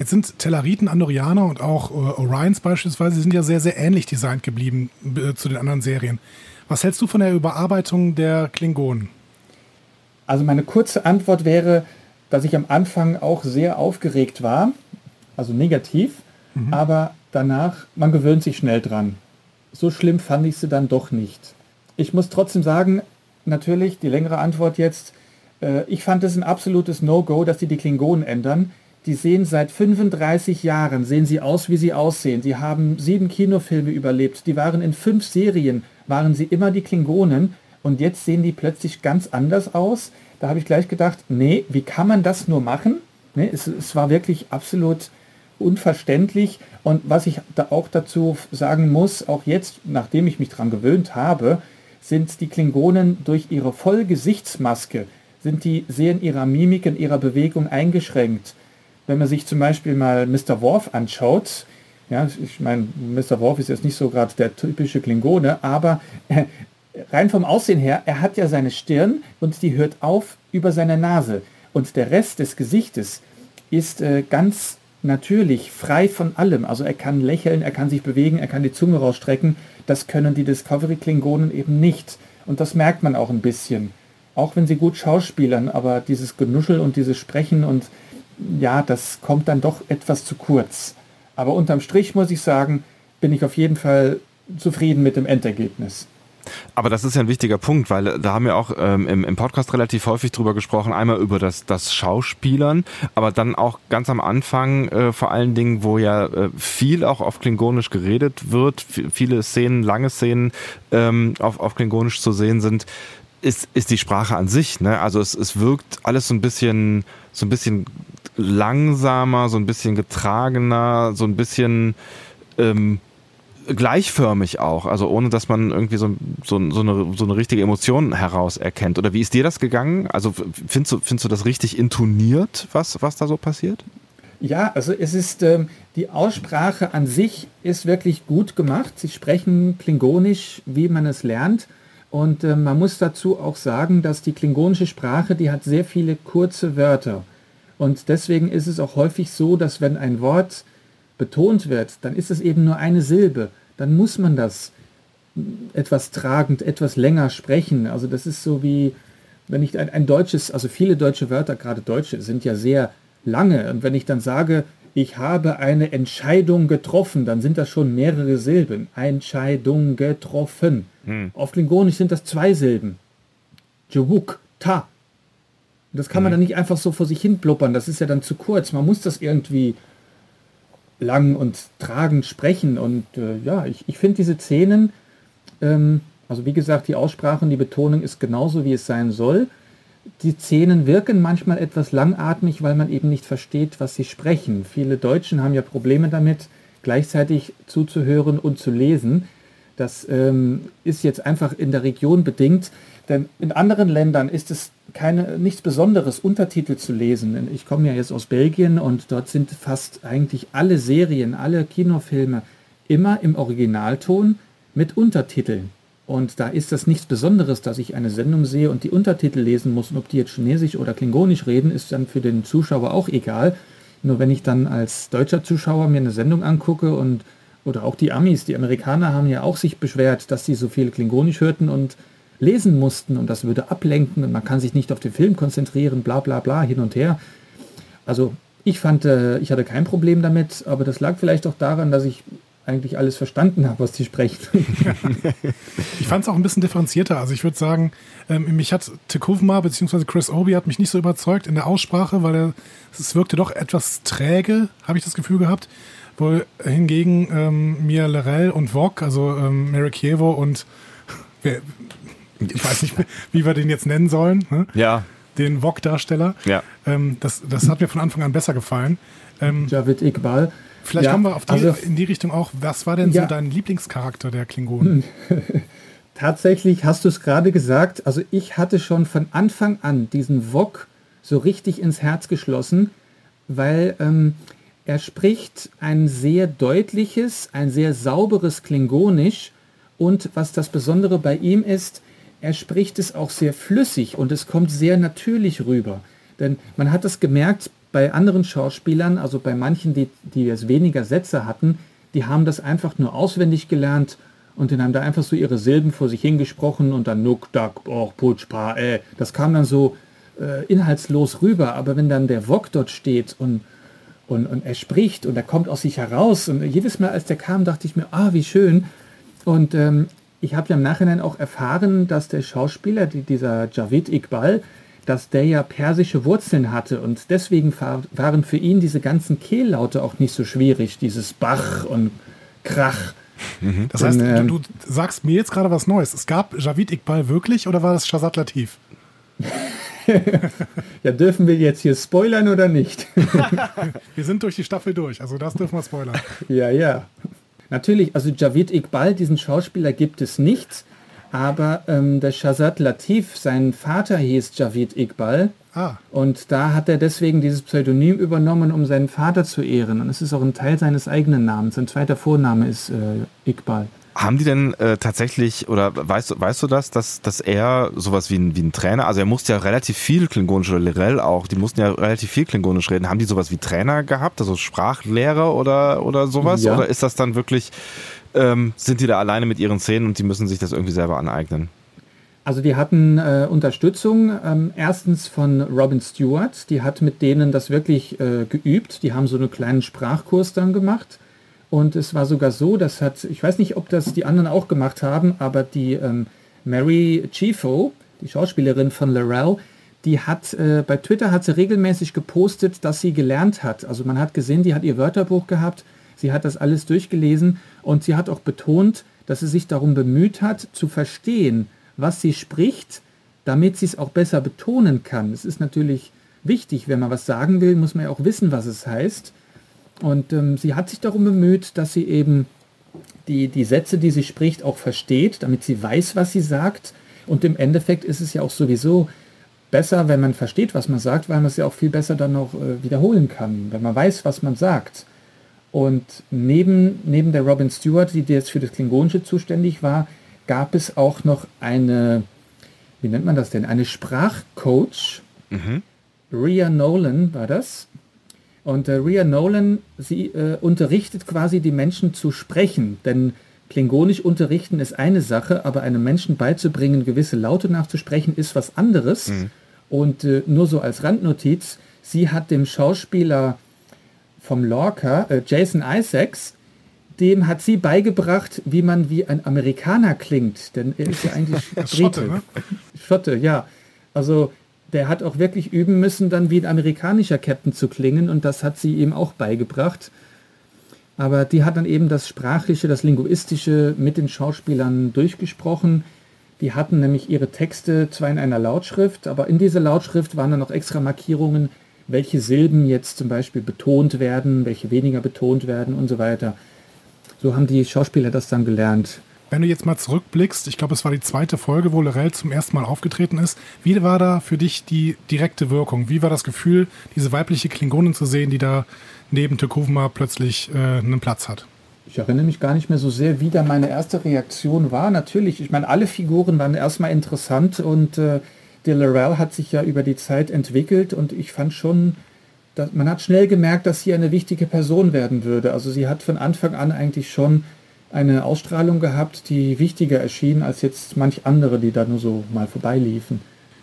Jetzt sind Tellariten, Andorianer und auch äh, Orions beispielsweise sind ja sehr, sehr ähnlich designt geblieben äh, zu den anderen Serien. Was hältst du von der Überarbeitung der Klingonen? Also meine kurze Antwort wäre, dass ich am Anfang auch sehr aufgeregt war, also negativ, mhm. aber danach, man gewöhnt sich schnell dran. So schlimm fand ich sie dann doch nicht. Ich muss trotzdem sagen, natürlich, die längere Antwort jetzt, äh, ich fand es ein absolutes No-Go, dass sie die Klingonen ändern. Die sehen seit 35 Jahren, sehen sie aus, wie sie aussehen. Die haben sieben Kinofilme überlebt. Die waren in fünf Serien, waren sie immer die Klingonen. Und jetzt sehen die plötzlich ganz anders aus. Da habe ich gleich gedacht, nee, wie kann man das nur machen? Nee, es, es war wirklich absolut unverständlich. Und was ich da auch dazu sagen muss, auch jetzt, nachdem ich mich daran gewöhnt habe, sind die Klingonen durch ihre Vollgesichtsmaske sind die sehr in ihrer Mimik, in ihrer Bewegung eingeschränkt. Wenn man sich zum Beispiel mal Mr. Worf anschaut, ja, ich meine, Mr. Worf ist jetzt nicht so gerade der typische Klingone, aber äh, rein vom Aussehen her, er hat ja seine Stirn und die hört auf über seine Nase. Und der Rest des Gesichtes ist äh, ganz natürlich, frei von allem. Also er kann lächeln, er kann sich bewegen, er kann die Zunge rausstrecken. Das können die Discovery-Klingonen eben nicht. Und das merkt man auch ein bisschen. Auch wenn sie gut schauspielern, aber dieses Genuschel und dieses Sprechen und ja, das kommt dann doch etwas zu kurz. Aber unterm Strich muss ich sagen, bin ich auf jeden Fall zufrieden mit dem Endergebnis. Aber das ist ja ein wichtiger Punkt, weil da haben wir auch ähm, im, im, Podcast relativ häufig drüber gesprochen. Einmal über das, das Schauspielern, aber dann auch ganz am Anfang äh, vor allen Dingen, wo ja äh, viel auch auf Klingonisch geredet wird, viele Szenen, lange Szenen ähm, auf, auf Klingonisch zu sehen sind, ist, ist die Sprache an sich. Ne? Also es, es wirkt alles so ein bisschen, so ein bisschen langsamer, so ein bisschen getragener, so ein bisschen ähm, gleichförmig auch, also ohne dass man irgendwie so, so, so, eine, so eine richtige Emotion heraus erkennt. Oder wie ist dir das gegangen? Also findest du, findest du das richtig intoniert, was, was da so passiert? Ja, also es ist, ähm, die Aussprache an sich ist wirklich gut gemacht. Sie sprechen klingonisch, wie man es lernt. Und äh, man muss dazu auch sagen, dass die klingonische Sprache, die hat sehr viele kurze Wörter. Und deswegen ist es auch häufig so, dass wenn ein Wort betont wird, dann ist es eben nur eine Silbe. Dann muss man das etwas tragend, etwas länger sprechen. Also das ist so wie, wenn ich ein, ein deutsches, also viele deutsche Wörter, gerade deutsche, sind ja sehr lange. Und wenn ich dann sage, ich habe eine Entscheidung getroffen, dann sind das schon mehrere Silben. Entscheidung getroffen. Hm. Auf Klingonisch sind das zwei Silben. Jewuk, ta. Das kann man hm. dann nicht einfach so vor sich hin blubbern, das ist ja dann zu kurz. Man muss das irgendwie lang und tragend sprechen. Und äh, ja, ich, ich finde diese Szenen, ähm, also wie gesagt, die Aussprache und die Betonung ist genauso, wie es sein soll. Die Szenen wirken manchmal etwas langatmig, weil man eben nicht versteht, was sie sprechen. Viele Deutschen haben ja Probleme damit, gleichzeitig zuzuhören und zu lesen. Das ähm, ist jetzt einfach in der Region bedingt, denn in anderen Ländern ist es keine, nichts Besonderes, Untertitel zu lesen. Ich komme ja jetzt aus Belgien und dort sind fast eigentlich alle Serien, alle Kinofilme immer im Originalton mit Untertiteln. Und da ist das nichts Besonderes, dass ich eine Sendung sehe und die Untertitel lesen muss. Und ob die jetzt Chinesisch oder Klingonisch reden, ist dann für den Zuschauer auch egal. Nur wenn ich dann als deutscher Zuschauer mir eine Sendung angucke und oder auch die Amis, die Amerikaner haben ja auch sich beschwert, dass sie so viel Klingonisch hörten und lesen mussten und das würde ablenken und man kann sich nicht auf den Film konzentrieren, bla bla bla, hin und her. Also ich fand, äh, ich hatte kein Problem damit, aber das lag vielleicht auch daran, dass ich eigentlich alles verstanden habe, was die sprechen. ich fand es auch ein bisschen differenzierter. Also ich würde sagen, ähm, mich hat Tekuvma bzw. Chris Obi hat mich nicht so überzeugt in der Aussprache, weil er, es wirkte doch etwas träge, habe ich das Gefühl gehabt. Wohl hingegen ähm, mir Lerell und Vog, also ähm, Marikievo und wer, ich weiß nicht, wie wir den jetzt nennen sollen. Ne? Ja. Den Wok-Darsteller. Ja. Ähm, das, das hat mir von Anfang an besser gefallen. Ähm, Javid Iqbal. Vielleicht ja, kommen wir auf die, also, in die Richtung auch. Was war denn ja. so dein Lieblingscharakter der Klingonen? Tatsächlich hast du es gerade gesagt. Also ich hatte schon von Anfang an diesen Wok so richtig ins Herz geschlossen, weil ähm, er spricht ein sehr deutliches, ein sehr sauberes Klingonisch. Und was das Besondere bei ihm ist, er spricht es auch sehr flüssig und es kommt sehr natürlich rüber. Denn man hat es gemerkt bei anderen Schauspielern, also bei manchen, die, die jetzt weniger Sätze hatten, die haben das einfach nur auswendig gelernt und dann haben da einfach so ihre Silben vor sich hingesprochen und dann Nuck, Duck, Och, Putsch, Pa, äh. Das kam dann so äh, inhaltslos rüber. Aber wenn dann der Wok dort steht und, und, und er spricht und er kommt aus sich heraus und jedes Mal, als der kam, dachte ich mir, ah, wie schön. Und ähm, ich habe ja im Nachhinein auch erfahren, dass der Schauspieler, die, dieser Javid Iqbal, dass der ja persische Wurzeln hatte und deswegen waren für ihn diese ganzen Kehllaute auch nicht so schwierig, dieses Bach und Krach. Mhm. Das heißt, und, ähm, du, du, sagst mir jetzt gerade was Neues. Es gab Javid Iqbal wirklich oder war das Shazad Latif? ja, dürfen wir jetzt hier spoilern oder nicht? wir sind durch die Staffel durch, also das dürfen wir spoilern. ja, ja. Natürlich, also Javid Iqbal, diesen Schauspieler gibt es nicht, Aber ähm, der Shazad Latif, sein Vater hieß Javid Iqbal. Ah. Und da hat er deswegen dieses Pseudonym übernommen, um seinen Vater zu ehren. Und es ist auch ein Teil seines eigenen Namens. Sein zweiter Vorname ist äh, Iqbal. Haben die denn äh, tatsächlich, oder weißt, du, weißt du das, dass, dass er sowas wie ein, wie ein Trainer, also er musste ja relativ viel Klingonisch oder Lirel auch, die mussten ja relativ viel Klingonisch reden. Haben die sowas wie Trainer gehabt, also Sprachlehrer oder, oder sowas? Ja. Oder ist das dann wirklich, ähm, sind die da alleine mit ihren Szenen und die müssen sich das irgendwie selber aneignen? Also die hatten äh, Unterstützung ähm, erstens von Robin Stewart, die hat mit denen das wirklich äh, geübt, die haben so einen kleinen Sprachkurs dann gemacht und es war sogar so, das hat, ich weiß nicht, ob das die anderen auch gemacht haben, aber die ähm, Mary Chifo, die Schauspielerin von Laurel, die hat äh, bei Twitter hat sie regelmäßig gepostet, dass sie gelernt hat. Also man hat gesehen, die hat ihr Wörterbuch gehabt, sie hat das alles durchgelesen und sie hat auch betont, dass sie sich darum bemüht hat, zu verstehen, was sie spricht, damit sie es auch besser betonen kann. Es ist natürlich wichtig, wenn man was sagen will, muss man ja auch wissen, was es heißt. Und ähm, sie hat sich darum bemüht, dass sie eben die, die Sätze, die sie spricht, auch versteht, damit sie weiß, was sie sagt. Und im Endeffekt ist es ja auch sowieso besser, wenn man versteht, was man sagt, weil man es ja auch viel besser dann noch äh, wiederholen kann, wenn man weiß, was man sagt. Und neben, neben der Robin Stewart, die jetzt für das Klingonische zuständig war, gab es auch noch eine, wie nennt man das denn, eine Sprachcoach. Mhm. Ria Nolan war das. Und äh, Ria Nolan, sie äh, unterrichtet quasi die Menschen zu sprechen, denn Klingonisch unterrichten ist eine Sache, aber einem Menschen beizubringen, gewisse Laute nachzusprechen, ist was anderes. Mhm. Und äh, nur so als Randnotiz, sie hat dem Schauspieler vom Lorca, äh, Jason Isaacs, dem hat sie beigebracht, wie man wie ein Amerikaner klingt, denn er ist ja eigentlich Schotte, ne? Schotte, ja. Also der hat auch wirklich üben müssen, dann wie ein amerikanischer Captain zu klingen und das hat sie ihm auch beigebracht. Aber die hat dann eben das Sprachliche, das Linguistische mit den Schauspielern durchgesprochen. Die hatten nämlich ihre Texte zwar in einer Lautschrift, aber in dieser Lautschrift waren dann noch extra Markierungen, welche Silben jetzt zum Beispiel betont werden, welche weniger betont werden und so weiter. So haben die Schauspieler das dann gelernt. Wenn du jetzt mal zurückblickst, ich glaube, es war die zweite Folge, wo Lorel zum ersten Mal aufgetreten ist. Wie war da für dich die direkte Wirkung? Wie war das Gefühl, diese weibliche Klingonin zu sehen, die da neben Tekuvma plötzlich äh, einen Platz hat? Ich erinnere mich gar nicht mehr so sehr, wie da meine erste Reaktion war. Natürlich, ich meine, alle Figuren waren erstmal interessant und äh, der Lorel hat sich ja über die Zeit entwickelt und ich fand schon, dass, man hat schnell gemerkt, dass sie eine wichtige Person werden würde. Also sie hat von Anfang an eigentlich schon eine Ausstrahlung gehabt, die wichtiger erschien als jetzt manch andere, die da nur so mal vorbeiliefen.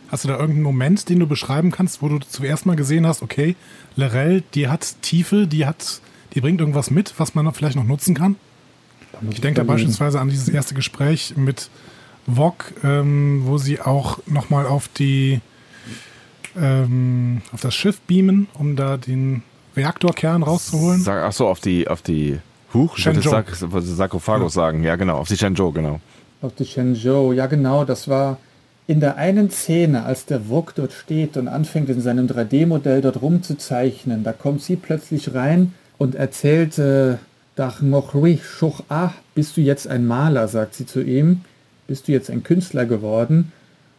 Hast du da irgendeinen Moment, den du beschreiben kannst, wo du zuerst mal gesehen hast, okay, Lorel, die hat Tiefe, die hat, die bringt irgendwas mit, was man vielleicht noch nutzen kann? Ich denke da beispielsweise an dieses erste Gespräch mit Vog, ähm, wo sie auch nochmal auf die ähm, auf das Schiff beamen, um da den Reaktorkern rauszuholen. Sag, ach so, auf die, auf die Huch, Shenzhou. wollte Sarkophagus ja. sagen. Ja, genau, auf die Shenzhou, genau. Auf die Shenzhou, ja genau, das war in der einen Szene, als der Wok dort steht und anfängt in seinem 3D-Modell dort rumzuzeichnen, da kommt sie plötzlich rein und erzählt, äh, Dach Mochri Schuch Ah, bist du jetzt ein Maler, sagt sie zu ihm, bist du jetzt ein Künstler geworden?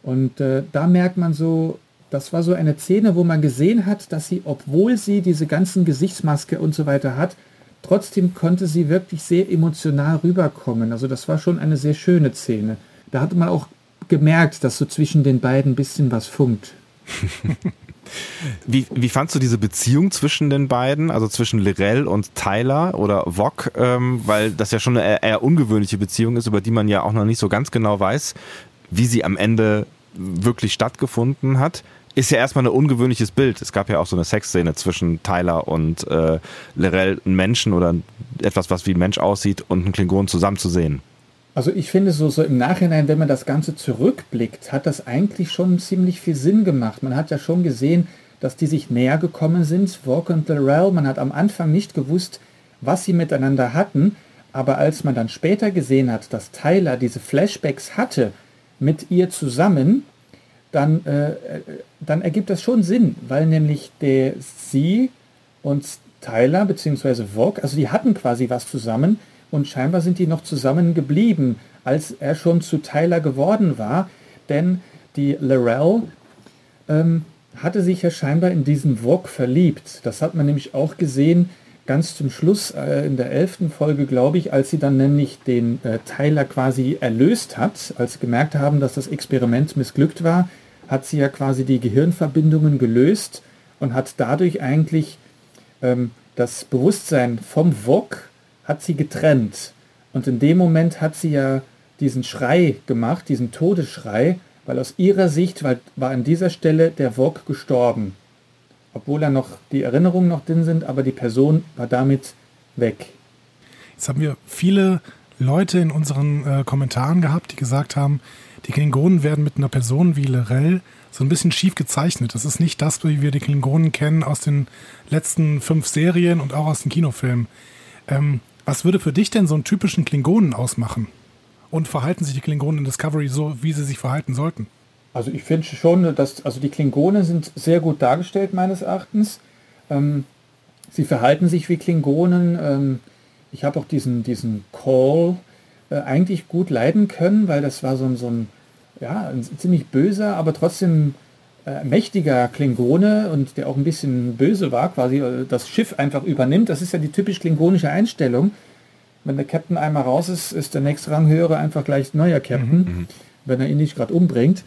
Und äh, da merkt man so, das war so eine Szene, wo man gesehen hat, dass sie, obwohl sie diese ganzen Gesichtsmaske und so weiter hat, Trotzdem konnte sie wirklich sehr emotional rüberkommen. Also das war schon eine sehr schöne Szene. Da hatte man auch gemerkt, dass so zwischen den beiden ein bisschen was funkt. Wie, wie fandst du diese Beziehung zwischen den beiden, also zwischen Lirel und Tyler oder Vog, ähm, weil das ja schon eine eher, ungewöhnliche Beziehung ist, über die man ja auch noch nicht so ganz genau weiß, wie sie am Ende wirklich stattgefunden hat ist ja erstmal ein ungewöhnliches Bild. Es gab ja auch so eine Sexszene zwischen Tyler und äh, Lorel, ein Menschen oder etwas, was wie ein Mensch aussieht und ein Klingon zusammen zu sehen. Also ich finde so, so im Nachhinein, wenn man das Ganze zurückblickt, hat das eigentlich schon ziemlich viel Sinn gemacht. Man hat ja schon gesehen, dass die sich näher gekommen sind, Walk und Lorel. Man hat am Anfang nicht gewusst, was sie miteinander hatten, aber als man dann später gesehen hat, dass Tyler diese Flashbacks hatte mit ihr zusammen, dann, äh, dann ergibt das schon Sinn, weil nämlich der sie und Tyler bzw. Vogue, also die hatten quasi was zusammen, und scheinbar sind die noch zusammen geblieben, als er schon zu Tyler geworden war, denn die Lorel ähm, hatte sich ja scheinbar in diesen Vogue verliebt. Das hat man nämlich auch gesehen, ganz zum Schluss äh, in der elften Folge, glaube ich, als sie dann nämlich den äh, Tyler quasi erlöst hat, als sie gemerkt haben, dass das Experiment missglückt war, hat sie ja quasi die Gehirnverbindungen gelöst und hat dadurch eigentlich ähm, das Bewusstsein vom Wok hat sie getrennt. Und in dem Moment hat sie ja diesen Schrei gemacht, diesen Todesschrei, weil aus ihrer Sicht war, war an dieser Stelle der Wok gestorben obwohl da noch die Erinnerungen noch drin sind, aber die Person war damit weg. Jetzt haben wir viele Leute in unseren äh, Kommentaren gehabt, die gesagt haben, die Klingonen werden mit einer Person wie Lorel so ein bisschen schief gezeichnet. Das ist nicht das, wie wir die Klingonen kennen aus den letzten fünf Serien und auch aus den Kinofilmen. Ähm, was würde für dich denn so einen typischen Klingonen ausmachen? Und verhalten sich die Klingonen in Discovery so, wie sie sich verhalten sollten? Also ich finde schon, dass also die Klingonen sind sehr gut dargestellt meines Erachtens. Ähm, sie verhalten sich wie Klingonen. Ähm, ich habe auch diesen, diesen Call äh, eigentlich gut leiden können, weil das war so so ein, ja, ein ziemlich böser, aber trotzdem äh, mächtiger Klingone und der auch ein bisschen böse war, quasi äh, das Schiff einfach übernimmt. Das ist ja die typisch klingonische Einstellung. Wenn der Captain einmal raus ist, ist der nächste Ranghöhere einfach gleich neuer Captain, mhm. wenn er ihn nicht gerade umbringt.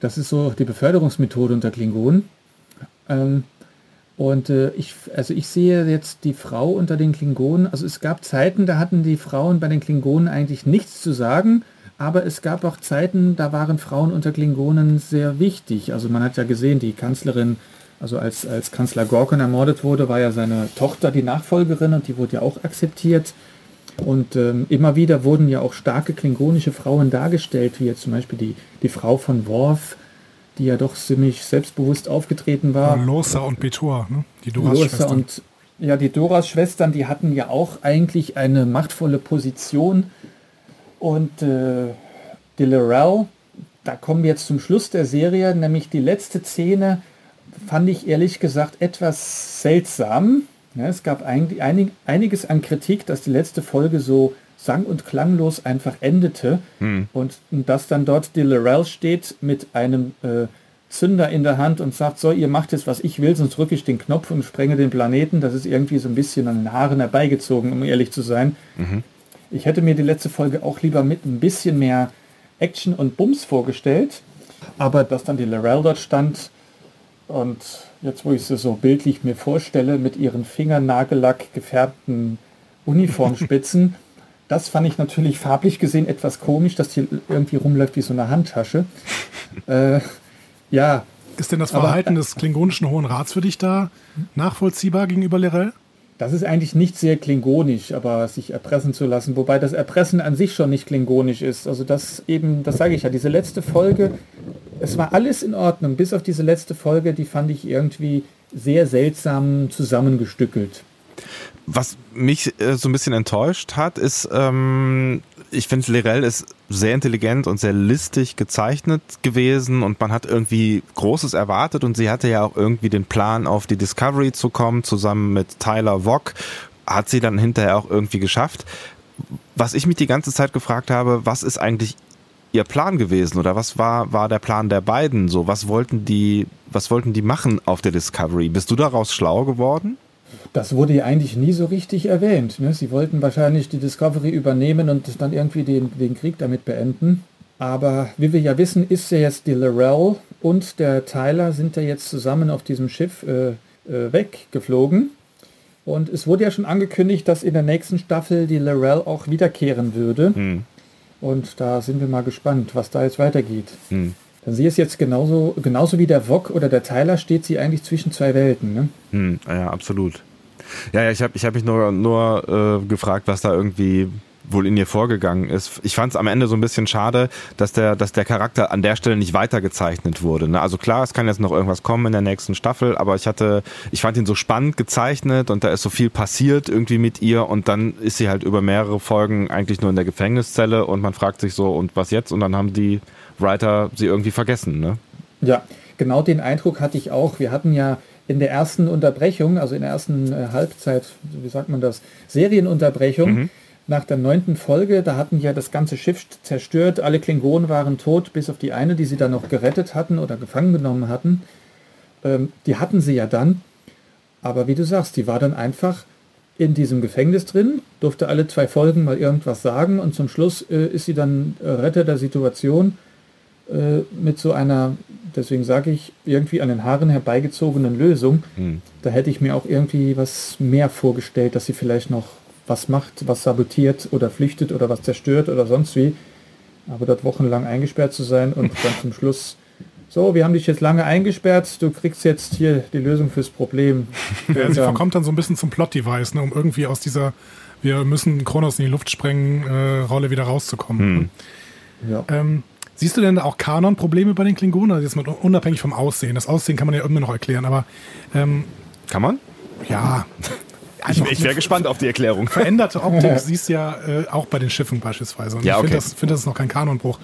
Das ist so die Beförderungsmethode unter Klingonen. Ähm, und äh, ich, also ich sehe jetzt die Frau unter den Klingonen. Also es gab Zeiten, da hatten die Frauen bei den Klingonen eigentlich nichts zu sagen. Aber es gab auch Zeiten, da waren Frauen unter Klingonen sehr wichtig. Also man hat ja gesehen, die Kanzlerin, also als, als Kanzler Gorkon ermordet wurde, war ja seine Tochter die Nachfolgerin und die wurde ja auch akzeptiert. Und ähm, immer wieder wurden ja auch starke klingonische Frauen dargestellt, wie jetzt zum Beispiel die, die Frau von Worf, die ja doch ziemlich selbstbewusst aufgetreten war. Losa und Betor, ne? die Doras-Schwestern. und ja, die Doras-Schwestern, die hatten ja auch eigentlich eine machtvolle Position. Und äh, die da kommen wir jetzt zum Schluss der Serie, nämlich die letzte Szene fand ich ehrlich gesagt etwas seltsam. Ja, es gab eigentlich einig, einiges an Kritik, dass die letzte Folge so sang- und klanglos einfach endete hm. und, und dass dann dort die steht mit einem äh, Zünder in der Hand und sagt, so, ihr macht jetzt, was ich will, sonst drücke ich den Knopf und sprenge den Planeten. Das ist irgendwie so ein bisschen an den Haaren herbeigezogen, um ehrlich zu sein. Mhm. Ich hätte mir die letzte Folge auch lieber mit ein bisschen mehr Action und Bums vorgestellt, aber dass dann die Lorel dort stand und jetzt wo ich sie so bildlich mir vorstelle, mit ihren Fingernagellack gefärbten Uniformspitzen, das fand ich natürlich farblich gesehen etwas komisch, dass die irgendwie rumläuft wie so eine Handtasche. äh, ja. Ist denn das Verhalten aber, des klingonischen Hohen Rats für dich da nachvollziehbar gegenüber Lerell? Das ist eigentlich nicht sehr klingonisch, aber sich erpressen zu lassen, wobei das Erpressen an sich schon nicht klingonisch ist. Also das eben, das sage ich ja, diese letzte Folge, es war alles in Ordnung, bis auf diese letzte Folge, die fand ich irgendwie sehr seltsam zusammengestückelt. Was mich äh, so ein bisschen enttäuscht hat, ist, ähm, ich finde, Lerell ist sehr intelligent und sehr listig gezeichnet gewesen und man hat irgendwie Großes erwartet und sie hatte ja auch irgendwie den Plan, auf die Discovery zu kommen, zusammen mit Tyler Wock. Hat sie dann hinterher auch irgendwie geschafft. Was ich mich die ganze Zeit gefragt habe, was ist eigentlich ihr Plan gewesen oder was war, war der Plan der beiden so? Was wollten die, was wollten die machen auf der Discovery? Bist du daraus schlau geworden? Das wurde ja eigentlich nie so richtig erwähnt. Ne? Sie wollten wahrscheinlich die Discovery übernehmen und dann irgendwie den, den Krieg damit beenden. Aber wie wir ja wissen, ist ja jetzt die Lorel und der Tyler sind ja jetzt zusammen auf diesem Schiff äh, äh, weggeflogen. Und es wurde ja schon angekündigt, dass in der nächsten Staffel die Lorel auch wiederkehren würde. Hm. Und da sind wir mal gespannt, was da jetzt weitergeht. Hm. Denn sie ist jetzt genauso, genauso wie der Wok oder der Tyler, steht sie eigentlich zwischen zwei Welten. Ne? Hm, ja, absolut. Ja, ja, ich habe ich hab mich nur, nur äh, gefragt, was da irgendwie wohl in ihr vorgegangen ist. Ich fand es am Ende so ein bisschen schade, dass der, dass der Charakter an der Stelle nicht weitergezeichnet wurde. Ne? Also klar, es kann jetzt noch irgendwas kommen in der nächsten Staffel, aber ich hatte, ich fand ihn so spannend gezeichnet und da ist so viel passiert irgendwie mit ihr und dann ist sie halt über mehrere Folgen eigentlich nur in der Gefängniszelle und man fragt sich so, und was jetzt? Und dann haben die Writer sie irgendwie vergessen, ne? Ja, genau den Eindruck hatte ich auch. Wir hatten ja in der ersten Unterbrechung, also in der ersten äh, Halbzeit, wie sagt man das, Serienunterbrechung, mhm. nach der neunten Folge, da hatten ja das ganze Schiff zerstört, alle Klingonen waren tot, bis auf die eine, die sie dann noch gerettet hatten oder gefangen genommen hatten. Ähm, die hatten sie ja dann. Aber wie du sagst, die war dann einfach in diesem Gefängnis drin, durfte alle zwei Folgen mal irgendwas sagen und zum Schluss äh, ist sie dann äh, Retter der Situation äh, mit so einer, deswegen sage ich, irgendwie an den Haaren herbeigezogenen Lösung. Hm. Da hätte ich mir auch irgendwie was mehr vorgestellt, dass sie vielleicht noch was macht, was sabotiert oder flüchtet oder was zerstört oder sonst wie. Aber dort wochenlang eingesperrt zu sein und dann zum Schluss so, wir haben dich jetzt lange eingesperrt, du kriegst jetzt hier die Lösung fürs Problem. Ja, sie verkommt dann so ein bisschen zum Plot-Device, ne, um irgendwie aus dieser wir müssen Kronos in die Luft sprengen, äh, Rolle wieder rauszukommen. Hm. Ja. Ähm, siehst du denn auch Kanon-Probleme bei den Klingonen? Also jetzt mal unabhängig vom Aussehen. Das Aussehen kann man ja immer noch erklären, aber ähm, kann man? Ja. Also ich, ich wäre gespannt auf die Erklärung. Veränderte Optik siehst du ja äh, auch bei den Schiffen beispielsweise. Und ja, okay. ich finde, das, find, das ist noch kein Kanonbruch.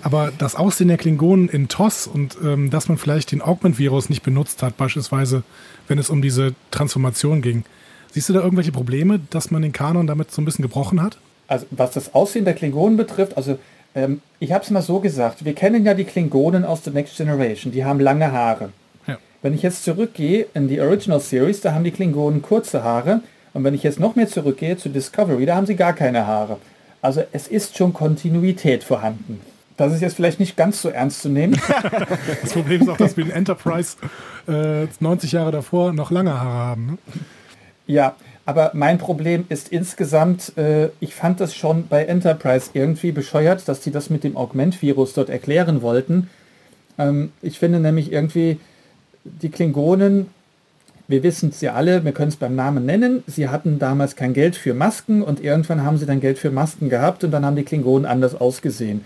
Aber das Aussehen der Klingonen in TOS und ähm, dass man vielleicht den Augment-Virus nicht benutzt hat, beispielsweise, wenn es um diese Transformation ging. Siehst du da irgendwelche Probleme, dass man den Kanon damit so ein bisschen gebrochen hat? Also was das Aussehen der Klingonen betrifft, also ähm, ich habe es mal so gesagt, wir kennen ja die Klingonen aus The Next Generation, die haben lange Haare. Ja. Wenn ich jetzt zurückgehe in die Original Series, da haben die Klingonen kurze Haare. Und wenn ich jetzt noch mehr zurückgehe zu Discovery, da haben sie gar keine Haare. Also es ist schon Kontinuität vorhanden. Das ist jetzt vielleicht nicht ganz so ernst zu nehmen. das Problem ist auch, dass wir in Enterprise äh, 90 Jahre davor noch lange Haare haben. Ne? Ja, aber mein Problem ist insgesamt, äh, ich fand das schon bei Enterprise irgendwie bescheuert, dass die das mit dem Augment-Virus dort erklären wollten. Ähm, ich finde nämlich irgendwie, die Klingonen, wir wissen es ja alle, wir können es beim Namen nennen, sie hatten damals kein Geld für Masken und irgendwann haben sie dann Geld für Masken gehabt und dann haben die Klingonen anders ausgesehen.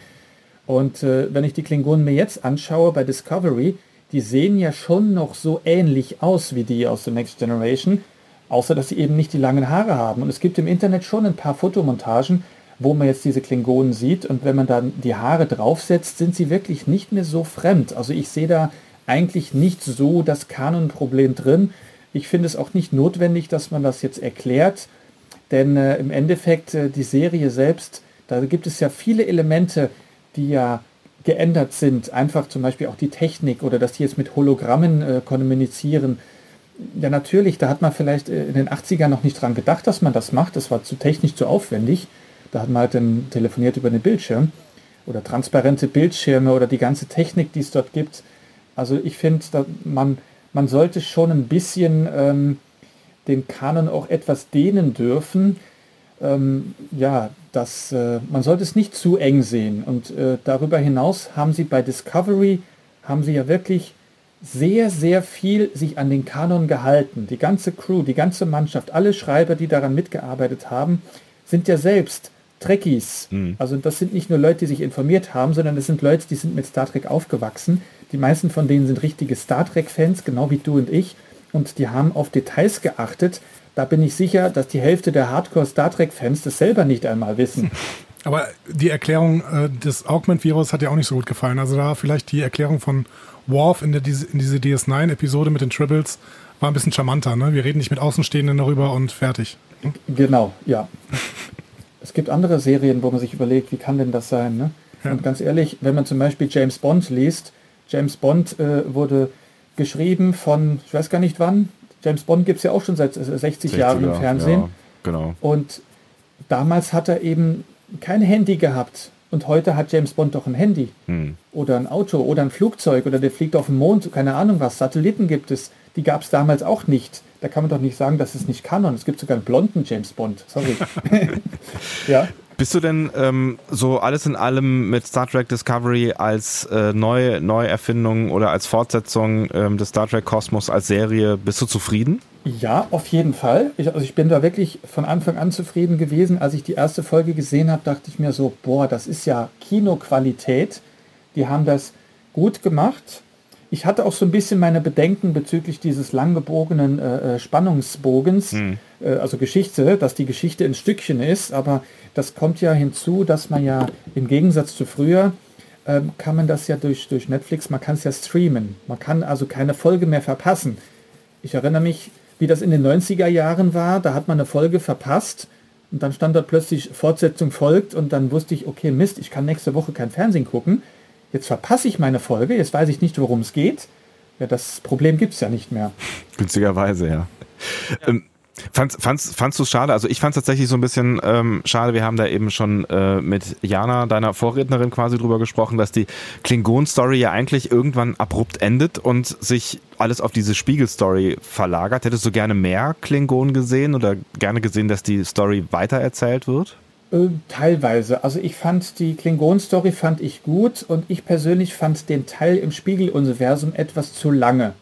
Und äh, wenn ich die Klingonen mir jetzt anschaue bei Discovery, die sehen ja schon noch so ähnlich aus wie die aus The Next Generation, außer dass sie eben nicht die langen Haare haben. Und es gibt im Internet schon ein paar Fotomontagen, wo man jetzt diese Klingonen sieht und wenn man dann die Haare draufsetzt, sind sie wirklich nicht mehr so fremd. Also ich sehe da eigentlich nicht so das Kanonproblem drin. Ich finde es auch nicht notwendig, dass man das jetzt erklärt, denn äh, im Endeffekt äh, die Serie selbst, da gibt es ja viele Elemente, die ja geändert sind, einfach zum Beispiel auch die Technik oder dass die jetzt mit Hologrammen äh, kommunizieren. Ja, natürlich, da hat man vielleicht äh, in den 80ern noch nicht dran gedacht, dass man das macht. Das war zu technisch zu aufwendig. Da hat man halt dann telefoniert über den Bildschirm oder transparente Bildschirme oder die ganze Technik, die es dort gibt. Also ich finde, man, man sollte schon ein bisschen ähm, den Kanon auch etwas dehnen dürfen. Ähm, ja, dass äh, man sollte es nicht zu eng sehen. Und äh, darüber hinaus haben sie bei Discovery, haben sie ja wirklich sehr, sehr viel sich an den Kanon gehalten. Die ganze Crew, die ganze Mannschaft, alle Schreiber, die daran mitgearbeitet haben, sind ja selbst Trekkies. Mhm. Also das sind nicht nur Leute, die sich informiert haben, sondern das sind Leute, die sind mit Star Trek aufgewachsen. Die meisten von denen sind richtige Star Trek-Fans, genau wie du und ich. Und die haben auf Details geachtet, da bin ich sicher, dass die Hälfte der Hardcore-Star Trek-Fans das selber nicht einmal wissen. Aber die Erklärung äh, des Augment-Virus hat ja auch nicht so gut gefallen. Also da vielleicht die Erklärung von Worf in, der, in diese DS9-Episode mit den Tribbles war ein bisschen charmanter. Ne? Wir reden nicht mit Außenstehenden darüber und fertig. Genau, ja. es gibt andere Serien, wo man sich überlegt, wie kann denn das sein? Ne? Ja. Und ganz ehrlich, wenn man zum Beispiel James Bond liest, James Bond äh, wurde geschrieben von, ich weiß gar nicht wann, James Bond gibt es ja auch schon seit 60 Jahren im Fernsehen. Ja, genau. Und damals hat er eben kein Handy gehabt. Und heute hat James Bond doch ein Handy. Hm. Oder ein Auto oder ein Flugzeug oder der fliegt auf den Mond, keine Ahnung was. Satelliten gibt es. Die gab es damals auch nicht. Da kann man doch nicht sagen, dass es nicht Kanon. Es gibt sogar einen blonden James Bond. Sorry. ja. Bist du denn ähm, so alles in allem mit Star Trek Discovery als äh, neue Neuerfindung oder als Fortsetzung ähm, des Star Trek Kosmos als Serie, bist du zufrieden? Ja, auf jeden Fall. Ich, also ich bin da wirklich von Anfang an zufrieden gewesen. Als ich die erste Folge gesehen habe, dachte ich mir so, boah, das ist ja Kinoqualität. Die haben das gut gemacht. Ich hatte auch so ein bisschen meine Bedenken bezüglich dieses langgebogenen äh, äh Spannungsbogens, hm. äh, also Geschichte, dass die Geschichte in Stückchen ist, aber das kommt ja hinzu, dass man ja im Gegensatz zu früher ähm, kann man das ja durch, durch Netflix, man kann es ja streamen. Man kann also keine Folge mehr verpassen. Ich erinnere mich, wie das in den 90er Jahren war, da hat man eine Folge verpasst und dann stand dort plötzlich Fortsetzung folgt und dann wusste ich, okay, Mist, ich kann nächste Woche kein Fernsehen gucken. Jetzt verpasse ich meine Folge, jetzt weiß ich nicht, worum es geht. Ja, das Problem gibt es ja nicht mehr. Günstigerweise, ja. ja. Ähm, Fandst, fandst, fandst du es schade? Also ich fand es tatsächlich so ein bisschen ähm, schade. Wir haben da eben schon äh, mit Jana, deiner Vorrednerin, quasi drüber gesprochen, dass die Klingon-Story ja eigentlich irgendwann abrupt endet und sich alles auf diese Spiegel-Story verlagert. Hättest du gerne mehr Klingon gesehen oder gerne gesehen, dass die Story weitererzählt wird? Äh, teilweise. Also ich fand die Klingon-Story fand ich gut und ich persönlich fand den Teil im Spiegel-Universum etwas zu lange.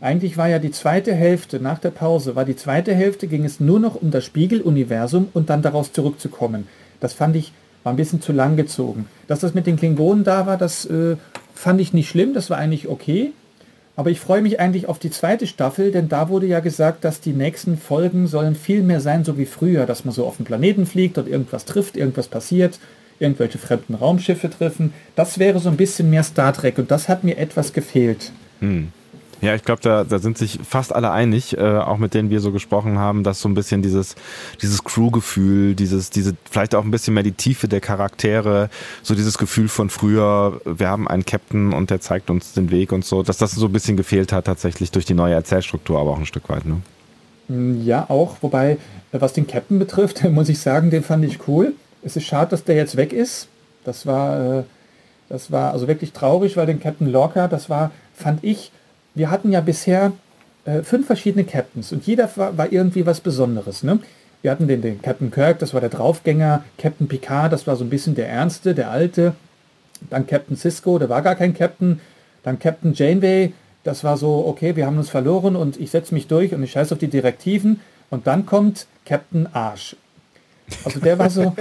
Eigentlich war ja die zweite Hälfte nach der Pause, war die zweite Hälfte, ging es nur noch um das Spiegeluniversum und dann daraus zurückzukommen. Das fand ich, war ein bisschen zu lang gezogen. Dass das mit den Klingonen da war, das äh, fand ich nicht schlimm, das war eigentlich okay. Aber ich freue mich eigentlich auf die zweite Staffel, denn da wurde ja gesagt, dass die nächsten Folgen sollen viel mehr sein, so wie früher, dass man so auf dem Planeten fliegt und irgendwas trifft, irgendwas passiert, irgendwelche fremden Raumschiffe treffen. Das wäre so ein bisschen mehr Star Trek und das hat mir etwas gefehlt. Hm. Ja, ich glaube, da, da sind sich fast alle einig, äh, auch mit denen wir so gesprochen haben, dass so ein bisschen dieses, dieses Crew-Gefühl, dieses, diese, vielleicht auch ein bisschen mehr die Tiefe der Charaktere, so dieses Gefühl von früher, wir haben einen Captain und der zeigt uns den Weg und so, dass das so ein bisschen gefehlt hat tatsächlich durch die neue Erzählstruktur, aber auch ein Stück weit, ne? Mm, ja, auch, wobei, was den Captain betrifft, muss ich sagen, den fand ich cool. Es ist schade, dass der jetzt weg ist. Das war, äh, das war also wirklich traurig, weil den Captain Lorca, das war, fand ich, wir hatten ja bisher äh, fünf verschiedene Captains und jeder war, war irgendwie was Besonderes. Ne? Wir hatten den, den Captain Kirk, das war der Draufgänger, Captain Picard, das war so ein bisschen der Ernste, der Alte, dann Captain Cisco, der war gar kein Captain, dann Captain Janeway, das war so, okay, wir haben uns verloren und ich setze mich durch und ich scheiße auf die Direktiven und dann kommt Captain Arsch. Also der war so,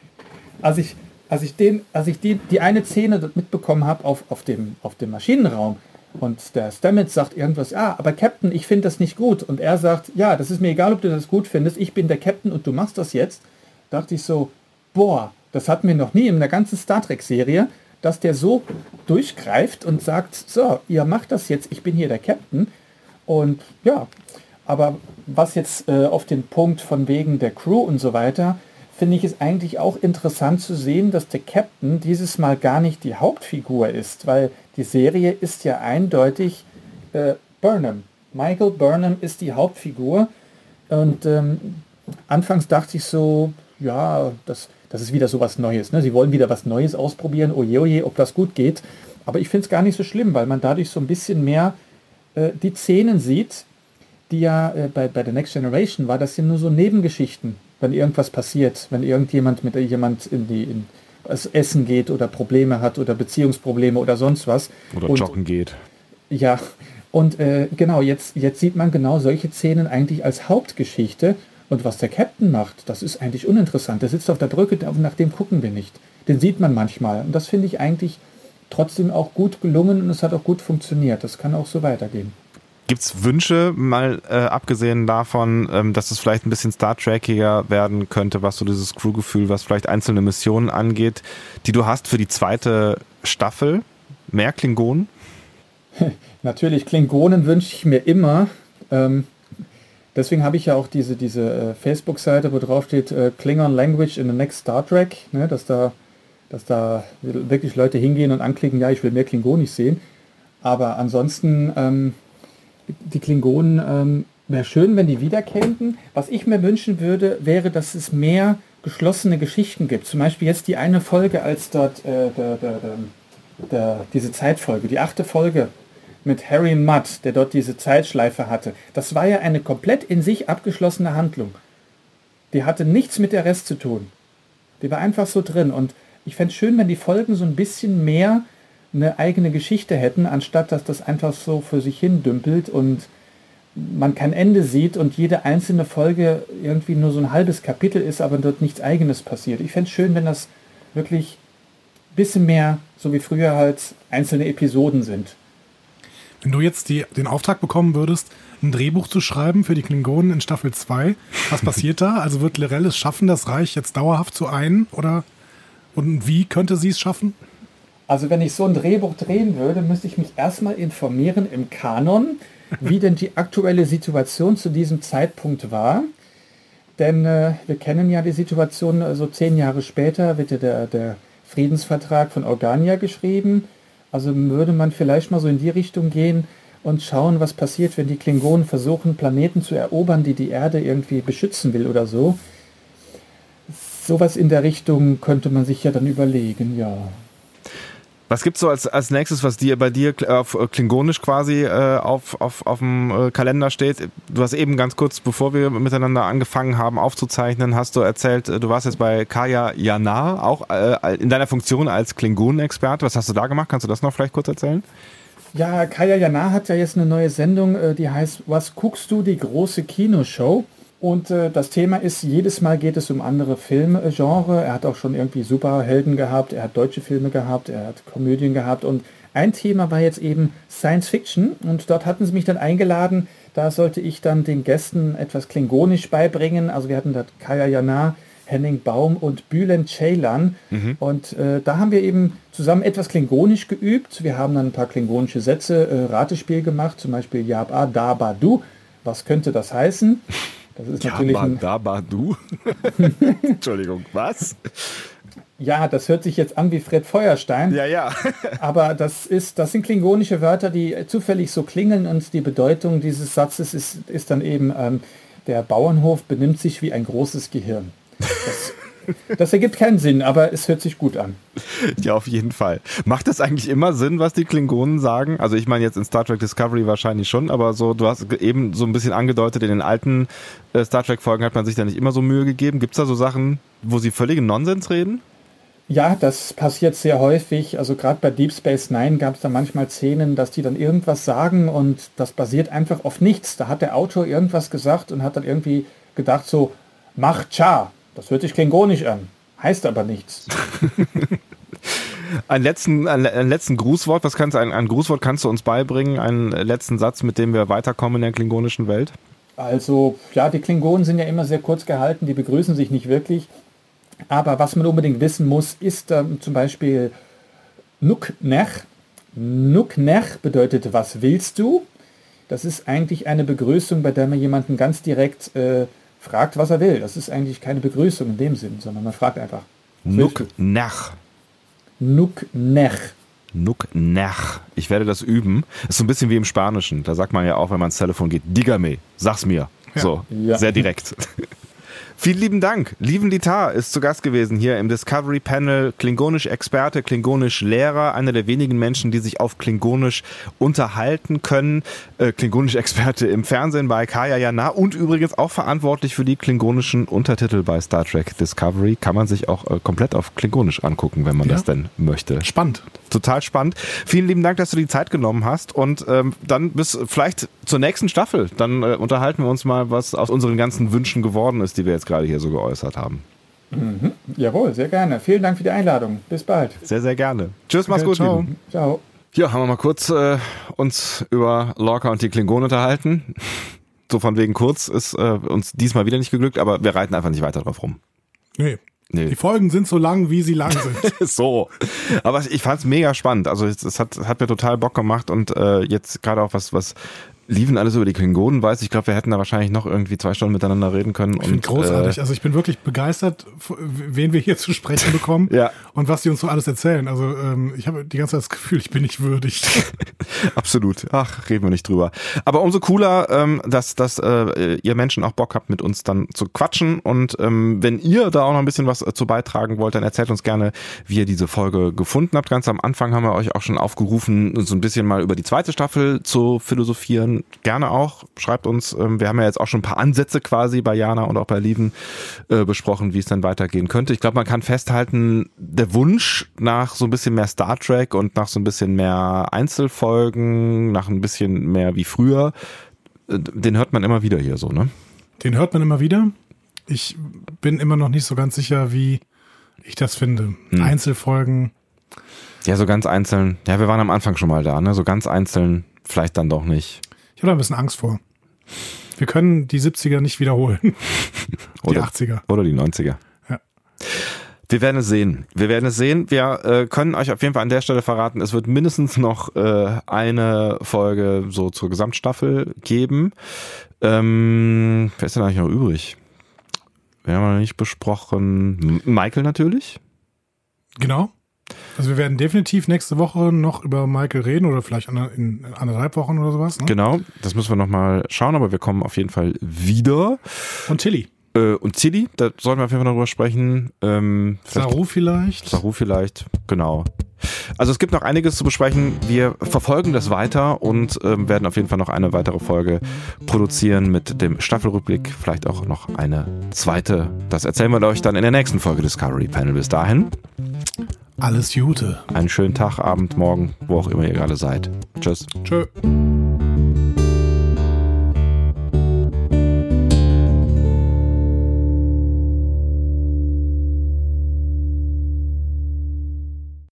als ich, als ich, den, als ich die, die eine Szene mitbekommen habe auf, auf, dem, auf dem Maschinenraum, und der Stamets sagt irgendwas, ja, aber Captain, ich finde das nicht gut. Und er sagt, ja, das ist mir egal, ob du das gut findest, ich bin der Captain und du machst das jetzt. dachte ich so, boah, das hatten wir noch nie in der ganzen Star Trek-Serie, dass der so durchgreift und sagt, so, ihr macht das jetzt, ich bin hier der Captain. Und ja, aber was jetzt äh, auf den Punkt von wegen der Crew und so weiter, finde ich es eigentlich auch interessant zu sehen, dass der Captain dieses Mal gar nicht die Hauptfigur ist, weil die Serie ist ja eindeutig äh, Burnham. Michael Burnham ist die Hauptfigur und ähm, anfangs dachte ich so, ja, das, das ist wieder so was Neues. Ne? Sie wollen wieder was Neues ausprobieren, oje, oje, ob das gut geht. Aber ich finde es gar nicht so schlimm, weil man dadurch so ein bisschen mehr äh, die Szenen sieht, die ja äh, bei, bei The Next Generation war, das sind nur so Nebengeschichten wenn irgendwas passiert, wenn irgendjemand mit jemand in die in das Essen geht oder Probleme hat oder Beziehungsprobleme oder sonst was. Oder und, joggen geht. Ja, und äh, genau, jetzt, jetzt sieht man genau solche Szenen eigentlich als Hauptgeschichte. Und was der Captain macht, das ist eigentlich uninteressant. Der sitzt auf der Brücke, nach dem gucken wir nicht. Den sieht man manchmal. Und das finde ich eigentlich trotzdem auch gut gelungen und es hat auch gut funktioniert. Das kann auch so weitergehen. Gibt es Wünsche, mal äh, abgesehen davon, ähm, dass es vielleicht ein bisschen Star Trekiger werden könnte, was so dieses Crewgefühl, was vielleicht einzelne Missionen angeht, die du hast für die zweite Staffel? Mehr Klingonen? Natürlich, Klingonen wünsche ich mir immer. Ähm, deswegen habe ich ja auch diese, diese äh, Facebook-Seite, wo drauf steht äh, Klingon Language in the Next Star Trek, ne, dass, da, dass da wirklich Leute hingehen und anklicken, ja, ich will mehr Klingonisch sehen. Aber ansonsten ähm, die Klingonen ähm, wäre schön, wenn die wiederkämen. Was ich mir wünschen würde, wäre, dass es mehr geschlossene Geschichten gibt. Zum Beispiel jetzt die eine Folge, als dort äh, der, der, der, diese Zeitfolge, die achte Folge mit Harry Mudd, der dort diese Zeitschleife hatte. Das war ja eine komplett in sich abgeschlossene Handlung. Die hatte nichts mit der Rest zu tun. Die war einfach so drin. Und ich fände es schön, wenn die Folgen so ein bisschen mehr eine eigene Geschichte hätten, anstatt dass das einfach so für sich hin dümpelt und man kein Ende sieht und jede einzelne Folge irgendwie nur so ein halbes Kapitel ist, aber dort nichts eigenes passiert. Ich fände es schön, wenn das wirklich ein bisschen mehr, so wie früher halt, einzelne Episoden sind. Wenn du jetzt die, den Auftrag bekommen würdest, ein Drehbuch zu schreiben für die Klingonen in Staffel 2, was passiert da? Also wird Lorel es schaffen, das Reich jetzt dauerhaft zu ein? Oder und wie könnte sie es schaffen? Also wenn ich so ein Drehbuch drehen würde, müsste ich mich erstmal informieren im Kanon, wie denn die aktuelle Situation zu diesem Zeitpunkt war. Denn äh, wir kennen ja die Situation, so also zehn Jahre später wird ja der, der Friedensvertrag von Organia geschrieben. Also würde man vielleicht mal so in die Richtung gehen und schauen, was passiert, wenn die Klingonen versuchen, Planeten zu erobern, die die Erde irgendwie beschützen will oder so. Sowas in der Richtung könnte man sich ja dann überlegen, ja. Was gibt's so als, als nächstes, was dir bei dir auf äh, Klingonisch quasi äh, auf, auf, auf dem äh, Kalender steht? Du hast eben ganz kurz, bevor wir miteinander angefangen haben aufzuzeichnen, hast du erzählt, äh, du warst jetzt bei Kaya Yanar, auch äh, in deiner Funktion als Klingonen-Experte. Was hast du da gemacht? Kannst du das noch vielleicht kurz erzählen? Ja, Kaya Yanar hat ja jetzt eine neue Sendung, die heißt Was guckst du, die große Kinoshow? Und äh, das Thema ist, jedes Mal geht es um andere Filmgenre. Er hat auch schon irgendwie Superhelden gehabt, er hat deutsche Filme gehabt, er hat Komödien gehabt. Und ein Thema war jetzt eben Science Fiction. Und dort hatten sie mich dann eingeladen. Da sollte ich dann den Gästen etwas Klingonisch beibringen. Also wir hatten dort Kaya Jana, Henning Baum und Bülent Ceylan. Mhm. Und äh, da haben wir eben zusammen etwas Klingonisch geübt. Wir haben dann ein paar klingonische Sätze, äh, Ratespiel gemacht, zum Beispiel Yab A, Da, Ba, Du. Was könnte das heißen? Das ist natürlich ja, ein da, ba, du. Entschuldigung, was? Ja, das hört sich jetzt an wie Fred Feuerstein. Ja, ja. aber das ist, das sind klingonische Wörter, die zufällig so klingen und die Bedeutung dieses Satzes ist, ist dann eben, ähm, der Bauernhof benimmt sich wie ein großes Gehirn. Das das ergibt keinen Sinn, aber es hört sich gut an. Ja, auf jeden Fall. Macht das eigentlich immer Sinn, was die Klingonen sagen? Also ich meine jetzt in Star Trek Discovery wahrscheinlich schon, aber so, du hast eben so ein bisschen angedeutet, in den alten äh, Star Trek-Folgen hat man sich da nicht immer so Mühe gegeben. Gibt es da so Sachen, wo sie völligen Nonsens reden? Ja, das passiert sehr häufig. Also gerade bei Deep Space Nine gab es da manchmal Szenen, dass die dann irgendwas sagen und das basiert einfach auf nichts. Da hat der Autor irgendwas gesagt und hat dann irgendwie gedacht so, mach Cha. Das hört sich klingonisch an, heißt aber nichts. Ein letzten, ein, letzten Grußwort, was kannst du, ein, ein Grußwort kannst du uns beibringen? Einen letzten Satz, mit dem wir weiterkommen in der klingonischen Welt? Also, ja, die Klingonen sind ja immer sehr kurz gehalten, die begrüßen sich nicht wirklich. Aber was man unbedingt wissen muss, ist ähm, zum Beispiel Nuk Nech. Nuk Nech bedeutet, was willst du? Das ist eigentlich eine Begrüßung, bei der man jemanden ganz direkt äh, fragt, was er will. Das ist eigentlich keine Begrüßung in dem Sinn, sondern man fragt einfach. Nuk nach. Nuk nech. Nuk nach. Ich werde das üben. Ist so ein bisschen wie im Spanischen. Da sagt man ja auch, wenn man ins Telefon geht, dígame, sag's mir. Ja. So, ja. sehr direkt. Vielen lieben Dank. Lieven Litar ist zu Gast gewesen hier im Discovery Panel. Klingonisch Experte, Klingonisch Lehrer, einer der wenigen Menschen, die sich auf Klingonisch unterhalten können. Äh, Klingonisch Experte im Fernsehen bei Kaya Jana und übrigens auch verantwortlich für die klingonischen Untertitel bei Star Trek Discovery. Kann man sich auch äh, komplett auf Klingonisch angucken, wenn man ja. das denn möchte. Spannend. Total spannend. Vielen lieben Dank, dass du die Zeit genommen hast und ähm, dann bis vielleicht zur nächsten Staffel. Dann äh, unterhalten wir uns mal, was aus unseren ganzen Wünschen geworden ist, die wir jetzt jetzt gerade hier so geäußert haben. Mhm. Jawohl, sehr gerne. Vielen Dank für die Einladung. Bis bald. Sehr, sehr gerne. Tschüss, mach's okay, gut. Ciao. ciao. Ja, haben wir mal kurz äh, uns über Lorca und die Klingonen unterhalten. So von wegen kurz ist äh, uns diesmal wieder nicht geglückt, aber wir reiten einfach nicht weiter drauf rum. Nee. Nee. Die Folgen sind so lang, wie sie lang sind. so. Aber ich fand es mega spannend. Also es, es, hat, hat mir total Bock gemacht und äh, jetzt gerade auch was, was liefen alles über die Klingonen weiß. Ich glaube, wir hätten da wahrscheinlich noch irgendwie zwei Stunden miteinander reden können. Ich und großartig. Äh, also ich bin wirklich begeistert, wen wir hier zu sprechen bekommen ja. und was die uns so alles erzählen. Also ähm, ich habe die ganze Zeit das Gefühl, ich bin nicht würdig. Absolut. Ach, reden wir nicht drüber. Aber umso cooler, ähm, dass, dass äh, ihr Menschen auch Bock habt, mit uns dann zu quatschen. Und ähm, wenn ihr da auch noch ein bisschen was äh, zu beitragen wollt, dann erzählt uns gerne, wie ihr diese Folge gefunden habt. Ganz am Anfang haben wir euch auch schon aufgerufen, so ein bisschen mal über die zweite Staffel zu philosophieren gerne auch. Schreibt uns. Ähm, wir haben ja jetzt auch schon ein paar Ansätze quasi bei Jana und auch bei Lieven äh, besprochen, wie es dann weitergehen könnte. Ich glaube, man kann festhalten, der Wunsch nach so ein bisschen mehr Star Trek und nach so ein bisschen mehr Einzelfolgen, nach ein bisschen mehr wie früher, äh, den hört man immer wieder hier so, ne? Den hört man immer wieder. Ich bin immer noch nicht so ganz sicher, wie ich das finde. Hm. Einzelfolgen. Ja, so ganz einzeln. Ja, wir waren am Anfang schon mal da, ne? So ganz einzeln, vielleicht dann doch nicht. Ich habe da ein bisschen Angst vor. Wir können die 70er nicht wiederholen. die oder, 80er. Oder die 90er. Ja. Wir werden es sehen. Wir werden es sehen. Wir äh, können euch auf jeden Fall an der Stelle verraten, es wird mindestens noch äh, eine Folge so zur Gesamtstaffel geben. Ähm, wer ist denn eigentlich noch übrig? wen haben wir noch nicht besprochen? Michael natürlich. Genau. Also wir werden definitiv nächste Woche noch über Michael reden oder vielleicht in, anderthalb Wochen oder sowas. Ne? Genau, das müssen wir nochmal schauen, aber wir kommen auf jeden Fall wieder. Und Tilly. Äh, und Zilli, da sollten wir auf jeden Fall noch drüber sprechen. Ähm, vielleicht- Saru vielleicht. Saru vielleicht, genau. Also es gibt noch einiges zu besprechen. Wir verfolgen das weiter und ähm, werden auf jeden Fall noch eine weitere Folge produzieren mit dem Staffelrückblick, vielleicht auch noch eine zweite. Das erzählen wir euch dann in der nächsten Folge Discovery Panel. Bis dahin, Alles Gute. einen schönen Tag, Abend, Morgen, wo auch immer ihr gerade seid. Tschüss. Tschö.